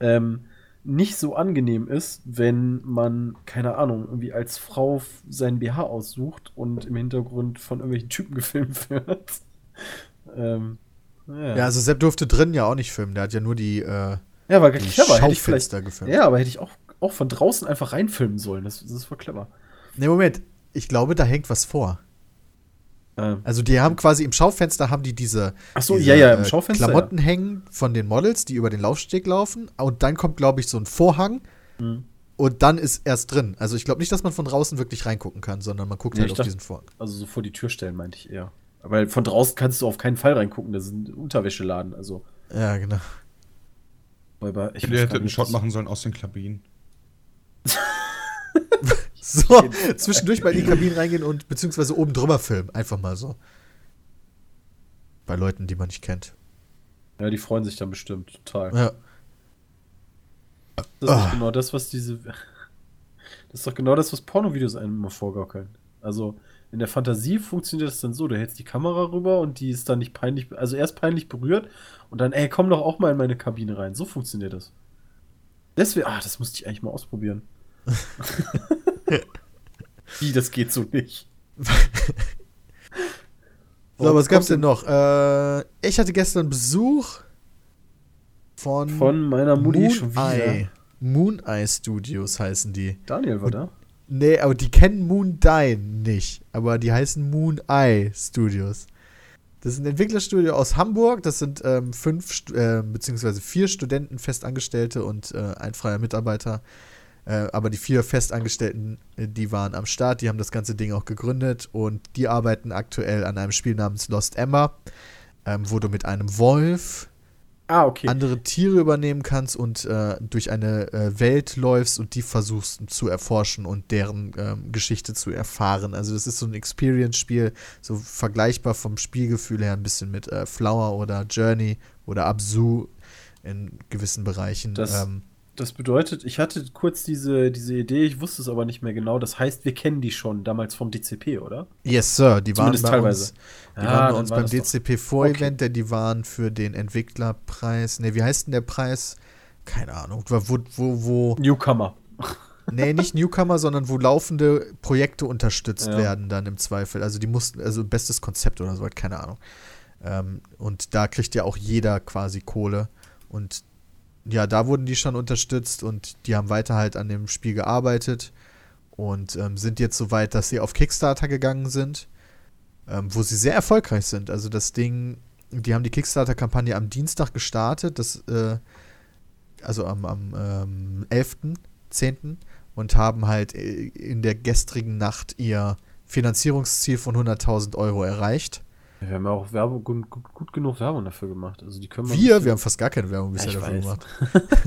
Speaker 3: ähm, nicht so angenehm ist, wenn man, keine Ahnung, irgendwie als Frau seinen BH aussucht und im Hintergrund von irgendwelchen Typen gefilmt wird. ähm, ja.
Speaker 1: Ja, also Sepp durfte drin ja auch nicht filmen, der hat ja nur die, äh,
Speaker 3: ja, war
Speaker 1: die
Speaker 3: clever. Hätte ich vielleicht,
Speaker 1: gefilmt.
Speaker 3: ja, aber hätte ich auch, auch von draußen einfach reinfilmen sollen. Das, das war clever.
Speaker 1: Nee, Moment, ich glaube, da hängt was vor.
Speaker 3: Ähm,
Speaker 1: Also die haben quasi im Schaufenster haben die diese,
Speaker 3: Ach so,
Speaker 1: diese
Speaker 3: ja, ja, im
Speaker 1: äh,
Speaker 3: Schaufenster,
Speaker 1: Klamotten hängen von den Models, die über den Laufsteg laufen und dann kommt glaube ich so ein Vorhang
Speaker 3: Mhm.
Speaker 1: und dann ist erst drin. Also ich glaube nicht, dass man von draußen wirklich reingucken kann, sondern man guckt
Speaker 3: Nee,
Speaker 1: halt auf
Speaker 3: dachte-
Speaker 1: diesen Vorhang.
Speaker 3: Also so vor die Tür stellen, meinte ich eher. Weil von draußen kannst du auf keinen Fall reingucken, das ist ein Unterwäscheladen. Also,
Speaker 1: Ja, genau.
Speaker 3: ich
Speaker 4: hätte einen
Speaker 3: nicht,
Speaker 4: Shot machen sollen aus den Kabinen.
Speaker 1: So, zwischendurch mal in die Kabinen reingehen und beziehungsweise oben drüber filmen. Einfach mal so. Bei Leuten, die man nicht kennt.
Speaker 3: Ja, die freuen sich dann bestimmt total.
Speaker 1: Ja.
Speaker 3: Das ist doch genau das, was diese. Das ist doch genau das, was Pornovideos einem immer vorgaukeln. Also in der Fantasie funktioniert das dann so: Du hältst die Kamera rüber und die ist dann nicht peinlich, also erst peinlich berührt und dann, ey, komm doch auch mal in meine Kabine rein. So funktioniert das. Deswegen, ah, das musste ich eigentlich mal ausprobieren. Wie, das geht so nicht.
Speaker 1: So, was gab's denn noch? Äh, ich hatte gestern Besuch von,
Speaker 3: Von meiner Mutti schon wieder.
Speaker 1: Eye. Moon Eye Studios heißen die.
Speaker 3: Daniel war
Speaker 1: Und-
Speaker 3: da.
Speaker 1: Nee, aber die kennen Moon Die nicht. Aber die heißen Moon Eye Studios. Das ist ein Entwicklerstudio aus Hamburg. Das sind ähm, fünf, äh, beziehungsweise vier Studenten, Festangestellte und äh, ein freier Mitarbeiter. Äh, aber die vier Festangestellten, äh, die waren am Start. Die haben das ganze Ding auch gegründet. Und die arbeiten aktuell an einem Spiel namens Lost Emma, ähm, wo du mit einem Wolf
Speaker 3: Ah, okay.
Speaker 1: andere Tiere übernehmen kannst und äh, durch eine äh, Welt läufst und die versuchst zu erforschen und deren ähm, Geschichte zu erfahren. Also das ist so ein Experience-Spiel, so vergleichbar vom Spielgefühl her ein bisschen mit äh, Flower oder Journey oder Abzu in gewissen Bereichen.
Speaker 3: Das-
Speaker 1: ähm,
Speaker 3: Das bedeutet, ich hatte kurz diese, diese Idee, ich wusste es aber nicht mehr genau. Das heißt, wir kennen die schon damals vom DCP, oder?
Speaker 1: yes, Sir, die waren
Speaker 3: Zumindest
Speaker 1: bei
Speaker 3: teilweise.
Speaker 1: uns, die
Speaker 3: Ah,
Speaker 1: waren bei uns beim DCP-Vorevent, denn die waren für den Entwicklerpreis. Ne, wie heißt denn der Preis? Keine Ahnung. Wo, wo, wo
Speaker 3: Newcomer.
Speaker 1: Nee, nicht Newcomer, sondern wo laufende Projekte unterstützt
Speaker 3: Ja.
Speaker 1: werden dann im Zweifel. Also die mussten, also bestes Konzept oder so, keine Ahnung. Ähm, und da kriegt ja auch jeder quasi Kohle. Und ja, da wurden die schon unterstützt und die haben weiter halt an dem Spiel gearbeitet und ähm, sind jetzt so weit, dass sie auf Kickstarter gegangen sind, ähm, wo sie sehr erfolgreich sind. Also das Ding, die haben die Kickstarter-Kampagne am Dienstag gestartet, das, äh, also am, am ähm, 11.10. und haben halt äh, in der gestrigen Nacht ihr Finanzierungsziel von 100.000 Euro erreicht.
Speaker 3: Wir haben ja auch Werbung, gut, gut, genug Werbung dafür gemacht. Also die können wir.
Speaker 1: Wir, wir haben fast gar keine Werbung bisher
Speaker 3: Ja,
Speaker 1: dafür
Speaker 3: weiß.
Speaker 1: gemacht.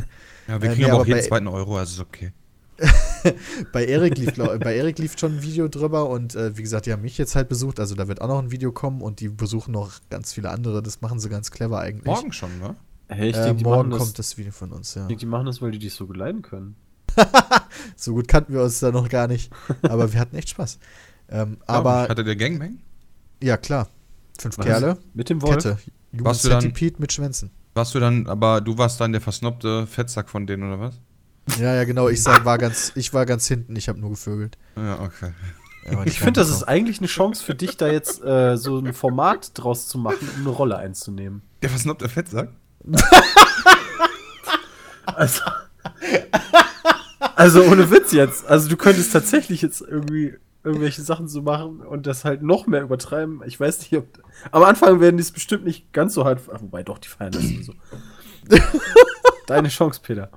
Speaker 4: Ja, wir
Speaker 1: Äh,
Speaker 4: kriegen
Speaker 1: nee,
Speaker 4: aber auch jeden zweiten Euro, also ist okay.
Speaker 1: Bei Erik lief, glaub- bei Erik lief schon ein Video drüber und äh, wie gesagt, die haben mich jetzt halt besucht, also da wird auch noch ein Video kommen und die besuchen noch ganz viele andere, das machen sie ganz clever eigentlich.
Speaker 4: Morgen schon, ne?
Speaker 3: Hey, ich
Speaker 1: äh,
Speaker 3: denke, die,
Speaker 1: morgen
Speaker 3: machen
Speaker 1: kommt
Speaker 3: das,
Speaker 1: das Video von uns, ja.
Speaker 3: ich denk, die machen das, weil die dich so gut leiden können.
Speaker 1: So gut kannten wir uns da noch gar nicht, aber wir hatten echt Spaß. Ähm, aber,
Speaker 4: Hatte der Gangbang?
Speaker 1: ja klar, fünf
Speaker 3: Was?
Speaker 1: Kerle,
Speaker 3: Mit dem Wolf.
Speaker 1: Kette, Human
Speaker 4: Warst du dann-
Speaker 1: Centipede mit Schwänzen.
Speaker 4: Warst du dann, aber du warst dann der versnobte Fettsack von denen, oder was?
Speaker 1: Ja, ja, genau, ich sag, war ganz, ich war ganz hinten, ich habe nur gevögelt.
Speaker 4: Ja, okay.
Speaker 1: Aber
Speaker 3: Ich finde, das ist eigentlich eine Chance für dich, da jetzt äh, so ein Format draus zu machen, um eine Rolle einzunehmen.
Speaker 4: Der versnobte Fettsack?
Speaker 3: Also, also ohne Witz jetzt. Also du könntest tatsächlich jetzt irgendwie irgendwelche Sachen so machen und das halt noch mehr übertreiben. Ich weiß nicht, ob. Am Anfang werden die es bestimmt nicht ganz so hart. Ach, wobei doch, die feiern das sowieso. Deine Chance, Peter.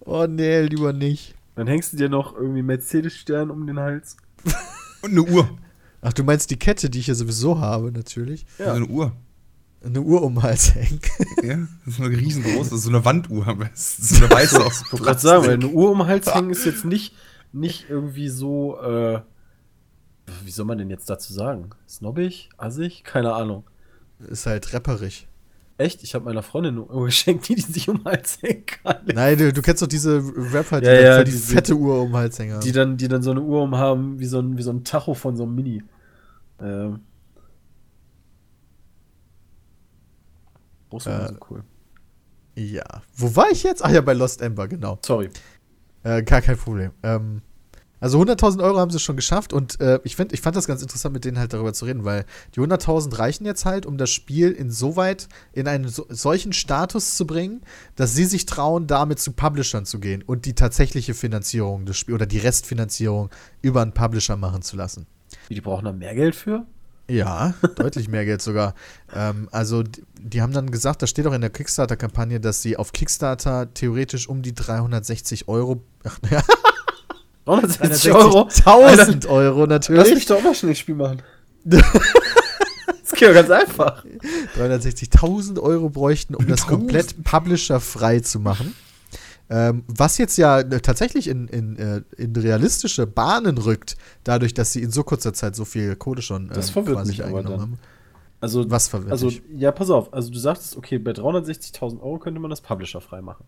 Speaker 1: Oh nee, lieber nicht.
Speaker 3: Dann hängst du dir noch irgendwie Mercedes-Stern um den Hals.
Speaker 4: Und eine Uhr.
Speaker 1: Ach, du meinst die Kette, die ich ja sowieso habe, natürlich.
Speaker 3: Ja.
Speaker 4: So eine Uhr.
Speaker 1: Eine Uhr um den Hals hängen.
Speaker 4: Ja, das ist eine riesengroße, so eine Wanduhr am besten. So eine weiße aus
Speaker 3: Ich wollte gerade sagen, weil eine Uhr um den Hals hängen ist jetzt nicht, nicht irgendwie so, äh, wie soll man denn jetzt dazu sagen? Snobbig? Assig? Keine Ahnung.
Speaker 1: Ist halt rapperig.
Speaker 3: Echt? Ich habe meiner Freundin eine Uhr geschenkt, die, die sich um den Hals hängen kann.
Speaker 1: Nein, du, du kennst doch diese Rapper, die
Speaker 3: Ja, ja,
Speaker 1: die
Speaker 3: diese-
Speaker 1: fette Uhr um den Hals hängen.
Speaker 3: Die dann, die dann so eine Uhr umhaben, wie so ein, wie so ein Tacho von so einem Mini. Ähm. Uhren
Speaker 1: Äh,
Speaker 3: sind cool.
Speaker 1: ja. Wo war ich jetzt? Ach ja, bei Lost Ember, genau.
Speaker 3: Sorry.
Speaker 1: Äh, gar kein Problem. Ähm, also 100.000 Euro haben sie schon geschafft und äh, ich, find, ich fand das ganz interessant, mit denen halt darüber zu reden, weil die 100.000 reichen jetzt halt, um das Spiel insoweit in einen so, solchen Status zu bringen, dass sie sich trauen, damit zu Publishern zu gehen und die tatsächliche Finanzierung des Spiels oder die Restfinanzierung über einen Publisher machen zu lassen.
Speaker 3: Die brauchen da mehr Geld für?
Speaker 1: Ja, deutlich mehr Geld sogar. Ähm, also, die, die haben dann gesagt, das steht auch in der Kickstarter-Kampagne, dass sie auf Kickstarter theoretisch um die 360 Euro, ach, ja,
Speaker 3: 360 Euro?
Speaker 1: 360.000 Euro
Speaker 3: Lass
Speaker 1: natürlich.
Speaker 3: mich doch auch mal schnell ein Spiel machen. das geht doch ganz einfach.
Speaker 1: 360.000 Euro bräuchten, um das komplett publisher-frei zu machen. Ähm, was jetzt ja äh, tatsächlich in, in, äh, in realistische Bahnen rückt, dadurch, dass sie in so kurzer Zeit so viel Kohle schon
Speaker 3: Das
Speaker 1: ähm,
Speaker 3: verwirrt mich aber
Speaker 1: eingenommen
Speaker 3: dann.
Speaker 1: haben.
Speaker 3: Also,
Speaker 1: Was verwirrt
Speaker 3: also
Speaker 1: dich?
Speaker 3: ja, pass auf. Also du sagtest, okay, bei 360.000 Euro könnte man das Publisher frei machen.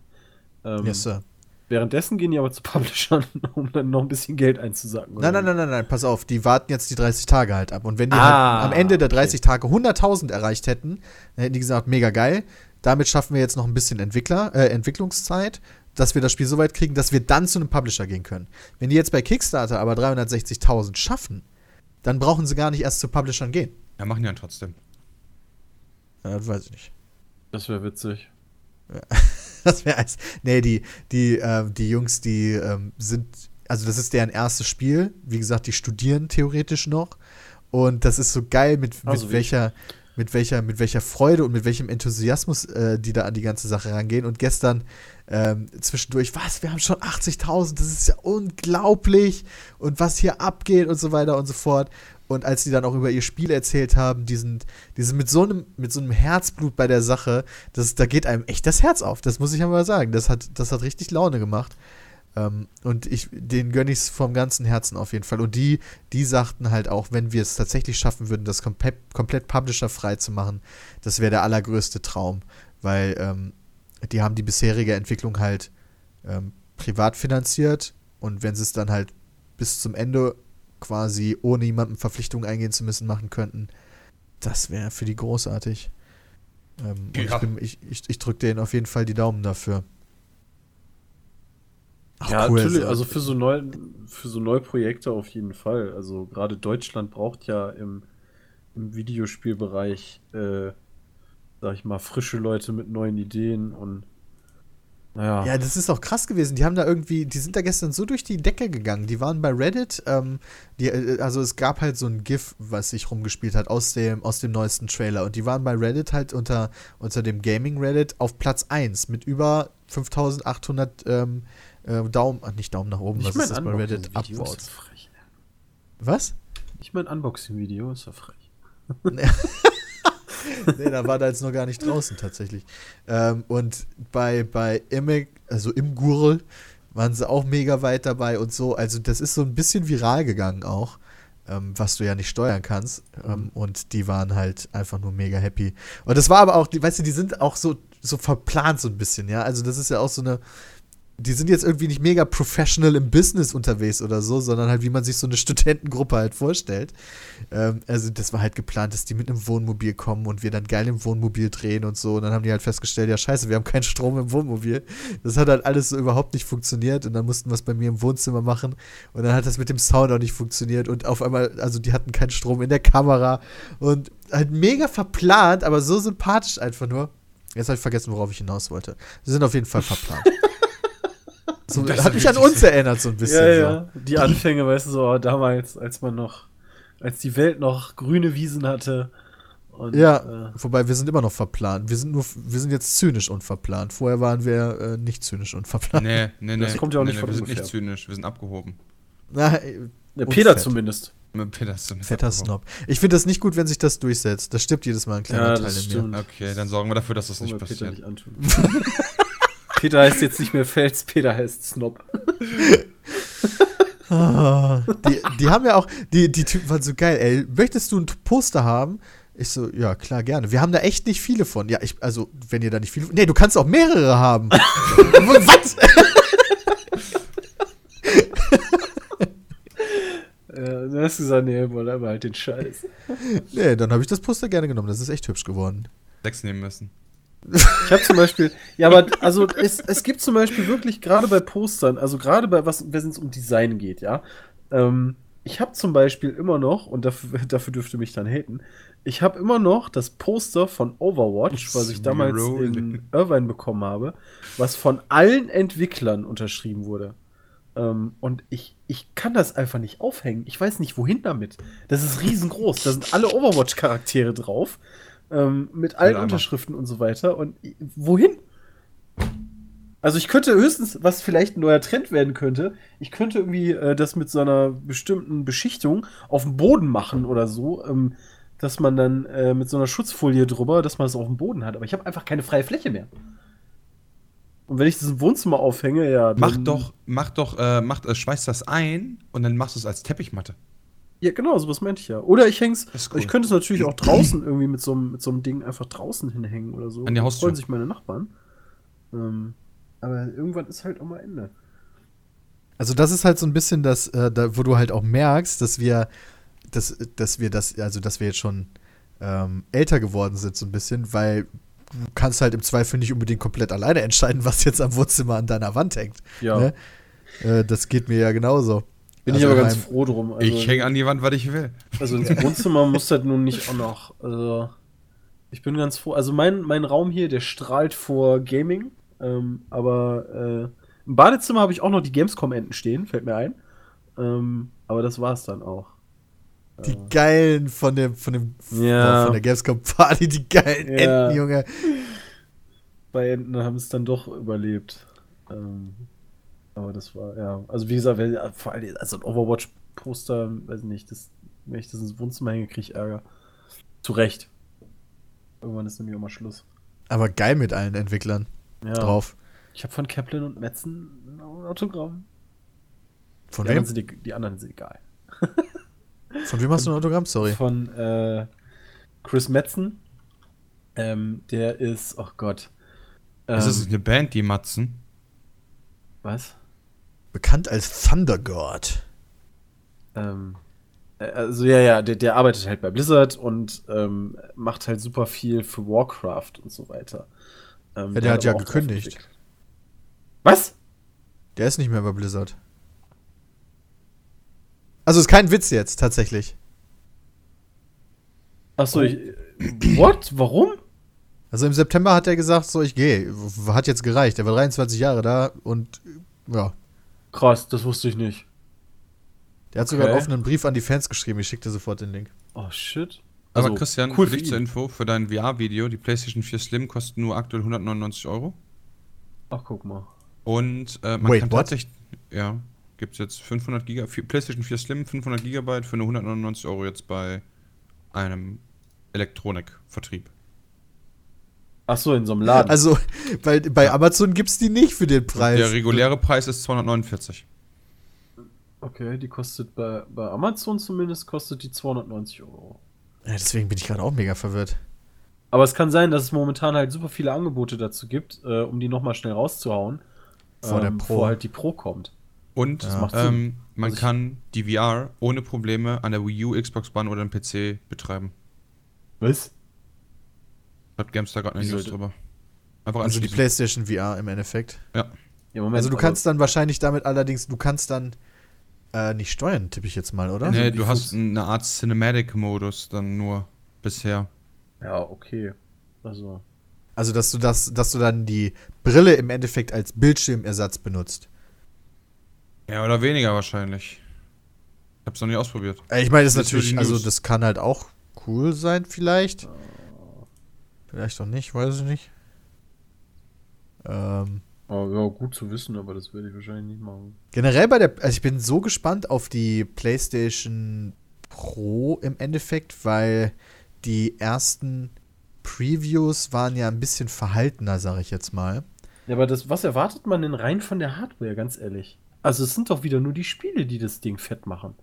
Speaker 3: Ähm,
Speaker 1: Yes, Sir.
Speaker 3: Währenddessen gehen die aber zu Publishern, um dann noch ein bisschen Geld einzusacken.
Speaker 1: Nein, nein, nein, nein, nein, pass auf, die warten jetzt die 30 Tage halt ab. Und wenn die
Speaker 3: Ah,
Speaker 1: halt am Ende der
Speaker 3: okay.
Speaker 1: 30 Tage 100.000 erreicht hätten, dann hätten die gesagt, mega geil, damit schaffen wir jetzt noch ein bisschen Entwickler, äh, Entwicklungszeit, dass wir das Spiel so weit kriegen, dass wir dann zu einem Publisher gehen können. Wenn die jetzt bei Kickstarter aber 360.000 schaffen, dann brauchen sie gar nicht erst zu Publishern gehen.
Speaker 4: Ja, machen die dann trotzdem.
Speaker 1: Äh, das weiß ich nicht.
Speaker 3: Das wäre witzig.
Speaker 1: Das wäre eins. Nee, die, die, ähm, die Jungs, die ähm, sind, also das ist deren erstes Spiel. Wie gesagt, die studieren theoretisch noch. Und das ist so geil, mit,
Speaker 3: Also
Speaker 1: mit welcher, mit welcher, mit welcher Freude und mit welchem Enthusiasmus äh, die da an die ganze Sache rangehen. Und gestern ähm, zwischendurch, was, wir haben schon 80.000, das ist ja unglaublich. Und was hier abgeht und so weiter und so fort. und als die dann auch über ihr Spiel erzählt haben, die sind, die sind mit so einem, mit so einem Herzblut bei der Sache, das, da geht einem echt das Herz auf. Das muss ich einmal sagen. Das hat, das hat richtig Laune gemacht. Ähm, und ich, den gönne ich es vom ganzen Herzen auf jeden Fall. Und die, die sagten halt auch, wenn wir es tatsächlich schaffen würden, das komplett, komplett publisherfrei zu machen, das wäre der allergrößte Traum. Weil ähm, die haben die bisherige Entwicklung halt ähm, privat finanziert und wenn sie es dann halt bis zum Ende quasi ohne jemandem Verpflichtungen eingehen zu müssen machen könnten, das wäre für die großartig. Ähm, und
Speaker 4: Ja.
Speaker 1: ich, bin- ich, ich, ich drücke denen auf jeden Fall die Daumen dafür. Ach,
Speaker 3: ja,
Speaker 1: cool,
Speaker 3: natürlich,
Speaker 1: so-
Speaker 3: also für so, neu, für so neue Projekte auf jeden Fall. Also gerade Deutschland braucht ja im, im Videospielbereich, äh, sag ich mal, frische Leute mit neuen Ideen und naja.
Speaker 1: Ja, das ist auch krass gewesen. Die haben da irgendwie, die sind da gestern so durch die Decke gegangen. Die waren bei Reddit, ähm, die, äh, also es gab halt so ein GIF, was sich rumgespielt hat aus dem, aus dem neuesten Trailer. Und die waren bei Reddit halt unter, unter dem Gaming Reddit auf Platz 1 mit über 5800 ähm, äh, Daumen, ach, nicht Daumen nach oben,
Speaker 3: Nicht
Speaker 1: was ist das bei Reddit?
Speaker 3: Frech.
Speaker 1: Was?
Speaker 3: Nicht mein Unboxing-Video ist ja frech.
Speaker 1: nee, da war da jetzt noch gar nicht draußen tatsächlich. Ähm, und bei, bei Imek, also im Gurl, waren sie auch mega weit dabei und so. Also das ist so ein bisschen viral gegangen auch, ähm, was du ja nicht steuern kannst. Ähm, und die waren halt einfach nur mega happy. Und das war aber auch, die, weißt du, die sind auch so, so verplant so ein bisschen, ja. Also das ist ja auch so eine. Die sind jetzt irgendwie nicht mega professional im Business unterwegs oder so, sondern halt, wie man sich so eine Studentengruppe halt vorstellt. Ähm, also, das war halt geplant, dass die mit einem Wohnmobil kommen und wir dann geil im Wohnmobil drehen und so. Und dann haben die halt festgestellt, ja, scheiße, wir haben keinen Strom im Wohnmobil. Das hat halt alles so überhaupt nicht funktioniert. Und dann mussten wir es bei mir im Wohnzimmer machen. Und dann hat das mit dem Sound auch nicht funktioniert. Und auf einmal, also, die hatten keinen Strom in der Kamera. Und halt mega verplant, aber so sympathisch einfach nur. Jetzt habe ich vergessen, worauf ich hinaus wollte. Sie sind auf jeden Fall verplant. So,
Speaker 4: Das
Speaker 1: hat mich an uns erinnert, so ein bisschen.
Speaker 3: Ja,
Speaker 1: so.
Speaker 3: ja. Die Anfänge, weißt du, so damals, als man noch, als die Welt noch grüne Wiesen hatte. Und,
Speaker 1: Ja,
Speaker 3: Äh,
Speaker 1: wobei wir sind immer noch verplant. Wir sind nur, wir sind jetzt zynisch und verplant. Vorher waren wir äh, nicht zynisch und verplant.
Speaker 4: Nee, nee, nee.
Speaker 3: Das kommt ja auch
Speaker 4: nee,
Speaker 3: nicht
Speaker 4: nee,
Speaker 3: von
Speaker 4: Wir sind
Speaker 3: ungefähr.
Speaker 4: nicht zynisch, wir sind abgehoben.
Speaker 1: Na, äh, und
Speaker 3: Peter
Speaker 1: fett.
Speaker 3: zumindest.
Speaker 4: Peter ist zumindest
Speaker 1: Fetter. Snob. Ich finde das nicht gut, wenn sich das durchsetzt. Das stirbt jedes Mal ein kleiner
Speaker 3: Ja,
Speaker 1: Teil
Speaker 3: das
Speaker 1: in
Speaker 3: stimmt.
Speaker 1: mir.
Speaker 4: Okay, dann sorgen wir dafür, dass das nicht
Speaker 3: wir Peter
Speaker 4: passiert.
Speaker 3: nicht antun. Peter heißt jetzt nicht mehr Fels, Peter heißt Snob.
Speaker 1: Ah, die, die haben ja auch, die, die Typen waren so geil, ey. Möchtest du ein Poster haben? Ich so, ja, klar, gerne. Wir haben da echt nicht viele von. Ja, ich, also, wenn ihr da nicht viele. Nee, du kannst auch mehrere haben. Was?
Speaker 3: Äh, dann hast du gesagt, nee, wollen aber halt den Scheiß.
Speaker 1: Nee, dann habe ich das Poster gerne genommen. Das ist echt hübsch geworden.
Speaker 4: Sechs nehmen müssen.
Speaker 3: Ich habe zum Beispiel, ja, aber also es, es gibt zum Beispiel wirklich gerade bei Postern, also gerade bei was, wenn es um Design geht, ja. Ähm, ich habe zum Beispiel immer noch, und dafür, dafür dürfte mich dann haten, ich habe immer noch das Poster von Overwatch, was ich damals in Irvine bekommen habe, was von allen Entwicklern unterschrieben wurde. Ähm, und ich, ich kann das einfach nicht aufhängen. Ich weiß nicht, wohin damit. Das ist riesengroß. Da sind alle Overwatch-Charaktere drauf. Ähm, mit allen
Speaker 4: Eimer.
Speaker 3: Unterschriften und so weiter. Und wohin? Also ich könnte höchstens, was vielleicht ein neuer Trend werden könnte, ich könnte irgendwie äh, das mit so einer bestimmten Beschichtung auf dem Boden machen oder so, ähm, dass man dann äh, mit so einer Schutzfolie drüber, dass man es auf dem Boden hat. Aber ich habe einfach keine freie Fläche mehr. Und wenn ich das im Wohnzimmer aufhänge, ja.
Speaker 4: Mach doch, mach doch, äh, mach, äh, schweiß das ein und dann machst du es als Teppichmatte.
Speaker 3: Ja, genau, sowas meinte ich ja. Oder ich häng's,
Speaker 4: cool.
Speaker 3: ich könnte es natürlich auch draußen irgendwie mit so, einem- mit so einem Ding einfach draußen hinhängen oder so.
Speaker 4: An die Haustür.
Speaker 3: freuen sich meine Nachbarn. Ähm, aber irgendwann ist halt auch mal Ende.
Speaker 1: Also das ist halt so ein bisschen das, äh, da, wo du halt auch merkst, dass wir, dass, dass wir das, also dass wir jetzt schon ähm, älter geworden sind so ein bisschen, weil du kannst halt im Zweifel nicht unbedingt komplett alleine entscheiden, was jetzt am Wohnzimmer an deiner Wand hängt.
Speaker 3: Ja.
Speaker 1: Ne? Äh, das geht mir ja genauso.
Speaker 3: Bin
Speaker 1: Also
Speaker 3: ich aber ganz froh drum. Also,
Speaker 4: ich hänge an die Wand, was ich will.
Speaker 3: also ins Wohnzimmer muss das nun nicht auch noch. Also, ich bin ganz froh. Also mein, mein Raum hier, der strahlt vor Gaming. Ähm, aber äh, im Badezimmer habe ich auch noch die Gamescom-Enten stehen, fällt mir ein. Ähm, aber das war's dann auch.
Speaker 1: Die geilen von dem, von dem,
Speaker 3: Ja.
Speaker 1: von der Gamescom Party, die geilen
Speaker 3: Ja.
Speaker 1: Enten, Junge.
Speaker 3: Bei Enten haben es dann doch überlebt. Ähm, aber das war, ja. Also wie gesagt, wenn, vor allem, also ein Overwatch-Poster, weiß nicht, das Wenn ich das ins Wohnzimmer hänge, kriege ich Ärger. Zu Recht. Irgendwann ist nämlich auch mal Schluss.
Speaker 1: Aber geil mit allen Entwicklern
Speaker 3: Ja.
Speaker 1: drauf.
Speaker 3: Ich habe von Kaplan und Metzen ein Autogramm.
Speaker 1: Von
Speaker 3: die, anderen
Speaker 1: wem?
Speaker 3: sind, die, die anderen sind egal.
Speaker 1: Von wem hast du ein Autogramm? Sorry.
Speaker 3: Von äh, Chris Metzen. Ähm, der ist, oh Gott. Ähm,
Speaker 4: Das ist eine Band, die Matzen.
Speaker 3: was?
Speaker 1: Bekannt als Thunder God.
Speaker 3: Ähm, äh, also ja, ja, der, der arbeitet halt bei Blizzard und ähm, macht halt super viel für Warcraft und so weiter. Ähm,
Speaker 1: Ja, der hat ja gekündigt.
Speaker 3: Was?
Speaker 1: Der ist nicht mehr bei Blizzard. Also ist kein Witz jetzt, tatsächlich.
Speaker 3: Achso, ich. What? Warum?
Speaker 1: Also im September hat er gesagt, so ich gehe. Hat jetzt gereicht. Er war 23 Jahre da und ja.
Speaker 3: Krass, das wusste ich nicht.
Speaker 1: Der hat sogar einen
Speaker 3: Okay.
Speaker 1: offenen Brief an die Fans geschrieben. Ich schick dir sofort den Link.
Speaker 3: Oh shit.
Speaker 4: Aber
Speaker 3: Also,
Speaker 4: Christian,
Speaker 3: cool
Speaker 4: für dich
Speaker 3: ihn.
Speaker 4: zur Info, für dein VR-Video, die PlayStation 4 Slim kostet nur aktuell 199 Euro.
Speaker 3: Ach, guck mal.
Speaker 4: Und äh, man
Speaker 1: Wait,
Speaker 4: kann
Speaker 1: what?
Speaker 4: tatsächlich, ja, gibt es jetzt 500 Giga, PlayStation 4 Slim, 500 Gigabyte für nur 199 Euro jetzt bei einem Elektronikvertrieb.
Speaker 3: Achso, in so einem Laden.
Speaker 1: Also, weil bei Amazon gibt's die nicht für den Preis.
Speaker 4: Der reguläre Preis ist 249.
Speaker 3: okay, die kostet bei, bei Amazon zumindest kostet die 290 Euro.
Speaker 1: Ja, deswegen bin ich gerade auch mega verwirrt.
Speaker 3: Aber es kann sein, dass es momentan halt super viele Angebote dazu gibt, äh, um die nochmal schnell rauszuhauen.
Speaker 1: Vor der
Speaker 3: ähm,
Speaker 1: Pro.
Speaker 3: Bevor halt die Pro kommt.
Speaker 4: Und
Speaker 3: Das macht Sinn.
Speaker 4: ähm, man
Speaker 3: Also
Speaker 4: kann die VR ohne Probleme an der Wii U, Xbox One oder am PC betreiben.
Speaker 3: Was?
Speaker 4: Hat Gamestar gerade eine News drüber. Einfach
Speaker 1: Also die. PlayStation VR im Endeffekt.
Speaker 4: Ja.
Speaker 3: Ja, Moment,
Speaker 1: Also du
Speaker 3: aber-
Speaker 1: kannst dann wahrscheinlich damit allerdings, du kannst dann äh, nicht steuern, tippe ich jetzt mal, oder?
Speaker 4: Nee,
Speaker 3: wie
Speaker 4: du hast eine Art Cinematic-Modus dann nur bisher.
Speaker 3: Ja, okay. Also.
Speaker 1: Also dass du das, dass du dann die Brille im Endeffekt als Bildschirmersatz benutzt.
Speaker 4: Ja, oder weniger wahrscheinlich. Ich hab's noch nicht ausprobiert.
Speaker 1: Äh, Ich meine, das ist natürlich, also das kann halt auch cool sein, vielleicht. Vielleicht auch nicht, weiß ich nicht. Ähm,
Speaker 3: Oh, ja, gut zu wissen, aber das werde ich wahrscheinlich nicht machen.
Speaker 1: generell bei der, also ich bin so gespannt auf die PlayStation Pro im Endeffekt, weil die ersten Previews waren ja ein bisschen verhaltener, sag ich jetzt mal.
Speaker 3: Ja, aber das, was erwartet man denn rein von der Hardware, ganz ehrlich? Also es sind doch wieder nur die Spiele, die das Ding fett machen.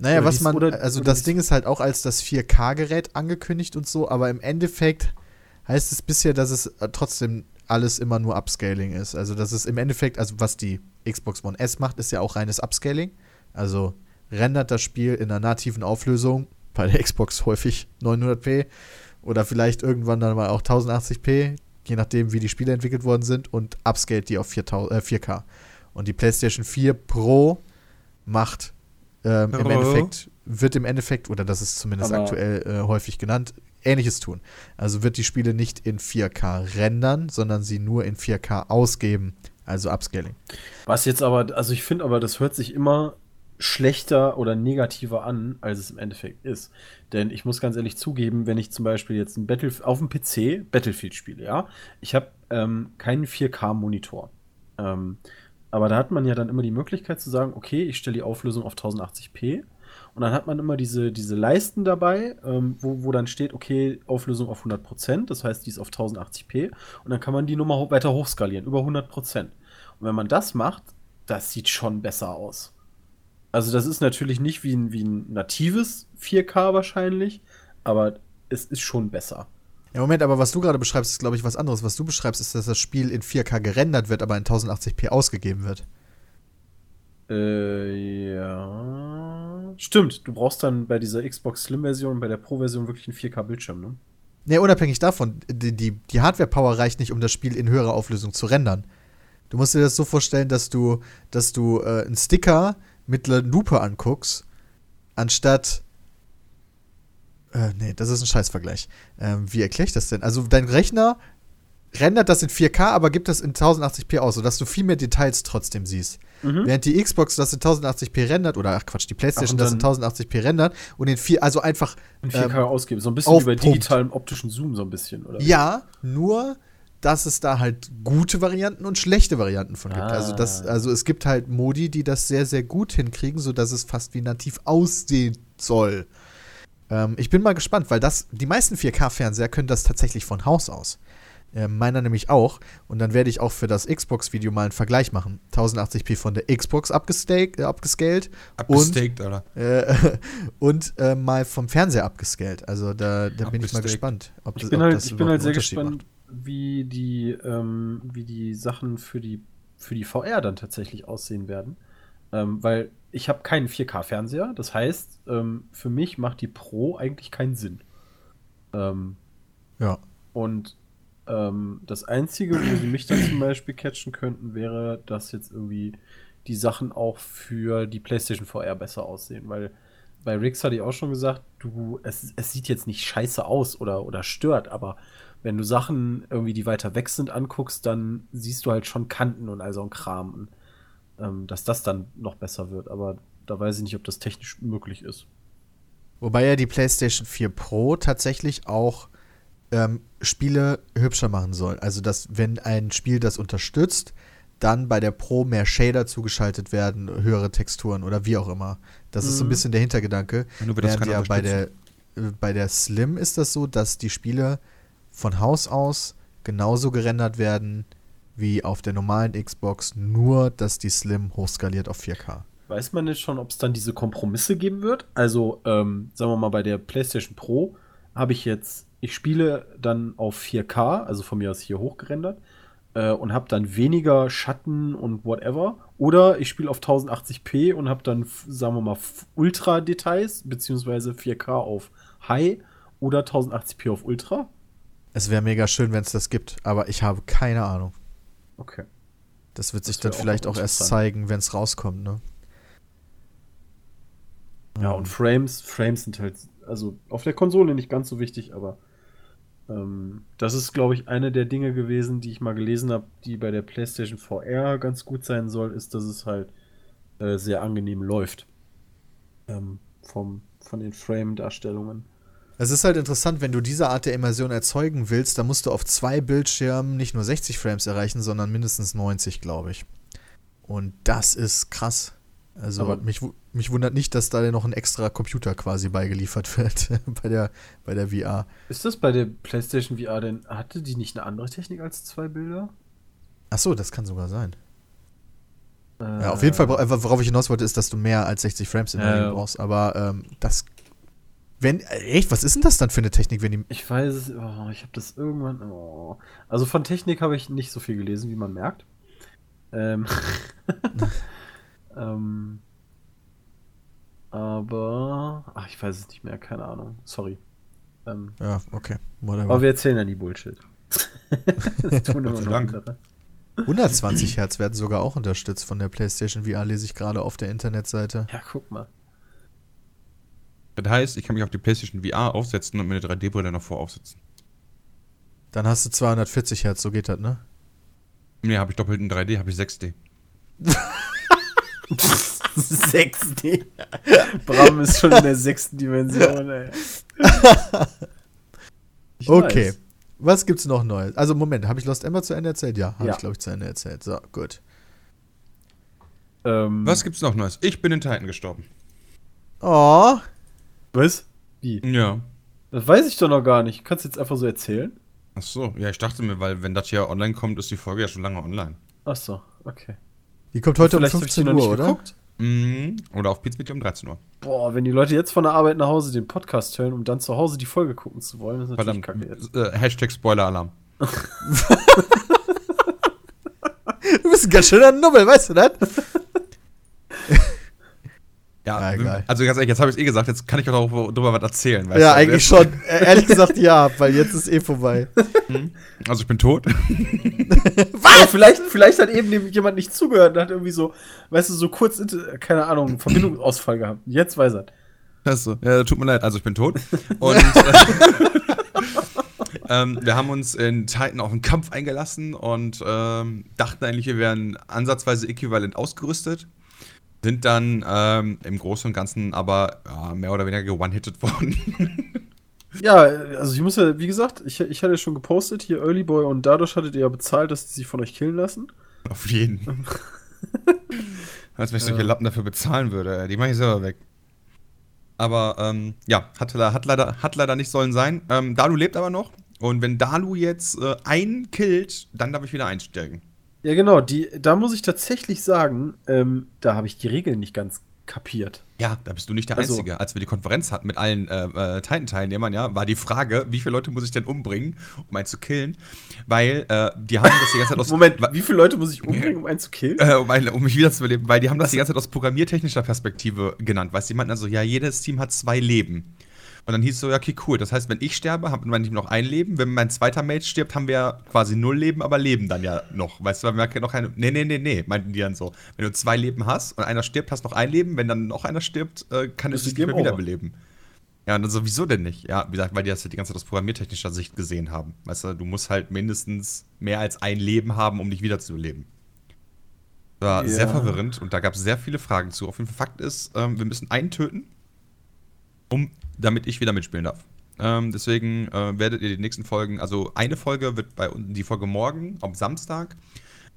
Speaker 1: Naja, was man, also das Ding ist halt auch als das 4K-Gerät angekündigt und so, aber im Endeffekt heißt es bisher, dass es äh, trotzdem alles immer nur Upscaling ist. Also das ist im Endeffekt, also was die Xbox One S macht, ist ja auch reines Upscaling. Also rendert das Spiel in einer nativen Auflösung, bei der Xbox häufig 900p oder vielleicht irgendwann dann mal auch 1080p, je nachdem wie die Spiele entwickelt worden sind und upscaled die auf 4000, äh, 4K. Und die PlayStation 4 Pro macht ähm, im? Endeffekt, wird im Endeffekt, oder das ist zumindest
Speaker 3: Aber-
Speaker 1: aktuell äh, häufig genannt, ähnliches tun. Also wird die Spiele nicht in 4K rendern, sondern sie nur in 4K ausgeben. Also Upscaling.
Speaker 3: Was jetzt aber, also ich finde aber, das hört sich immer schlechter oder negativer an, als es im Endeffekt ist. Denn ich muss ganz ehrlich zugeben, wenn ich zum Beispiel jetzt ein Battlefield auf dem PC Battlefield spiele, ja, ich habe ähm, keinen 4K-Monitor. Ähm, aber da hat man ja dann immer die Möglichkeit zu sagen, okay, ich stelle die Auflösung auf 1080p. Und dann hat man immer diese, diese Leisten dabei, ähm, wo, wo dann steht, okay, Auflösung auf 100%, das heißt, die ist auf 1080p. Und dann kann man die Nummer ho weiter hochskalieren, über 100%. Und wenn man das macht, das sieht schon besser aus. Also das ist natürlich nicht wie ein, wie ein natives 4K wahrscheinlich, aber es ist schon besser.
Speaker 1: Ja, Moment, aber was du gerade beschreibst, ist, glaube ich, was anderes. Was du beschreibst, ist, dass das Spiel in 4K gerendert wird, aber in 1080p ausgegeben wird.
Speaker 3: Äh, ja. Stimmt, du brauchst dann bei dieser Xbox Slim-Version, bei der Pro-Version wirklich einen 4K-Bildschirm, ne?
Speaker 1: Ne, unabhängig davon, die, die, die Hardware-Power reicht nicht, um das Spiel in höherer Auflösung zu rendern. Du musst dir das so vorstellen, dass du, dass du äh, einen Sticker mit einer Lupe anguckst, anstatt. Äh, nee, das ist ein Scheißvergleich. Ähm, wie erkläre ich das denn? Also, dein Rechner rendert das in 4K, aber gibt das in 1080p aus, sodass du viel mehr Details trotzdem siehst.
Speaker 3: Mhm.
Speaker 1: Während die Xbox das in 1080p rendert, oder ach Quatsch, die PlayStation
Speaker 3: Ach,
Speaker 1: das in 1080p rendert und in 4, also einfach
Speaker 3: In 4K
Speaker 1: ähm,
Speaker 3: ausgeben. So ein bisschen
Speaker 1: auf
Speaker 3: wie bei
Speaker 1: Punkt.
Speaker 3: digitalem optischen Zoom, so ein bisschen, oder?
Speaker 1: Ja, nur, dass es da halt gute Varianten und schlechte Varianten von gibt.
Speaker 3: Ah.
Speaker 1: Also, das, also es gibt halt Modi, die das sehr, sehr gut hinkriegen, sodass es fast wie nativ aussieht, soll. Ähm, ich bin mal gespannt, weil das, die meisten 4K-Fernseher können das tatsächlich von Haus aus. Äh, meiner nämlich auch. Und dann werde ich auch für das Xbox-Video mal einen Vergleich machen. 1080p von der Xbox abgestake, äh, abgescaled
Speaker 4: Abgestaked, Alter.
Speaker 1: äh, und äh, mal vom Fernseher abgescaled. Also da, da bin ich mal
Speaker 4: Abgestaked.
Speaker 1: gespannt, ob
Speaker 3: Ich
Speaker 1: das,
Speaker 3: bin
Speaker 1: ob
Speaker 3: halt,
Speaker 1: das
Speaker 3: ich bin halt sehr
Speaker 1: Unterschied
Speaker 3: gespannt, wie die, ähm, wie die Sachen für die, für die VR dann tatsächlich aussehen werden. Ähm, weil ich habe keinen 4K-Fernseher. Das heißt, ähm, für mich macht die Pro eigentlich keinen Sinn. Ähm,
Speaker 1: Ja.
Speaker 3: und ähm, das Einzige, wo sie mich dann zum Beispiel catchen könnten, wäre, dass jetzt irgendwie die Sachen auch für die PlayStation VR besser aussehen. Weil bei Rix hatte ich auch schon gesagt, du, es, es sieht jetzt nicht scheiße aus oder, oder stört, aber wenn du Sachen irgendwie, die weiter weg sind, anguckst, dann siehst du halt schon Kanten und all so ein Kram. Und, ähm, dass das dann noch besser wird. Aber da weiß ich nicht, ob das technisch möglich ist.
Speaker 1: Wobei ja die PlayStation 4 Pro tatsächlich auch ähm, Spiele hübscher machen soll. Also, dass, wenn ein Spiel das unterstützt, dann bei der Pro mehr Shader zugeschaltet werden, höhere Texturen oder wie auch immer. Das ist so ein
Speaker 3: Mhm.
Speaker 1: bisschen der Hintergedanke.
Speaker 4: Ja, nur das
Speaker 1: ja bei der, äh, bei der Slim ist das so, dass die Spiele von Haus aus genauso gerendert werden wie auf der normalen Xbox, nur dass die Slim hochskaliert auf 4K.
Speaker 3: Weiß man jetzt schon, ob es dann diese Kompromisse geben wird? Also, ähm, sagen wir mal, bei der PlayStation Pro habe ich jetzt, ich spiele dann auf 4K, also von mir aus hier hochgerendert, äh, und habe dann weniger Schatten und whatever. Oder ich spiele auf 1080p und habe dann, sagen wir mal, Ultra-Details, beziehungsweise 4K auf High oder 1080p auf Ultra.
Speaker 1: Es wäre mega schön, wenn es das gibt, aber ich habe keine Ahnung.
Speaker 3: Okay.
Speaker 1: Das wird sich
Speaker 3: Das
Speaker 1: dann
Speaker 3: wär auch
Speaker 1: vielleicht
Speaker 3: noch
Speaker 1: auch erst zeigen, wenn es rauskommt, ne?
Speaker 3: Ja, und Frames, Frames sind halt, also auf der Konsole nicht ganz so wichtig, aber ähm, das ist, glaube ich, eine der Dinge gewesen, die ich mal gelesen habe, die bei der PlayStation VR ganz gut sein soll, ist, dass es halt äh, sehr angenehm läuft. Ähm, vom, von den Frame-Darstellungen.
Speaker 1: Es ist halt interessant, wenn du diese Art der Immersion erzeugen willst, dann musst du auf zwei Bildschirmen nicht nur 60 Frames erreichen, sondern mindestens 90, glaube ich. Und das ist krass. Also
Speaker 3: Aber-
Speaker 1: mich, mich wundert nicht, dass da noch ein extra Computer quasi beigeliefert wird bei der, bei der VR.
Speaker 3: Ist das bei der PlayStation VR denn, hatte die nicht eine andere Technik als zwei Bilder?
Speaker 1: Ach so, das kann sogar sein.
Speaker 3: Äh,
Speaker 1: Ja, auf jeden Fall, äh, worauf ich hinaus wollte, ist, dass du mehr als 60 Frames in der
Speaker 3: ja.
Speaker 1: brauchst. Aber ähm, das. Wenn. äh, Echt, was ist denn das dann für eine Technik, wenn die.
Speaker 3: Ich weiß es, oh, ich habe das irgendwann. Oh. Also von Technik habe ich nicht so viel gelesen, wie man merkt. Ähm, ähm, aber. Ach, ich weiß es nicht mehr, keine Ahnung. Sorry. Ähm,
Speaker 1: Ja, okay. Whatever.
Speaker 3: aber wir erzählen ja nie Bullshit. das tun immer noch
Speaker 4: Dank.
Speaker 3: andere.
Speaker 1: 120 Hertz werden sogar auch unterstützt von der PlayStation VR, lese ich gerade auf der Internetseite.
Speaker 3: Ja, guck mal.
Speaker 4: Das heißt, ich kann mich auf die PlayStation VR aufsetzen und mir eine 3D-Brille davor aufsetzen.
Speaker 1: Dann hast du 240 Hertz, so geht das, ne?
Speaker 4: Nee, habe ich doppelt in 3D, habe ich 6D.
Speaker 3: 6D. Bram ist schon in der sechsten Dimension, ey. Ich
Speaker 1: Okay.
Speaker 3: weiß.
Speaker 1: Was gibt's noch Neues? Also, Moment, habe ich Lost Ember zu Ende erzählt? Ja, habe
Speaker 3: Ja.
Speaker 1: ich, glaube ich, zu Ende erzählt. So, gut.
Speaker 3: Ähm,
Speaker 4: Was gibt's noch Neues? Ich bin in Titan gestorben.
Speaker 1: Oh,
Speaker 3: Was? Wie?
Speaker 4: Ja.
Speaker 3: Das weiß ich doch noch gar nicht. Kannst du jetzt einfach so erzählen?
Speaker 4: Ach so, ja, ich dachte mir, weil wenn das hier online kommt, ist die Folge ja schon lange online.
Speaker 3: Ach so, okay.
Speaker 1: die kommt heute um
Speaker 3: Vielleicht hab ich die
Speaker 1: 15
Speaker 3: noch
Speaker 1: Uhr, oder?
Speaker 3: geguckt.
Speaker 4: Mhm. Oder auf Pizmedia um 13 Uhr.
Speaker 3: Boah, wenn die Leute jetzt von der Arbeit nach Hause den Podcast hören, um dann zu Hause die Folge gucken zu wollen, ist natürlich
Speaker 4: Verdammt.
Speaker 3: kacke jetzt.
Speaker 4: Äh, Hashtag Spoiler-Alarm.
Speaker 1: Du bist ein ganz schöner Nubbel, weißt du das?
Speaker 4: Ja,
Speaker 1: Ja, egal.
Speaker 4: also ganz ehrlich, jetzt habe ich es eh gesagt, jetzt kann ich auch darüber was erzählen. weißt
Speaker 1: Ja,
Speaker 4: du?
Speaker 1: eigentlich schon. Äh, Ehrlich gesagt, ja, weil jetzt ist eh vorbei.
Speaker 4: Also ich bin tot.
Speaker 3: Aber vielleicht, vielleicht hat eben jemand nicht zugehört und hat irgendwie so, weißt du, so kurz, keine Ahnung, Verbindungsausfall gehabt. Jetzt weiß er.
Speaker 4: Achso, ja, tut mir leid, also ich bin tot. Und äh, ähm, wir haben uns in Titan auf einen Kampf eingelassen und ähm, dachten eigentlich, wir wären ansatzweise äquivalent ausgerüstet. Sind dann ähm, im Großen und Ganzen aber ja, mehr oder weniger one-hitted worden.
Speaker 3: Ja, also ich muss ja, wie gesagt, ich, ich hatte schon gepostet, hier Early Boy und dadurch hattet ihr ja bezahlt, dass die sich von euch killen lassen.
Speaker 4: Auf jeden. Als wenn ich solche Lappen dafür bezahlen würde. Die mache ich selber weg. Aber ähm, ja, hat, hat, leider, hat leider nicht sollen sein. Ähm, Dalu lebt aber noch. Und wenn Dalu jetzt äh, einen killt, dann darf ich wieder einsteigen.
Speaker 3: Ja, genau, die, da muss ich tatsächlich sagen, ähm, da habe ich die Regeln nicht ganz kapiert.
Speaker 4: Ja, da bist du nicht der
Speaker 3: Also-
Speaker 4: Einzige. Als wir die Konferenz hatten mit allen äh, äh, Titan-Teilnehmern, ja, war die Frage, wie viele Leute muss ich denn umbringen, um einen zu killen? Weil äh, die haben das die ganze Zeit aus.
Speaker 3: Moment, wie viele Leute muss ich umbringen, um einen zu killen?
Speaker 4: äh, um, ein, um mich wiederzubeleben, weil die haben das die ganze Zeit aus programmiertechnischer Perspektive genannt. Weißt du, die meinten also, ja, jedes Team hat zwei Leben. Und dann hieß es so, ja, okay, cool. Das heißt, wenn ich sterbe, hat mein Team noch ein Leben. Wenn mein zweiter Mate stirbt, haben wir quasi null Leben, aber leben dann ja noch. Weißt du, weil wir haben noch keine. Nee, nee, nee, nee, meinten die dann so. Wenn du zwei Leben hast und einer stirbt, hast noch ein Leben. Wenn dann noch einer stirbt, äh, kann es sich nicht mehr
Speaker 3: over.
Speaker 4: wiederbeleben. Ja, und dann so, wieso denn nicht? Ja, wie gesagt, weil die das halt die ganze Zeit aus programmiertechnischer Sicht gesehen haben. Weißt du, du musst halt mindestens mehr als ein Leben haben, um dich wiederzubeleben. War
Speaker 3: Ja.
Speaker 4: sehr verwirrend und da gab es sehr viele Fragen zu. Auf jeden Fall Fakt ist, ähm, wir müssen einen töten, um, damit ich wieder mitspielen darf. Ähm, deswegen äh, werdet ihr die nächsten Folgen, also eine Folge wird bei uns, die Folge morgen, am Samstag,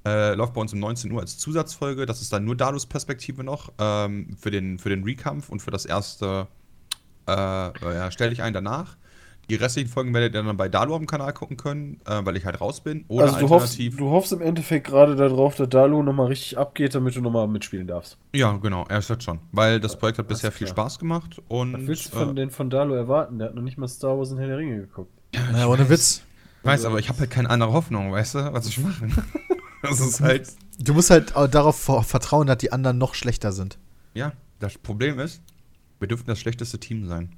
Speaker 4: äh, läuft bei uns um 19 Uhr als Zusatzfolge. Das ist dann nur Dalus Perspektive noch ähm, für, den, für den Rekampf und für das erste äh, ja, stelle ich ein danach. Die restlichen Folgen werdet ihr dann bei Dalu auf dem Kanal gucken können, äh, weil ich halt raus bin. Oder
Speaker 3: also du hoffst,
Speaker 4: alternativ.
Speaker 3: du hoffst im Endeffekt gerade darauf, dass Dalu nochmal richtig abgeht, damit du nochmal mitspielen darfst.
Speaker 4: ja, genau, er ist jetzt schon. Weil das Projekt hat bisher viel. Spaß gemacht und.
Speaker 3: Was willst du von,
Speaker 4: äh,
Speaker 3: denn von Dalu erwarten? Der hat noch nicht mal Star Wars und Herr der Ringe geguckt.
Speaker 1: Na, ohne Witz.
Speaker 4: Ich weiß, aber ich habe halt keine andere Hoffnung, weißt du, was ich mache. das ist halt.
Speaker 1: Du musst halt darauf ver- vertrauen, dass die anderen noch schlechter sind.
Speaker 4: Ja, das Problem ist, wir dürfen das schlechteste Team sein.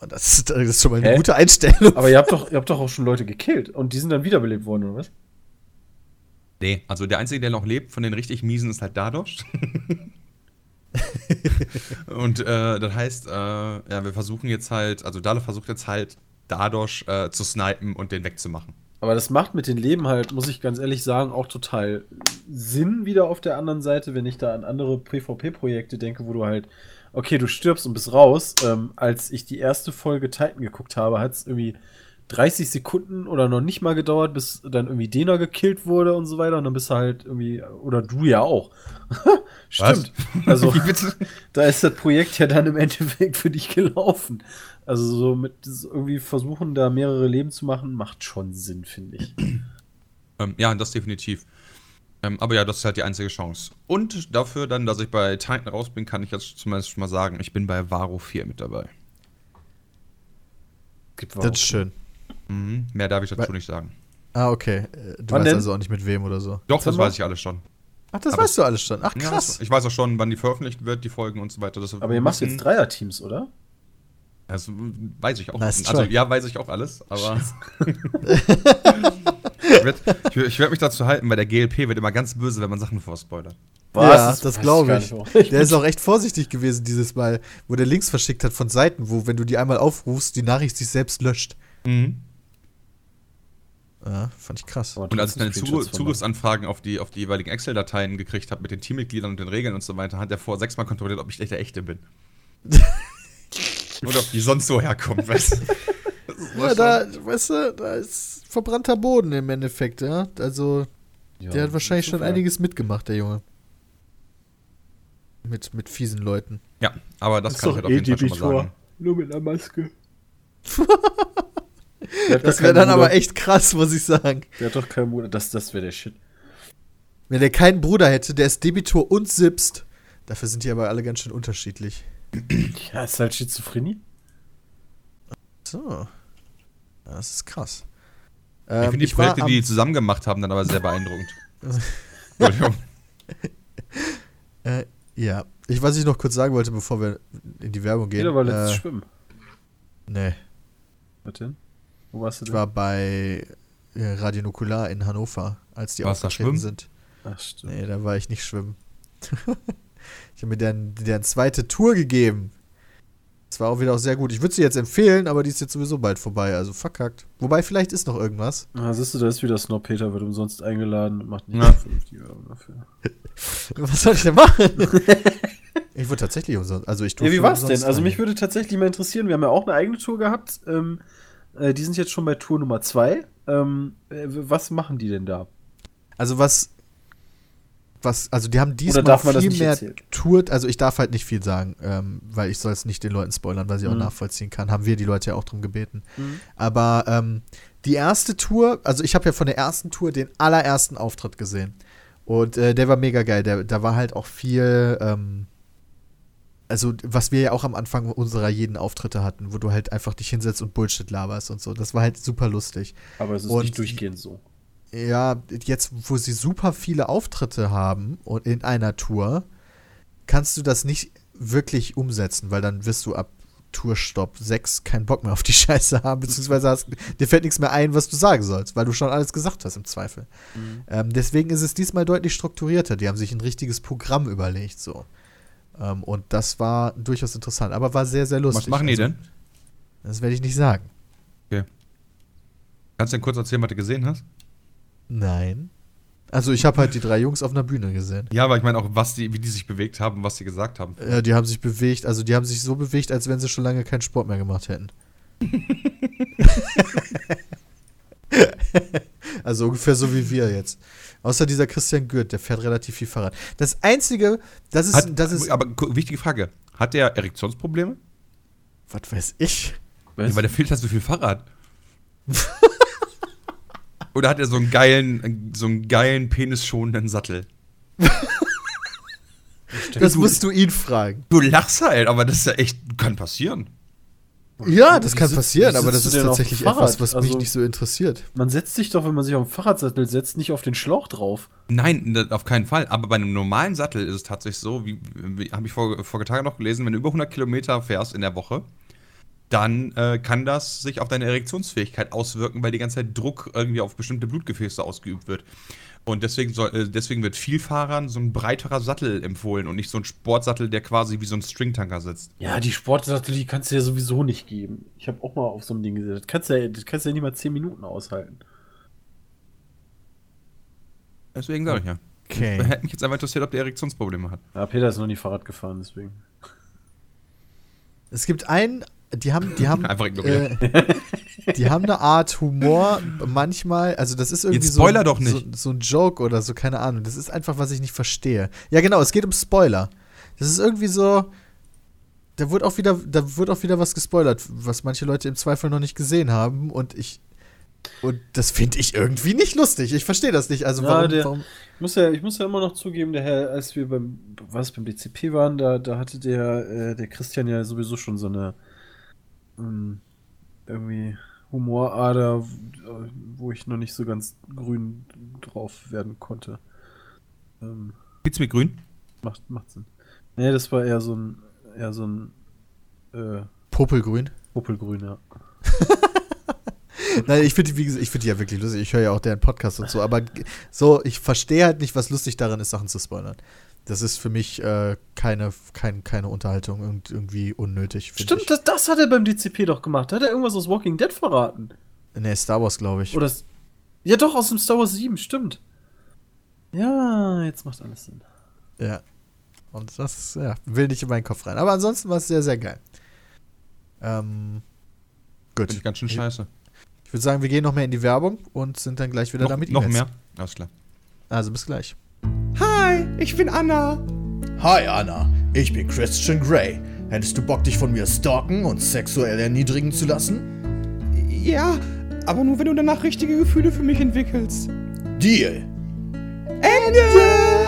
Speaker 1: Oh, Das ist, das ist schon mal eine
Speaker 3: Hä?
Speaker 1: gute Einstellung.
Speaker 3: Aber ihr habt doch, ihr habt doch auch schon Leute gekillt und die sind dann wiederbelebt worden, oder was?
Speaker 4: Nee, also der Einzige, der noch lebt von den richtig miesen, ist halt Dadosh. Und äh, das heißt, äh, ja, wir versuchen jetzt halt, also Dalo versucht jetzt halt Dadosh äh, zu snipen und den wegzumachen.
Speaker 3: Aber das macht mit den Leben halt, muss ich ganz ehrlich sagen, auch total Sinn wieder auf der anderen Seite, wenn ich da an andere PvP-Projekte denke, wo du halt, okay, du stirbst und bist raus. Ähm, als ich die erste Folge Titan geguckt habe, hat es irgendwie 30 Sekunden oder noch nicht mal gedauert, bis dann irgendwie Dena gekillt wurde und so weiter. Und dann bist du halt irgendwie, oder du ja auch. Stimmt. Also, da ist das Projekt ja dann im Endeffekt für dich gelaufen. Also so mit irgendwie versuchen, da mehrere Leben zu machen, macht schon Sinn, finde ich.
Speaker 4: Ähm, ja, das definitiv. Ähm, aber ja, das ist halt die einzige Chance. Und dafür dann, dass ich bei Titan raus bin, kann ich jetzt zumindest schon mal sagen, ich bin bei Varo 4 mit dabei.
Speaker 3: Gibt
Speaker 1: Das ist schön.
Speaker 4: Mhm. Mehr darf ich dazu
Speaker 1: Weil-
Speaker 4: nicht sagen.
Speaker 1: Ah, okay. Äh, Du
Speaker 3: Wann
Speaker 1: weißt
Speaker 3: denn?
Speaker 1: also auch nicht mit wem oder so.
Speaker 4: Doch, das weiß ich alles schon.
Speaker 1: Ach, das
Speaker 4: Aber
Speaker 1: weißt du alles schon. Ach,
Speaker 4: Ja,
Speaker 1: krass.
Speaker 4: das, ich weiß auch schon, wann die veröffentlicht wird, die Folgen und so weiter. Das
Speaker 3: Aber ihr macht jetzt Dreier-Teams, oder?
Speaker 4: Das weiß ich auch.
Speaker 1: Nice
Speaker 4: also ja, weiß ich auch alles, aber. ich werde ich, werd- ich werd mich dazu halten, weil der GLP wird immer ganz böse, wenn man Sachen vorspoilert.
Speaker 1: Ja,
Speaker 3: Das
Speaker 1: das glaube ich.
Speaker 3: warum.
Speaker 1: Der ist auch echt vorsichtig gewesen dieses Mal, wo der Links verschickt hat von Seiten, wo, wenn du die einmal aufrufst, die Nachricht sich selbst löscht. Ja, fand ich krass.
Speaker 3: Aber
Speaker 4: Und als ich dann
Speaker 3: trotzdem
Speaker 4: Zugr
Speaker 3: Screenshots von
Speaker 4: Zugriffsanfragen auf die, auf die jeweiligen Excel-Dateien gekriegt habe mit den Teammitgliedern und den Regeln und so weiter, hat er vor sechsmal kontrolliert, ob ich echt der Echte bin. Oder ob die sonst so herkommt, weißt du?
Speaker 1: Ja, da, weißt du, da ist verbrannter Boden im Endeffekt, ja. Also,
Speaker 3: Ja,
Speaker 1: der hat wahrscheinlich schon einiges mitgemacht, der Junge. Mit, mit fiesen Leuten.
Speaker 4: Ja, aber das,
Speaker 3: ist
Speaker 4: kann ich
Speaker 3: doch
Speaker 4: halt auf jeden Fall schon mal
Speaker 3: Debitor.
Speaker 4: sagen.
Speaker 3: Nur mit einer Maske.
Speaker 1: Das wäre dann aber echt krass, muss ich sagen.
Speaker 3: Der hat doch keinen Bruder. Das, das wäre der Shit.
Speaker 1: Wenn der keinen Bruder hätte, der ist Debitor und Sipst. Dafür sind die aber alle ganz schön unterschiedlich.
Speaker 3: Ja, ist halt Schizophrenie.
Speaker 1: So. Das ist krass.
Speaker 4: Ich
Speaker 1: Ähm,
Speaker 4: finde die Projekte, die die zusammen gemacht haben, dann aber sehr beeindruckend. Entschuldigung.
Speaker 1: Äh, ja. Ich, was ich noch kurz sagen wollte, bevor wir in die Werbung gehen.
Speaker 3: Jeder war letztes
Speaker 1: äh,
Speaker 3: Schwimmen.
Speaker 1: Nee.
Speaker 3: Was denn? Wo warst du
Speaker 1: Ich
Speaker 3: denn?
Speaker 1: war bei äh, Radio Nukular in Hannover, als die
Speaker 4: Warst da
Speaker 1: aufgetreten
Speaker 4: schwimmen?
Speaker 1: sind.
Speaker 3: Ach, stimmt.
Speaker 1: Nee, da war ich nicht schwimmen. ich habe mir deren, deren zweite Tour gegeben. Das war auch wieder auch sehr gut. Ich würde sie jetzt empfehlen, aber die ist jetzt sowieso bald vorbei, also verkackt. Wobei, vielleicht ist noch irgendwas.
Speaker 3: Ah, siehst du, da ist wieder Snob Peter, wird umsonst eingeladen und macht nicht
Speaker 4: Ja.
Speaker 3: vernünftige Werbung dafür.
Speaker 1: Was soll ich denn machen? ich wurde tatsächlich umsonst. Also ich
Speaker 3: Ja, wie war's denn? Also mich würde tatsächlich mal interessieren, wir haben ja auch eine eigene Tour gehabt. Ähm, äh, die sind jetzt schon bei Tour Nummer zwei. Ähm, äh, was machen die denn da?
Speaker 1: Also was was, also die haben diesmal viel mehr
Speaker 3: erzählen?
Speaker 1: Tourt, also ich darf halt nicht viel sagen, ähm, weil ich soll es nicht den Leuten spoilern, weil sie auch
Speaker 3: Mhm.
Speaker 1: nachvollziehen kann. Haben wir die Leute ja auch drum gebeten. Aber ähm, die erste Tour, also ich habe ja von der ersten Tour den allerersten Auftritt gesehen. Und äh, der war mega geil. Der, da war halt auch viel, ähm, also was wir ja auch am Anfang unserer jeden Auftritte hatten, wo du halt einfach dich hinsetzt und Bullshit laberst und so. Das war halt super lustig.
Speaker 3: Aber es ist
Speaker 1: Und-
Speaker 3: nicht durchgehend so.
Speaker 1: Ja, jetzt, wo sie super viele Auftritte haben und in einer Tour, kannst du das nicht wirklich umsetzen, weil dann wirst du ab Tourstopp 6 keinen Bock mehr auf die Scheiße haben, beziehungsweise hast, dir fällt nichts mehr ein, was du sagen sollst, weil du schon alles gesagt hast im Zweifel. Ähm, deswegen ist es diesmal deutlich strukturierter. Die haben sich ein richtiges Programm überlegt, so. Ähm, und das war durchaus interessant, aber war sehr, sehr lustig.
Speaker 4: Was machen die
Speaker 1: Also,
Speaker 4: denn?
Speaker 1: Das werde ich nicht sagen.
Speaker 4: Kannst du denn kurz erzählen, was du gesehen hast?
Speaker 1: Nein. Also ich habe halt die drei Jungs auf einer Bühne gesehen.
Speaker 4: Ja, aber ich meine auch, was die, wie die sich bewegt haben, was sie gesagt haben.
Speaker 1: Ja, die haben sich bewegt, also die haben sich so bewegt, als wenn sie schon lange keinen Sport mehr gemacht hätten. also ungefähr so wie wir jetzt. Außer dieser Christian Gürt, der fährt relativ viel Fahrrad. Das Einzige, das ist,
Speaker 4: Hat,
Speaker 1: das ist,
Speaker 4: aber wichtige Frage. Hat der Erektionsprobleme?
Speaker 1: was weiß ich?
Speaker 4: Ja, weil der fehlt halt so viel Fahrrad. Oder hat er so einen geilen, so einen geilen penisschonenden Sattel?
Speaker 1: Das musst du ihn fragen.
Speaker 4: Du lachst halt, aber das ist ja echt, kann passieren.
Speaker 1: Ja, das kann passieren, aber das ist tatsächlich etwas, was mich
Speaker 3: Also-
Speaker 1: nicht so interessiert.
Speaker 3: Man setzt sich doch, wenn man sich auf den Fahrradsattel setzt, nicht auf den Schlauch drauf.
Speaker 4: Nein, auf keinen Fall. Aber bei einem normalen Sattel ist es tatsächlich so, wie, wie habe ich vor, vor Tagen noch gelesen, wenn du über 100 Kilometer fährst in der Woche, dann äh, kann das sich auf deine Erektionsfähigkeit auswirken, weil die ganze Zeit Druck irgendwie auf bestimmte Blutgefäße ausgeübt wird. Und deswegen, soll, äh, deswegen wird viel Fahrern so ein breiterer Sattel empfohlen und nicht so ein Sportsattel, der quasi wie so ein Stringtanker sitzt.
Speaker 3: Ja, die Sportsattel, die kannst du ja sowieso nicht geben. Ich habe auch mal auf so einem Ding gesessen. Das kannst du ja, das kannst du ja nicht mal 10 Minuten aushalten.
Speaker 4: Deswegen sage ich ja.
Speaker 1: Okay.
Speaker 4: Hätte mich jetzt einfach interessiert, ob der Erektionsprobleme hat.
Speaker 3: Ja, Peter ist noch nie Fahrrad gefahren, deswegen.
Speaker 1: Es gibt einen, die haben, die haben,
Speaker 4: Einfach ignorieren.
Speaker 1: äh, die haben eine Art Humor manchmal, also das ist irgendwie
Speaker 4: Jetzt
Speaker 1: so,
Speaker 4: Spoiler doch nicht.
Speaker 1: So, so ein Joke oder so, keine Ahnung. Das ist einfach, was ich nicht verstehe. Ja, genau, es geht um Spoiler. Das ist irgendwie so, da wird auch wieder, da wird auch wieder was gespoilert, was manche Leute im Zweifel noch nicht gesehen haben und ich, und das finde ich irgendwie nicht lustig. Ich verstehe das nicht. Also
Speaker 3: Ja,
Speaker 1: warum,
Speaker 3: der-
Speaker 1: warum
Speaker 3: Ich muss ja, ich muss ja immer noch zugeben, der Herr, als wir beim, was beim DCP waren, da, da hatte der, äh, der Christian ja sowieso schon so eine ähm, irgendwie Humorader, wo ich noch nicht so ganz grün drauf werden konnte. Ähm,
Speaker 4: Geht's mir grün?
Speaker 3: macht, macht Sinn. Nee, das war eher so ein, eher so ein äh,
Speaker 1: Popelgrün?
Speaker 3: Popelgrün, ja.
Speaker 1: Nein, ich finde die, wie gesagt, ich finde die ja wirklich lustig. Ich höre ja auch deren Podcast und so, aber so, ich verstehe halt nicht, was lustig daran ist, Sachen zu spoilern. Das ist für mich äh, keine, kein, keine Unterhaltung und irgendwie unnötig.
Speaker 3: Stimmt,
Speaker 1: ich.
Speaker 3: das, das hat er beim DCP doch gemacht. Da hat er irgendwas aus Walking Dead verraten.
Speaker 1: Nee, Star Wars, glaube ich.
Speaker 3: Oder ja doch, aus dem Star Wars 7, stimmt. Ja, jetzt macht alles Sinn.
Speaker 1: Ja. Und das, ja, will nicht in meinen Kopf rein. Aber ansonsten war es sehr, sehr geil. Ähm, gut.
Speaker 4: Finde ich ganz schön scheiße.
Speaker 1: Ich würde sagen, wir gehen noch mehr in die Werbung und sind dann gleich wieder
Speaker 4: Noch,
Speaker 1: damit
Speaker 4: noch mehr? Alles klar.
Speaker 1: Also bis gleich.
Speaker 5: Hi, ich bin Anna.
Speaker 8: Hi Anna, ich bin Christian Grey. Hättest du Bock, dich von mir stalken und sexuell erniedrigen zu lassen?
Speaker 5: Ja, aber nur wenn du danach richtige Gefühle für mich entwickelst.
Speaker 8: Deal.
Speaker 5: Ende!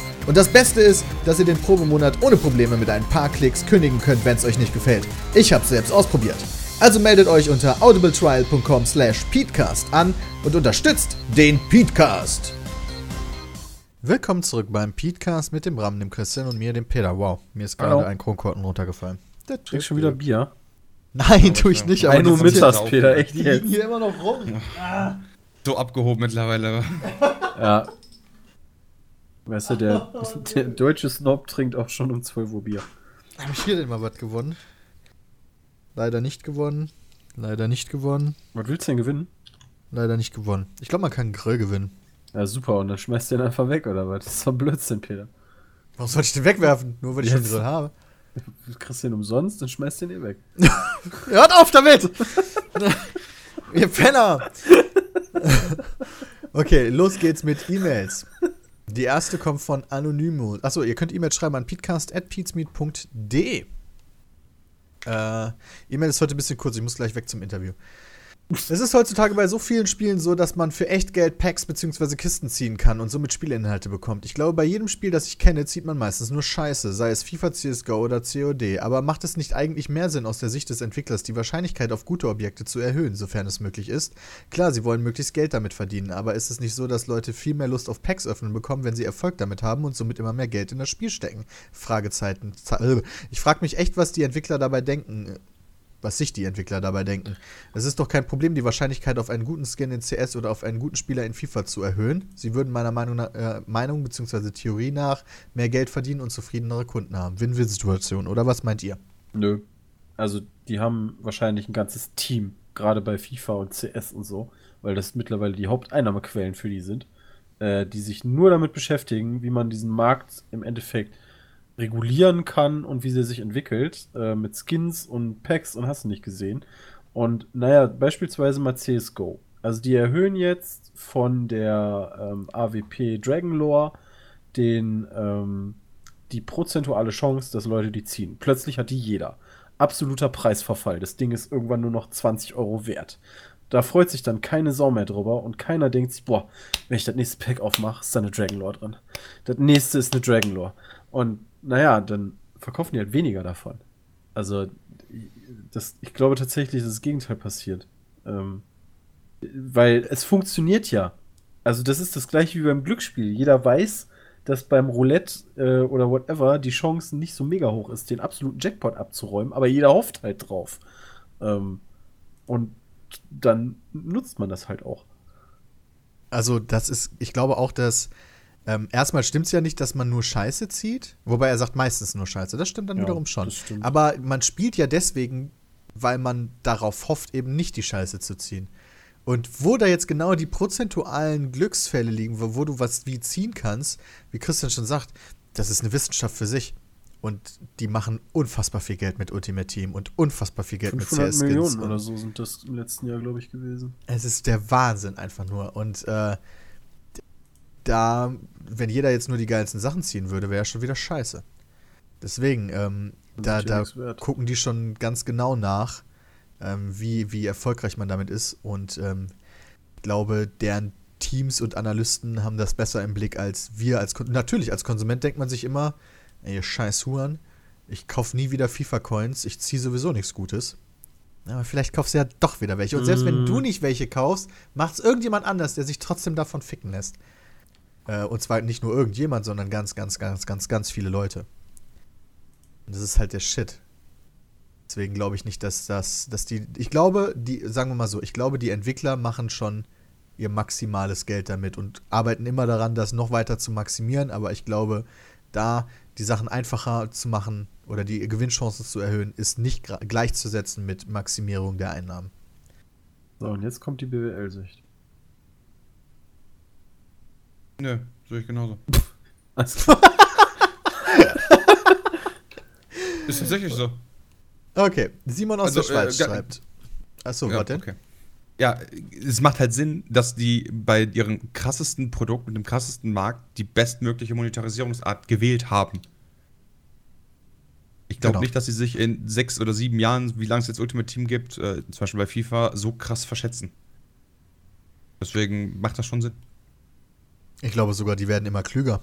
Speaker 8: Und das Beste ist, dass ihr den Probemonat ohne Probleme mit ein paar Klicks kündigen könnt, wenn es euch nicht gefällt. Ich hab's selbst ausprobiert. Also meldet euch unter audibletrial.com slash peatcast an und unterstützt den Peatcast.
Speaker 1: Willkommen zurück beim Petecast mit dem Ram, dem Christian und mir, dem Peter. Wow, mir ist gerade
Speaker 3: Hallo.
Speaker 1: ein Kronkorken runtergefallen.
Speaker 3: Trinkst schon wieder Bier?
Speaker 1: Nein, tue ich nicht, aber
Speaker 3: Ein Uhr
Speaker 1: die sind
Speaker 3: mittags, Peter, echt
Speaker 1: die liegen
Speaker 3: jetzt.
Speaker 1: hier immer noch rum.
Speaker 4: So abgehoben mittlerweile.
Speaker 3: Ja. Weißt du, der, der deutsche Snob trinkt auch schon um 12 Uhr Bier.
Speaker 1: Habe ich hier denn mal was gewonnen? Leider nicht gewonnen. Leider nicht gewonnen.
Speaker 3: Was willst du denn gewinnen?
Speaker 1: Leider nicht gewonnen. Ich glaube, man kann einen Grill gewinnen.
Speaker 3: Ja, super. Und dann schmeißt du den einfach weg, oder was? Das ist doch Blödsinn, Peter.
Speaker 1: Warum soll ich den wegwerfen? Nur weil ich schon einen. Grill habe.
Speaker 3: Du kriegst den umsonst, dann schmeißt du den eh weg.
Speaker 1: Hört auf damit! Ihr Penner! okay, los geht's mit E-Mails. Die erste kommt von Anonymous. Achso, ihr könnt E-Mails schreiben an peatcast.peatsmeet.de. Äh, E-Mail ist heute ein bisschen kurz, ich muss gleich weg zum Interview. Es ist heutzutage bei so vielen Spielen so, dass man für echt Geld Packs bzw. Kisten ziehen kann und somit Spielinhalte bekommt. Ich glaube, bei jedem Spiel, das ich kenne, zieht man meistens nur Scheiße, sei es FIFA, CSGO oder COD. Aber macht es nicht eigentlich mehr Sinn aus der Sicht des Entwicklers, die Wahrscheinlichkeit auf gute Objekte zu erhöhen, sofern es möglich ist? Klar, sie wollen möglichst Geld damit verdienen, aber ist es nicht so, dass Leute viel mehr Lust auf Packs öffnen bekommen, wenn sie Erfolg damit haben und somit immer mehr Geld in das Spiel stecken? Fragezeichen. Ze- Ich frage mich echt, was die Entwickler dabei denken was sich die Entwickler dabei denken. Es ist doch kein Problem, die Wahrscheinlichkeit auf einen guten Skin in CS oder auf einen guten Spieler in FIFA zu erhöhen. Sie würden meiner Meinung, äh, Meinung bzw. Theorie nach mehr Geld verdienen und zufriedenere Kunden haben. Win-Win-Situation, oder was meint ihr?
Speaker 3: Nö. Also, die haben wahrscheinlich ein ganzes Team, gerade bei FIFA und CS und so, weil das mittlerweile die Haupteinnahmequellen für die sind, äh, die sich nur damit beschäftigen, wie man diesen Markt im Endeffekt regulieren kann und wie sie sich entwickelt, äh, mit Skins und Packs und hast du nicht gesehen. Und naja, beispielsweise mal CSGO. Also die erhöhen jetzt von der ähm, AWP Dragon Lore den, ähm, die prozentuale Chance, dass Leute die ziehen. Plötzlich hat die jeder. Absoluter Preisverfall. Das Ding ist irgendwann nur noch 20 Euro wert. Da freut sich dann keine Sau mehr drüber und keiner denkt sich, boah, wenn ich das nächste Pack aufmache, ist da eine Dragon Lore drin. Das nächste ist eine Dragon Lore. Und naja, dann verkaufen die halt weniger davon. Also, das, ich glaube tatsächlich, dass das Gegenteil passiert. Ähm, weil es funktioniert ja. Also, das ist das gleiche wie beim Glücksspiel. Jeder weiß, dass beim Roulette äh, oder whatever die Chance nicht so mega hoch ist, den absoluten Jackpot abzuräumen, aber jeder hofft halt drauf. Ähm, und dann nutzt man das halt auch.
Speaker 1: Also, das ist, ich glaube auch, dass ähm, erstmal stimmt es ja nicht, dass man nur Scheiße zieht. Wobei er sagt meistens nur Scheiße. Das stimmt dann
Speaker 3: Ja,
Speaker 1: wiederum schon. Aber man spielt ja deswegen, weil man darauf hofft, eben nicht die Scheiße zu ziehen. Und wo da jetzt genau die prozentualen Glücksfälle liegen, wo, wo du was wie ziehen kannst, wie Christian schon sagt, das ist eine Wissenschaft für sich. Und die machen unfassbar viel Geld mit Ultimate Team und unfassbar viel Geld mit
Speaker 3: 500
Speaker 1: CS-Skins.
Speaker 3: Millionen oder so sind das im letzten Jahr, glaube ich, gewesen.
Speaker 1: es ist der Wahnsinn einfach nur. Und äh, da, wenn jeder jetzt nur die geilsten Sachen ziehen würde, wäre schon wieder scheiße. Deswegen, ähm, da, da gucken die schon ganz genau nach, ähm, wie, wie erfolgreich man damit ist. Und ähm, ich glaube, deren Teams und Analysten haben das besser im Blick als wir. Als Kon Natürlich, als Konsument denkt man sich immer, ey, ihr scheiß Huren, ich kaufe nie wieder FIFA-Coins, ich ziehe sowieso nichts Gutes. Aber vielleicht kaufst du ja doch wieder welche. Und selbst wenn
Speaker 3: Mm.
Speaker 1: du nicht welche kaufst, macht es irgendjemand anders, der sich trotzdem davon ficken lässt. Äh, und zwar nicht nur irgendjemand, sondern ganz, ganz, ganz, ganz, ganz viele Leute. Und das ist halt der Shit. Deswegen glaube ich nicht, dass das, dass die, ich glaube, die, sagen wir mal so, ich glaube, die Entwickler machen schon ihr maximales Geld damit und arbeiten immer daran, das noch weiter zu maximieren, aber ich glaube, da die Sachen einfacher zu machen oder die Gewinnchancen zu erhöhen, ist nicht gleichzusetzen mit Maximierung der Einnahmen.
Speaker 3: So, und jetzt kommt die BWL-Sicht.
Speaker 4: Nö, sehe ich genauso.
Speaker 3: Also,
Speaker 4: Ist tatsächlich so.
Speaker 1: Okay, Simon aus
Speaker 4: Also,
Speaker 1: der Schweiz
Speaker 4: äh,
Speaker 1: schreibt. Achso,
Speaker 4: ja,
Speaker 1: denn?
Speaker 4: okay. Ja, es macht halt Sinn, dass die bei ihrem krassesten Produkt mit dem krassesten Markt die bestmögliche Monetarisierungsart gewählt haben. Ich glaube
Speaker 1: Genau.
Speaker 4: nicht, dass sie sich in sechs oder sieben Jahren, wie lange es jetzt Ultimate Team gibt, äh, zum Beispiel bei FIFA, so krass verschätzen. Deswegen macht das schon Sinn.
Speaker 1: Ich glaube sogar, die werden immer klüger.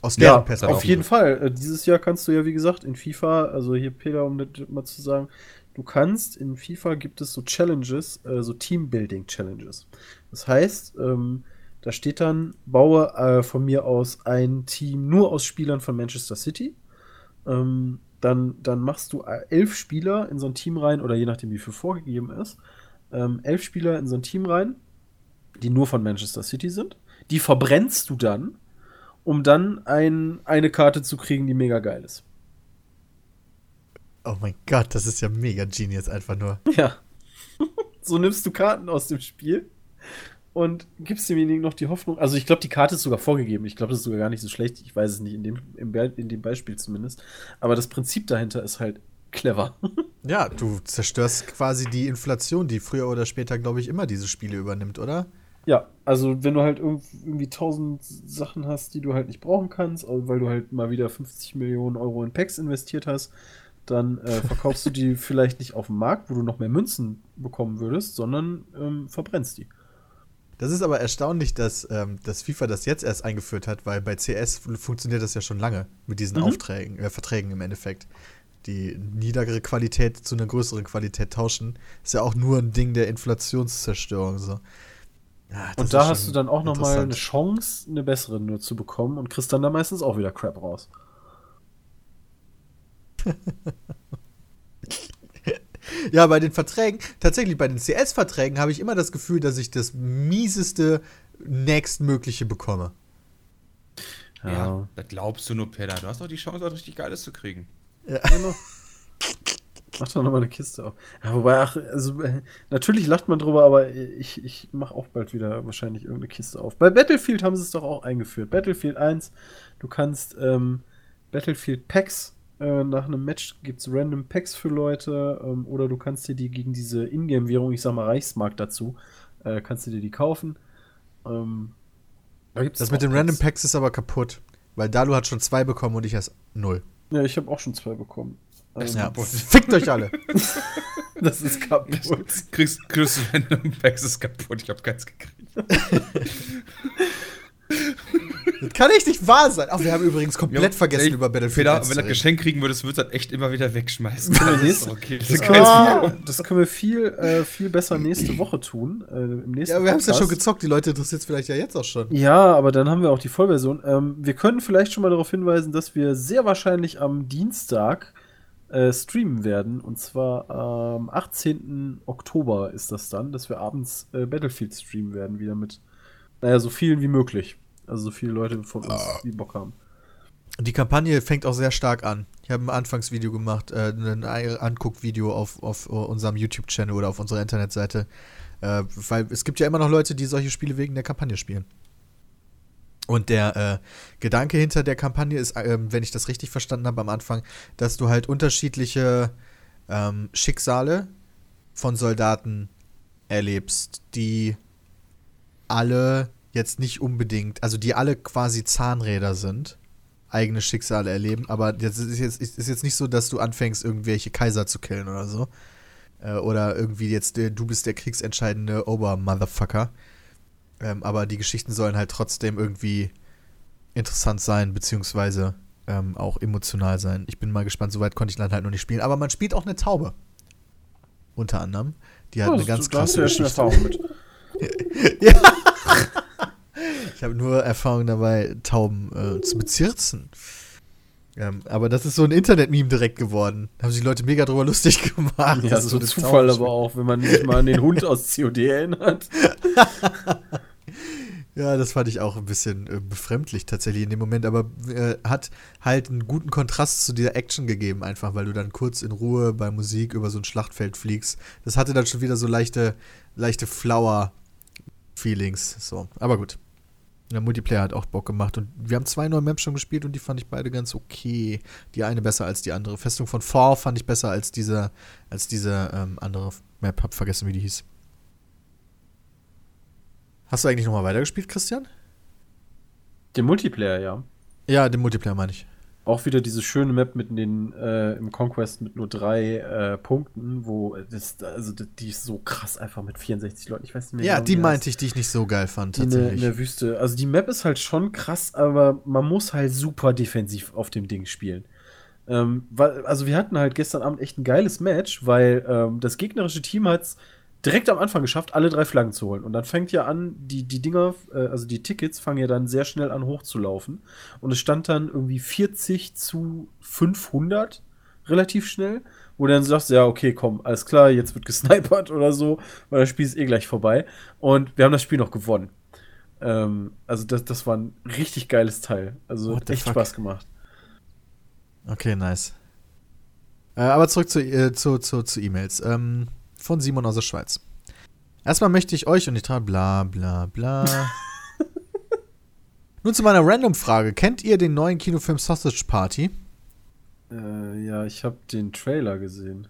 Speaker 1: Aus
Speaker 3: ja,
Speaker 1: deren Perspektive.
Speaker 3: auf jeden Fall. Äh, Dieses Jahr kannst du ja, wie gesagt, in FIFA, also hier Peter, um das mal zu sagen, du kannst, in FIFA gibt es so Challenges, äh, so Teambuilding-Challenges. Das heißt, ähm, da steht dann, baue äh, von mir aus ein Team nur aus Spielern von Manchester City. Ähm, dann, dann machst du äh, elf Spieler in so ein Team rein, oder je nachdem, wie viel vorgegeben ist, ähm, elf Spieler in so ein Team rein, die nur von Manchester City sind. Die verbrennst du dann, um dann ein, eine Karte zu kriegen, die mega geil ist.
Speaker 1: Oh mein Gott, das ist ja mega genius einfach nur.
Speaker 3: Ja. so nimmst du Karten aus dem Spiel und gibst demjenigen noch die Hoffnung. Also ich glaube, die Karte ist sogar vorgegeben. Ich glaube, das ist sogar gar nicht so schlecht. Ich weiß es nicht, in dem, im Be in dem Beispiel zumindest. Aber das Prinzip dahinter ist halt clever.
Speaker 1: Ja, du zerstörst quasi die Inflation, die früher oder später, glaube ich, immer diese Spiele übernimmt, oder?
Speaker 3: Ja, also wenn du halt irgendwie tausend Sachen hast, die du halt nicht brauchen kannst, weil du halt mal wieder 50 Millionen Euro in Packs investiert hast, dann äh, verkaufst du die vielleicht nicht auf dem Markt, wo du noch mehr Münzen bekommen würdest, sondern ähm, verbrennst die.
Speaker 1: Das ist aber erstaunlich, dass, ähm, dass FIFA das jetzt erst eingeführt hat, weil bei CS funktioniert das ja schon lange mit diesen
Speaker 3: Mhm.
Speaker 1: Aufträgen, äh, Verträgen im Endeffekt. Die niedrigere Qualität zu einer größeren Qualität tauschen, ist ja auch nur ein Ding der Inflationszerstörung. So. Ja,
Speaker 3: Und da hast du dann auch noch mal eine. Chance, eine bessere nur zu bekommen und kriegst dann da meistens auch wieder Crap raus.
Speaker 1: Ja, bei den Verträgen, tatsächlich bei den CS-Verträgen habe ich immer das Gefühl, dass ich das mieseste nächstmögliche bekomme.
Speaker 4: Ja. das glaubst du nur, Pedder. Du hast doch die Chance, was richtig Geiles zu kriegen.
Speaker 3: Genau. Mach doch nochmal eine Kiste auf. Ja, wobei, ach, also, äh, natürlich lacht man drüber, aber ich, ich mache auch bald wieder wahrscheinlich irgendeine Kiste auf. Bei Battlefield haben sie es doch auch eingeführt. Battlefield 1, du kannst ähm, Battlefield Packs, äh, nach einem Match gibt es random Packs für Leute, ähm, oder du kannst dir die gegen diese Ingame-Währung, ich sag mal Reichsmark dazu, äh, kannst du dir die kaufen. Ähm, da gibt's
Speaker 1: Das mit den
Speaker 3: Packs.
Speaker 1: Random Packs ist aber kaputt. Weil Dalu hat schon zwei bekommen und ich erst null.
Speaker 3: Ja, ich habe auch schon zwei bekommen. Ähm,
Speaker 1: Ja, fickt euch alle.
Speaker 3: Das ist kaputt.
Speaker 4: Kriegst, kriegst du Random Packs ist kaputt. Ich hab keins gekriegt.
Speaker 1: Das kann echt nicht wahr sein. Ach, wir haben übrigens komplett
Speaker 4: Ja,
Speaker 1: vergessen,
Speaker 4: ey,
Speaker 1: über Battlefield
Speaker 4: Feder,
Speaker 1: 1
Speaker 4: wenn du das
Speaker 1: reden.
Speaker 4: Geschenk kriegen würdest, würdest du das echt immer wieder wegschmeißen. Das ist okay. Das
Speaker 3: Das
Speaker 4: ist
Speaker 3: können, wir
Speaker 4: kein
Speaker 3: viel, das können wir viel, äh, viel besser nächste Woche tun. Äh, im nächsten
Speaker 1: Ja, wir haben es ja schon gezockt. Die Leute interessiert es vielleicht ja jetzt auch schon.
Speaker 3: Ja, aber dann haben wir auch die Vollversion. Ähm, wir können vielleicht schon mal darauf hinweisen, dass wir sehr wahrscheinlich am Dienstag äh, streamen werden. Und zwar am 18. Oktober ist das dann, dass wir abends äh, Battlefield streamen werden, wieder mit, naja, so vielen wie möglich. Also so viele Leute von uns, die Bock haben.
Speaker 1: Die Kampagne fängt auch sehr stark an. Ich habe ein Anfangsvideo gemacht, äh, ein Anguckvideo auf, auf unserem YouTube-Channel oder auf unserer Internetseite. Äh, weil es gibt ja immer noch Leute, die solche Spiele wegen der Kampagne spielen. Und der äh, Gedanke hinter der Kampagne ist, ähm, wenn ich das richtig verstanden habe am Anfang, dass du halt unterschiedliche ähm, Schicksale von Soldaten erlebst, die alle jetzt nicht unbedingt, also die alle quasi Zahnräder sind, eigene Schicksale erleben, aber das ist jetzt, ist jetzt nicht so, dass du anfängst, irgendwelche Kaiser zu killen oder so. Äh, oder irgendwie jetzt, äh, du bist der kriegsentscheidende Ober-Motherfucker. Ähm, aber die Geschichten sollen halt trotzdem irgendwie interessant sein, beziehungsweise ähm, auch emotional sein. Ich bin mal gespannt, soweit konnte ich dann halt noch nicht spielen. Aber man spielt auch eine Taube. Unter anderem. Die hat
Speaker 3: Ja,
Speaker 1: eine ganz krasse
Speaker 3: ja
Speaker 1: Geschichte.
Speaker 3: Erfahrung mit.
Speaker 1: Ich habe nur Erfahrung dabei, Tauben äh, zu bezirzen. Ähm, aber das ist so ein Internet-Meme direkt geworden. Da haben sich die Leute mega drüber lustig gemacht.
Speaker 3: Ja, das ist so ein Zufall aber auch, wenn man sich mal an den Hund aus COD erinnert.
Speaker 1: Ja, das fand ich auch ein bisschen äh, befremdlich tatsächlich in dem Moment, aber äh, hat halt einen guten Kontrast zu dieser Action gegeben, einfach weil du dann kurz in Ruhe bei Musik über so ein Schlachtfeld fliegst. Das hatte dann schon wieder so leichte, leichte Flower-Feelings. So, aber gut. Der Multiplayer hat auch Bock gemacht und wir haben zwei neue Maps schon gespielt und die fand ich beide ganz okay. Die eine besser als die andere. Festung von Fall fand ich besser als diese, als diese ähm, andere Map. Hab vergessen, wie die hieß. Hast du eigentlich nochmal weitergespielt, Christian?
Speaker 3: Den Multiplayer, ja.
Speaker 1: Ja, den Multiplayer meine ich.
Speaker 3: Auch wieder diese schöne Map mit den äh, im Conquest mit nur drei äh, Punkten, wo das, also die ist so krass einfach mit 64 Leuten. Ich weiß nicht mehr.
Speaker 1: Ja,
Speaker 3: genau,
Speaker 1: die meinte ich, die ich nicht so geil fand,
Speaker 3: Die in der, in
Speaker 1: tatsächlich.
Speaker 3: der Wüste. Also die Map ist halt schon krass, aber man muss halt super defensiv auf dem Ding spielen. Ähm, weil, also wir hatten halt gestern Abend echt ein geiles Match, weil ähm, das gegnerische Team hat es direkt am Anfang geschafft, alle drei Flaggen zu holen. Und dann fängt ja an, die, die Dinger, äh, also die Tickets fangen ja dann sehr schnell an hochzulaufen. Und es stand dann irgendwie 40 zu 500 relativ schnell, wo du dann sagst, ja, okay, komm, alles klar, jetzt wird gesnipert oder so, weil das Spiel ist eh gleich vorbei. Und wir haben das Spiel noch gewonnen. Ähm, also das, das war ein richtig geiles Teil. Also
Speaker 1: What
Speaker 3: hat echt? Spaß gemacht.
Speaker 1: Okay, nice. Äh, aber zurück zu, äh, zu, zu, zu E-Mails. Ähm, von Simon aus der Schweiz. Erstmal möchte ich euch und ich trage bla bla bla. Nun zu meiner Random-Frage. Kennt ihr den neuen Kinofilm Sausage Party?
Speaker 3: Äh, ja, ich habe den Trailer gesehen.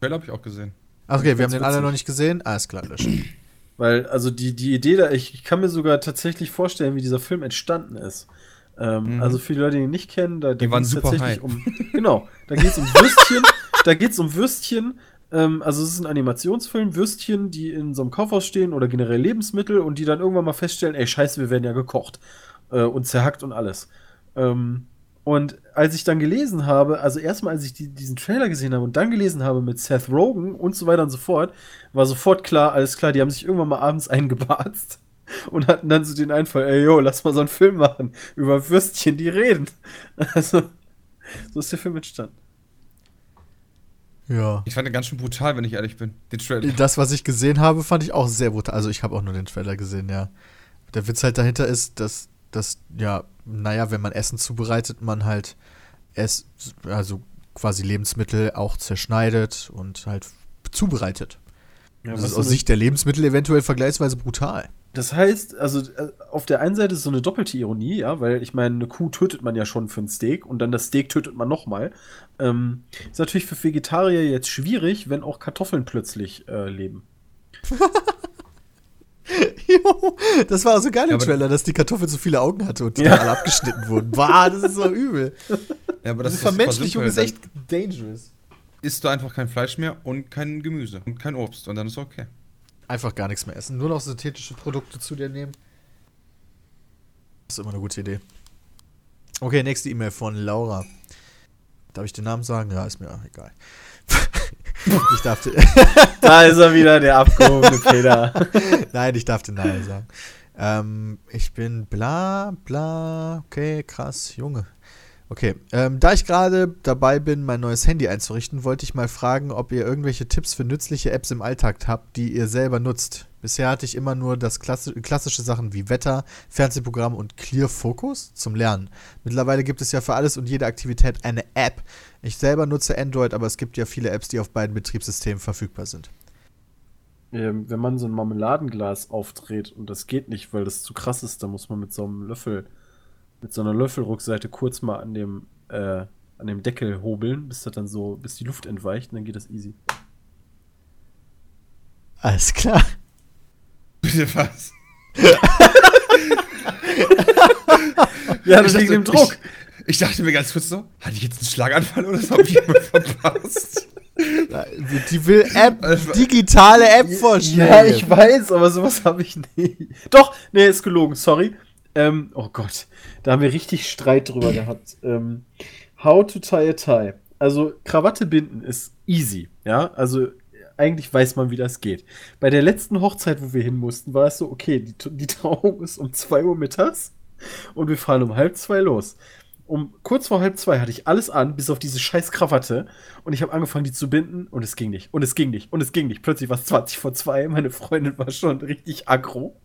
Speaker 4: Trailer habe ich auch gesehen.
Speaker 1: Ach, okay, wir haben den alle noch nicht gesehen. Alles klar, löschen.
Speaker 3: Weil, also die, die Idee da, ich, ich kann mir sogar tatsächlich vorstellen, wie dieser Film entstanden ist. Ähm,
Speaker 4: Mhm.
Speaker 3: Also für die Leute, die ihn nicht kennen, da, da
Speaker 4: Die waren
Speaker 3: geht's
Speaker 4: super
Speaker 3: tatsächlich
Speaker 4: high.
Speaker 3: um. Genau, da geht es um Würstchen, da geht es um Würstchen. Ähm, also es ist ein Animationsfilm, Würstchen, die in so einem Kaufhaus stehen oder generell Lebensmittel und die dann irgendwann mal feststellen, ey, scheiße, wir werden ja gekocht äh, und zerhackt und alles. Ähm, und als ich dann gelesen habe, also erstmal als ich die, diesen Trailer gesehen habe und dann gelesen habe mit Seth Rogen und so weiter und so fort, war sofort klar, alles klar, die haben sich irgendwann mal abends eingebarzt und hatten dann so den Einfall, ey, yo, lass mal so einen Film machen über Würstchen, die reden. Also, so ist der Film entstanden.
Speaker 1: Ja.
Speaker 4: Ich fand den ganz schön brutal, wenn ich ehrlich bin. Den Trailer.
Speaker 1: Das, was ich gesehen habe, fand ich auch sehr brutal. Also ich habe auch nur den Trailer gesehen, ja. Der Witz halt dahinter ist, dass, dass ja, naja, wenn man Essen zubereitet, man halt es, also quasi Lebensmittel auch zerschneidet und halt zubereitet.
Speaker 3: Ja,
Speaker 1: das ist aus Sicht der Lebensmittel eventuell vergleichsweise brutal.
Speaker 3: Das heißt, also äh, auf der einen Seite ist so eine doppelte Ironie, ja, weil ich meine, eine Kuh tötet man ja schon für ein Steak und dann das Steak tötet man nochmal. Ähm, ist natürlich für Vegetarier jetzt schwierig, wenn auch Kartoffeln plötzlich äh, leben.
Speaker 1: Jo, das war so geil im
Speaker 4: Ja,
Speaker 1: Trailer, dass die Kartoffel so viele Augen hatte und die
Speaker 3: Ja.
Speaker 1: alle abgeschnitten wurden. Bah, das ist so übel.
Speaker 4: Ja, aber das
Speaker 1: Diese
Speaker 4: ist
Speaker 1: Vermenschlichung ist echt dangerous.
Speaker 4: Isst du einfach kein Fleisch mehr und kein Gemüse und kein Obst und dann ist okay.
Speaker 1: Einfach gar nichts mehr essen. Nur noch synthetische Produkte zu dir nehmen. Das ist immer eine gute Idee. Okay, nächste E-Mail von Laura. Darf ich den Namen sagen? Ja, ist mir egal. ich darf den,
Speaker 3: Da ist er wieder, der abgehobene Peter.
Speaker 1: Nein, ich darf den Namen sagen. Ähm, ich bin bla bla. Okay, krass, Junge. Okay, ähm, da ich gerade dabei bin, mein neues Handy einzurichten, wollte ich mal fragen, ob ihr irgendwelche Tipps für nützliche Apps im Alltag habt, die ihr selber nutzt. Bisher hatte ich immer nur das klassi klassische Sachen wie Wetter, Fernsehprogramm und Clear Focus zum Lernen. Mittlerweile gibt es ja für alles und jede Aktivität eine App. Ich selber nutze Android, aber es gibt ja viele Apps, die auf beiden Betriebssystemen verfügbar sind.
Speaker 3: ähm, wenn man so ein Marmeladenglas aufdreht und das geht nicht, weil das zu krass ist, dann muss man mit so einem Löffel, mit so einer Löffelrückseite kurz mal an dem, äh, an dem Deckel hobeln, bis das dann so, bis die Luft entweicht und dann geht das easy.
Speaker 1: Alles klar.
Speaker 4: Bitte was?
Speaker 3: Ja, das
Speaker 4: Ich
Speaker 3: liegt
Speaker 4: dachte-
Speaker 3: im Druck.
Speaker 4: Ich, ich dachte mir ganz kurz so, hatte ich jetzt einen Schlaganfall oder so? Hab ich verpasst?
Speaker 1: Die will App,
Speaker 4: Also-
Speaker 1: digitale App vorstellen.
Speaker 3: Ja, ich weiß, aber sowas habe ich nicht. Doch, nee, ist gelogen, sorry. Ähm, oh Gott, da haben wir richtig Streit drüber gehabt. Ähm, how to tie a tie. Also, Krawatte binden ist easy, ja. Also, eigentlich weiß man, wie das geht. Bei der letzten Hochzeit, wo wir hin mussten, war es so, okay, die, die Trauung ist um 2 Uhr mittags und wir fahren um halb zwei los. Um kurz vor halb zwei hatte ich alles an, bis auf diese scheiß Krawatte. Und ich habe angefangen, die zu binden und es ging nicht. Und es ging nicht. Und es ging nicht. Plötzlich war es 20 vor zwei. Meine Freundin war schon richtig aggro.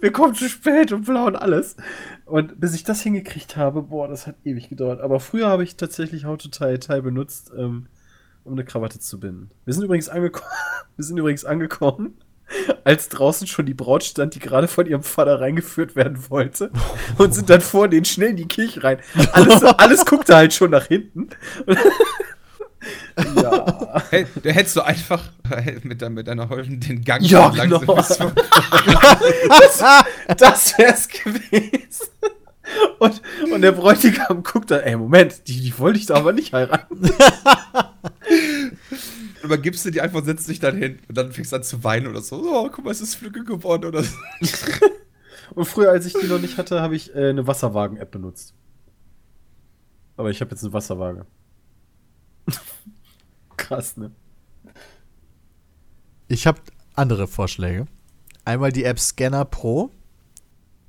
Speaker 3: Wir kommen zu spät und blau und alles. Und bis ich das hingekriegt habe, boah, das hat ewig gedauert. Aber früher habe ich tatsächlich How to Tie Tie benutzt, ähm, um eine Krawatte zu binden. Wir sind übrigens angekommen. Wir sind übrigens angekommen, als draußen schon die Braut stand, die gerade von ihrem Vater reingeführt werden wollte. Und sind dann vor den schnell in die Kirche rein. Alles, alles guckte halt schon nach hinten. Ja.
Speaker 4: Hey, der hättest du einfach mit, mit deiner Holden den Gang
Speaker 3: Ja,
Speaker 4: langsam
Speaker 3: genau. Das, das wär's gewesen. Und, und der Bräutigam guckt dann, ey, Moment, die, die wollte ich da aber nicht heiraten.
Speaker 4: übergibst du die einfach, setzt dich dann hin und dann fängst du an zu weinen oder so. Oh, guck mal, es ist Flügge geworden oder so.
Speaker 3: Und früher, als ich die noch nicht hatte, habe ich äh, eine Wasserwagen-App benutzt. Aber ich habe jetzt eine Wasserwaage. Krass, ne?
Speaker 1: Ich habe andere Vorschläge. Einmal die App Scanner Pro,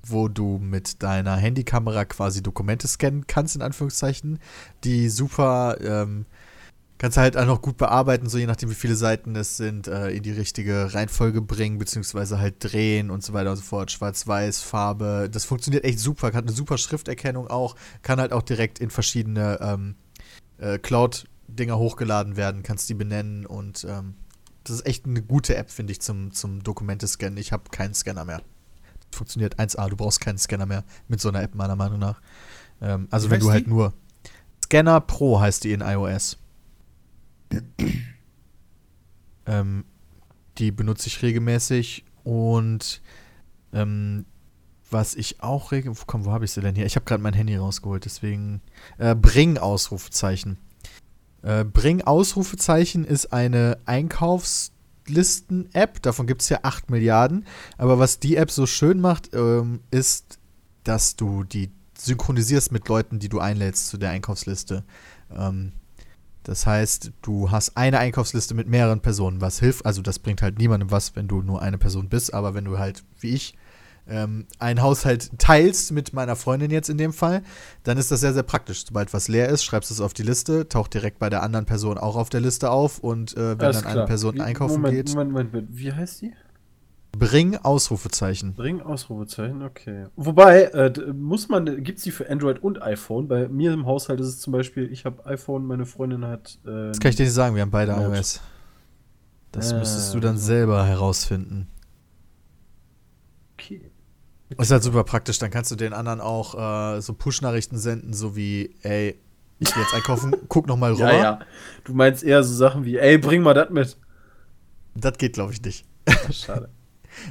Speaker 1: wo du mit deiner Handykamera quasi Dokumente scannen kannst, in Anführungszeichen. Die super, ähm, kannst halt auch noch gut bearbeiten, so je nachdem, wie viele Seiten es sind, äh, in die richtige Reihenfolge bringen, beziehungsweise halt drehen und so weiter und so fort. Schwarz-Weiß, Farbe. Das funktioniert echt super, hat eine super Schrifterkennung auch, kann halt auch direkt in verschiedene ähm, äh, Cloud- Dinger hochgeladen werden, kannst die benennen und ähm, das ist echt eine gute App, finde ich, zum, zum Dokumente-Scannen. Ich habe keinen Scanner mehr. Funktioniert 1A, du brauchst keinen Scanner mehr mit so einer App, meiner Meinung nach. Ähm, also
Speaker 4: Wie
Speaker 1: wenn du halt
Speaker 4: die?
Speaker 1: nur. Scanner Pro heißt die in iOS. ähm, die benutze ich regelmäßig und ähm, was ich auch regel... Komm, wo habe ich sie denn hier? Ich habe gerade mein Handy rausgeholt, deswegen... Äh, Bring Ausrufezeichen. Äh, Bring Ausrufezeichen ist eine Einkaufslisten-App. Davon gibt es ja 8 Milliarden. Aber was die App so schön macht, ähm, ist, dass du die synchronisierst mit Leuten, die du einlädst zu der Einkaufsliste. Ähm, das heißt, du hast eine Einkaufsliste mit mehreren Personen, was hilft. Also das bringt halt niemandem was, wenn du nur eine Person bist. Aber wenn du halt, wie ich, ähm, einen Haushalt teilst mit meiner Freundin jetzt in dem Fall, dann ist das sehr, sehr praktisch. Sobald was leer ist, schreibst du es auf die Liste, taucht direkt bei der anderen Person auch auf der Liste auf und äh, wenn
Speaker 3: Alles
Speaker 1: dann eine
Speaker 3: klar.
Speaker 1: Person
Speaker 3: Wie-
Speaker 1: einkaufen
Speaker 3: Moment,
Speaker 1: geht,
Speaker 3: Moment, Moment, Moment. Wie heißt die?
Speaker 1: bring Ausrufezeichen.
Speaker 3: Bring Ausrufezeichen, okay. Wobei, äh, muss man, gibt es die für Android und iPhone? Bei mir im Haushalt ist es zum Beispiel, ich habe iPhone, meine Freundin hat. Äh,
Speaker 1: Das kann ich dir nicht sagen, wir haben beide
Speaker 3: Note.
Speaker 1: iOS. Das
Speaker 3: Äh,
Speaker 1: müsstest du dann
Speaker 3: so.
Speaker 1: selber herausfinden.
Speaker 3: okay.
Speaker 1: Ist halt super praktisch, dann kannst du den anderen auch äh, so Push-Nachrichten senden, so wie, ey, ich gehe jetzt einkaufen, guck noch mal rüber.
Speaker 3: Ja, ja. Du meinst eher so Sachen wie, ey, bring mal das mit.
Speaker 1: Das geht, glaube ich, nicht.
Speaker 3: Ach, schade.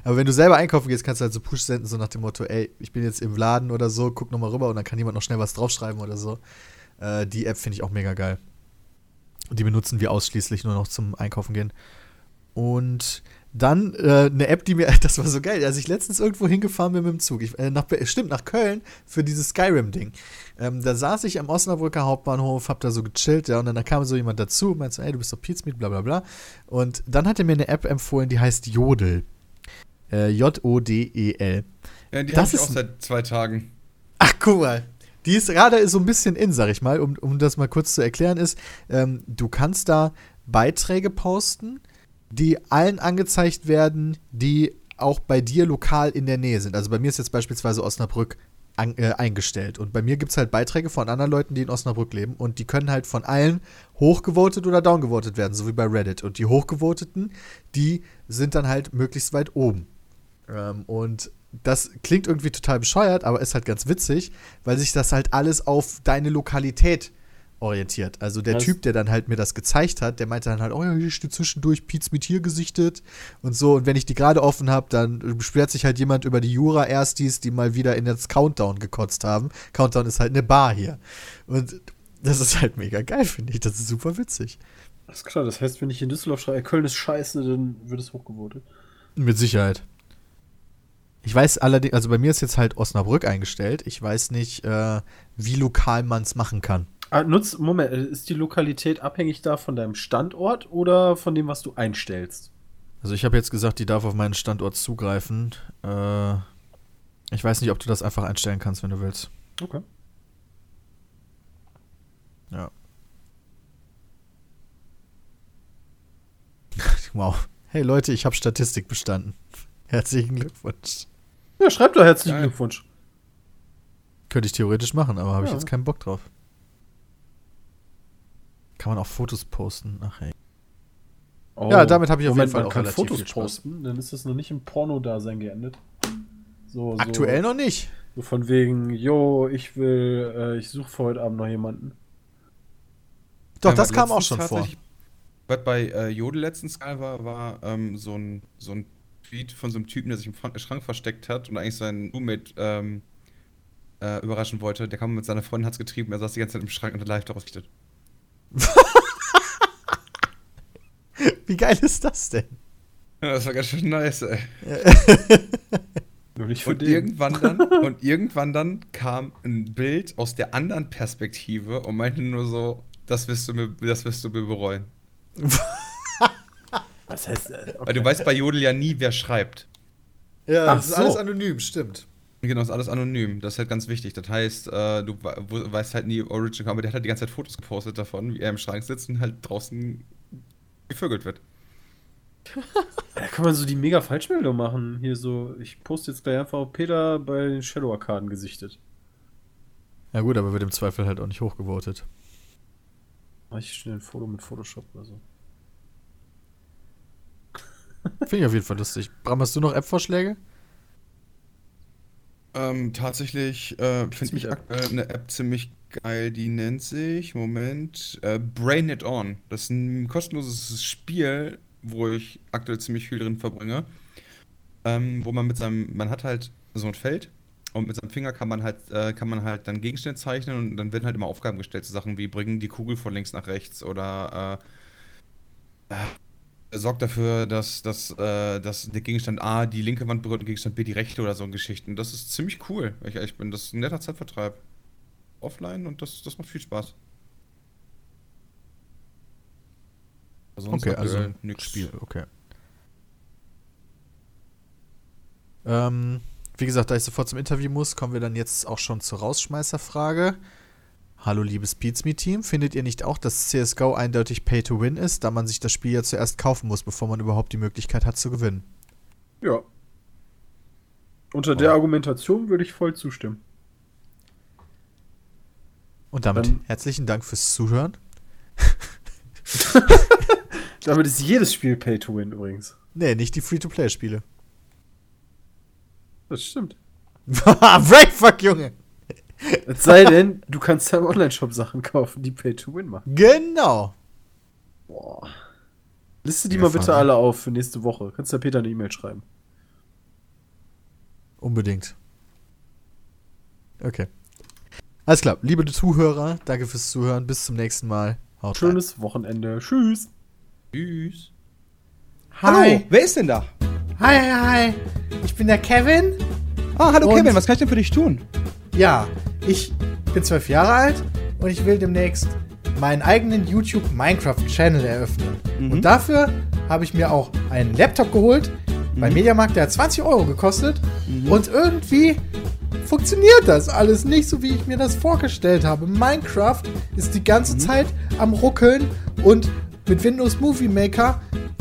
Speaker 1: Aber wenn du selber einkaufen gehst, kannst du halt so Push senden, so nach dem Motto, ey, ich bin jetzt im Laden oder so, guck noch mal rüber und dann kann jemand noch schnell was draufschreiben oder so. Äh, die App finde ich auch mega geil. Und die benutzen wir ausschließlich nur noch zum Einkaufen gehen. Und dann äh, eine App, die mir, das war so geil, als ich letztens irgendwo hingefahren bin mit dem Zug, ich, äh, nach, stimmt, nach Köln für dieses Skyrim-Ding. Ähm, da saß ich am Osnabrücker Hauptbahnhof, hab da so gechillt, ja, und dann kam so jemand dazu, meinte so, ey, du bist doch Pizmeet, bla bla bla. Und dann hat er mir eine App empfohlen, die heißt Jodel. Äh, J-O-D-E-L.
Speaker 4: Ja, die
Speaker 1: Das
Speaker 4: ich
Speaker 1: ist
Speaker 4: auch seit zwei Tagen.
Speaker 1: Ach, guck mal. Die ist gerade so ein bisschen in, sag ich mal, um, um das mal kurz zu erklären, ist, ähm, du kannst da Beiträge posten, die allen angezeigt werden, die auch bei dir lokal in der Nähe sind. Also bei mir ist jetzt beispielsweise Osnabrück an, äh, eingestellt. Und bei mir gibt es halt Beiträge von anderen Leuten, die in Osnabrück leben. Und die können halt von allen hochgevotet oder downgevotet werden, so wie bei Reddit. Und die hochgevoteten, die sind dann halt möglichst weit oben. Ähm, und das klingt irgendwie total bescheuert, aber ist halt ganz witzig, weil sich das halt alles auf deine Lokalität orientiert. Also der
Speaker 3: Das-
Speaker 1: Typ, der dann halt mir das gezeigt hat, der meinte dann halt, oh ja, hier steht zwischendurch Piz mit hier gesichtet und so. Und wenn ich die gerade offen habe, dann beschwert sich halt jemand über die Jura-Erstis, die mal wieder in das Countdown gekotzt haben. Countdown ist halt eine Bar hier. Und das ist halt mega geil, finde ich. Das ist super witzig.
Speaker 3: Alles klar, das heißt, wenn ich in Düsseldorf schreibe, Köln ist scheiße, dann wird es hochgevotet.
Speaker 1: Mit Sicherheit. Ich weiß allerdings, also bei mir ist jetzt halt Osnabrück eingestellt. Ich weiß nicht, äh, wie lokal man es machen kann.
Speaker 3: Ah, nutz, Moment, ist die Lokalität abhängig da von deinem Standort oder von dem, was du einstellst?
Speaker 1: Also ich habe jetzt gesagt, die darf auf meinen Standort zugreifen. Äh, ich weiß nicht, ob du das einfach einstellen kannst, wenn du willst.
Speaker 3: Okay.
Speaker 1: Ja. wow. Hey Leute, ich habe Statistik bestanden. Herzlichen Glückwunsch.
Speaker 3: Ja, schreib doch herzlichen
Speaker 4: Geil.
Speaker 3: Glückwunsch.
Speaker 1: Könnte ich theoretisch machen, aber habe ich
Speaker 3: Ja.
Speaker 1: jetzt keinen Bock drauf. Kann man auch Fotos posten? Ach ey. Ja, damit habe ich auf
Speaker 3: Moment,
Speaker 1: jeden Fall
Speaker 3: man
Speaker 1: auch
Speaker 3: kann
Speaker 1: relativ
Speaker 3: Fotos
Speaker 1: viel Spaß.
Speaker 3: posten, dann ist das noch nicht im Porno-Dasein geendet. So, so,
Speaker 1: Aktuell noch nicht.
Speaker 3: So von wegen, yo, ich will, äh, ich suche für heute Abend noch jemanden.
Speaker 1: Doch,
Speaker 4: Ja,
Speaker 1: das kam auch schon vor.
Speaker 4: Was bei äh, Jodel letztens geil war, war ähm, so, ein, so ein Tweet von so einem Typen, der sich im Schrank versteckt hat und eigentlich seinen Roommate ähm, äh, überraschen wollte. Der kam mit seiner Freundin, hat's getrieben, er saß die ganze Zeit im Schrank und hat live daraus gerichtet.
Speaker 1: Wie geil ist das denn?
Speaker 4: Ja, das war ganz schön nice, ey.
Speaker 3: Nur nicht für
Speaker 4: Und irgendwann dann, und irgendwann dann kam ein Bild aus der anderen Perspektive und meinte nur so, das wirst du mir, das wirst du mir bereuen.
Speaker 3: Was heißt, äh,
Speaker 4: Weil du weißt bei Jodel ja nie, wer schreibt.
Speaker 1: Ja,
Speaker 3: Ach
Speaker 1: das ist
Speaker 3: so.
Speaker 1: alles anonym, stimmt.
Speaker 4: Genau, ist alles anonym. Das ist halt ganz wichtig. Das heißt, äh, du we- weißt halt nie Original, aber der hat halt die ganze Zeit Fotos gepostet davon, wie er im Schrank sitzt und halt draußen gevögelt wird.
Speaker 3: Da kann man so die mega Falschmeldung machen. Hier so, ich poste jetzt gleich einfach Peter bei den Shadow-Arkaden gesichtet.
Speaker 1: Ja gut, aber wird im Zweifel halt auch nicht hochgevotet.
Speaker 3: Mach ich schnell ein Foto mit Photoshop oder so.
Speaker 9: Finde ich auf jeden Fall lustig. Bram, hast du noch App-Vorschläge?
Speaker 10: Ähm, tatsächlich äh, finde ich
Speaker 3: Speed-App.
Speaker 10: aktuell eine App ziemlich geil, die nennt sich, Moment, äh, Brain It On. Das ist ein kostenloses Spiel, wo ich aktuell ziemlich viel drin verbringe. Ähm, wo man mit seinem, man hat halt so ein Feld und mit seinem Finger kann man halt, äh, kann man halt dann Gegenstände zeichnen und dann werden halt immer Aufgaben gestellt, so Sachen wie bringen die Kugel von links nach rechts oder äh, äh, sorgt dafür, dass, dass, äh, dass der Gegenstand A die linke Wand berührt und Gegenstand B die rechte oder so ein Geschichten. Das ist ziemlich cool, wenn ich ehrlich bin. Das ist ein netter Zeitvertreib. Offline und das, das macht viel Spaß. Also sonst
Speaker 9: Okay, also
Speaker 10: nix.
Speaker 9: Spiel, okay. Ähm, wie gesagt, da ich sofort zum Interview muss, kommen wir dann jetzt auch schon zur Rausschmeißerfrage. Hallo liebes Beatsme-Team, findet ihr nicht auch, dass CSGO eindeutig Pay-to-Win ist, da man sich das Spiel ja zuerst kaufen muss, bevor man überhaupt die Möglichkeit hat zu gewinnen?
Speaker 3: Ja. Unter der Argumentation würde ich voll zustimmen.
Speaker 9: Und damit
Speaker 3: Dann-
Speaker 9: herzlichen Dank fürs Zuhören.
Speaker 3: Damit ist jedes Spiel Pay to Win übrigens.
Speaker 9: Nee, nicht die Free-to-Play-Spiele.
Speaker 3: Das stimmt.
Speaker 9: Breakfuck, Junge!
Speaker 3: Es sei denn, du kannst ja im Online-Shop Sachen kaufen, die Pay to Win machen.
Speaker 9: Genau!
Speaker 3: Boah. Liste die
Speaker 9: Ja,
Speaker 3: mal bitte alle auf für nächste Woche. Kannst ja Peter eine E-Mail schreiben.
Speaker 9: Unbedingt. Okay. Alles klar, liebe Zuhörer, danke fürs Zuhören. Bis zum nächsten Mal. Haut rein.
Speaker 3: Schönes Wochenende. Tschüss.
Speaker 10: Tschüss.
Speaker 4: Hallo, wer ist denn da?
Speaker 1: Hi, hi, hi. Ich bin der Kevin.
Speaker 4: Ah, hallo
Speaker 1: Und-
Speaker 4: Kevin, was kann ich denn für dich tun?
Speaker 1: Ja, ich bin zwölf Jahre alt und ich will demnächst meinen eigenen YouTube Minecraft Channel eröffnen. Und dafür habe ich mir auch einen Laptop geholt. Beim Mediamarkt, der hat 20 Euro gekostet. Und irgendwie funktioniert das alles nicht so, wie ich mir das vorgestellt habe. Minecraft ist die ganze Zeit am Ruckeln und mit Windows Movie Maker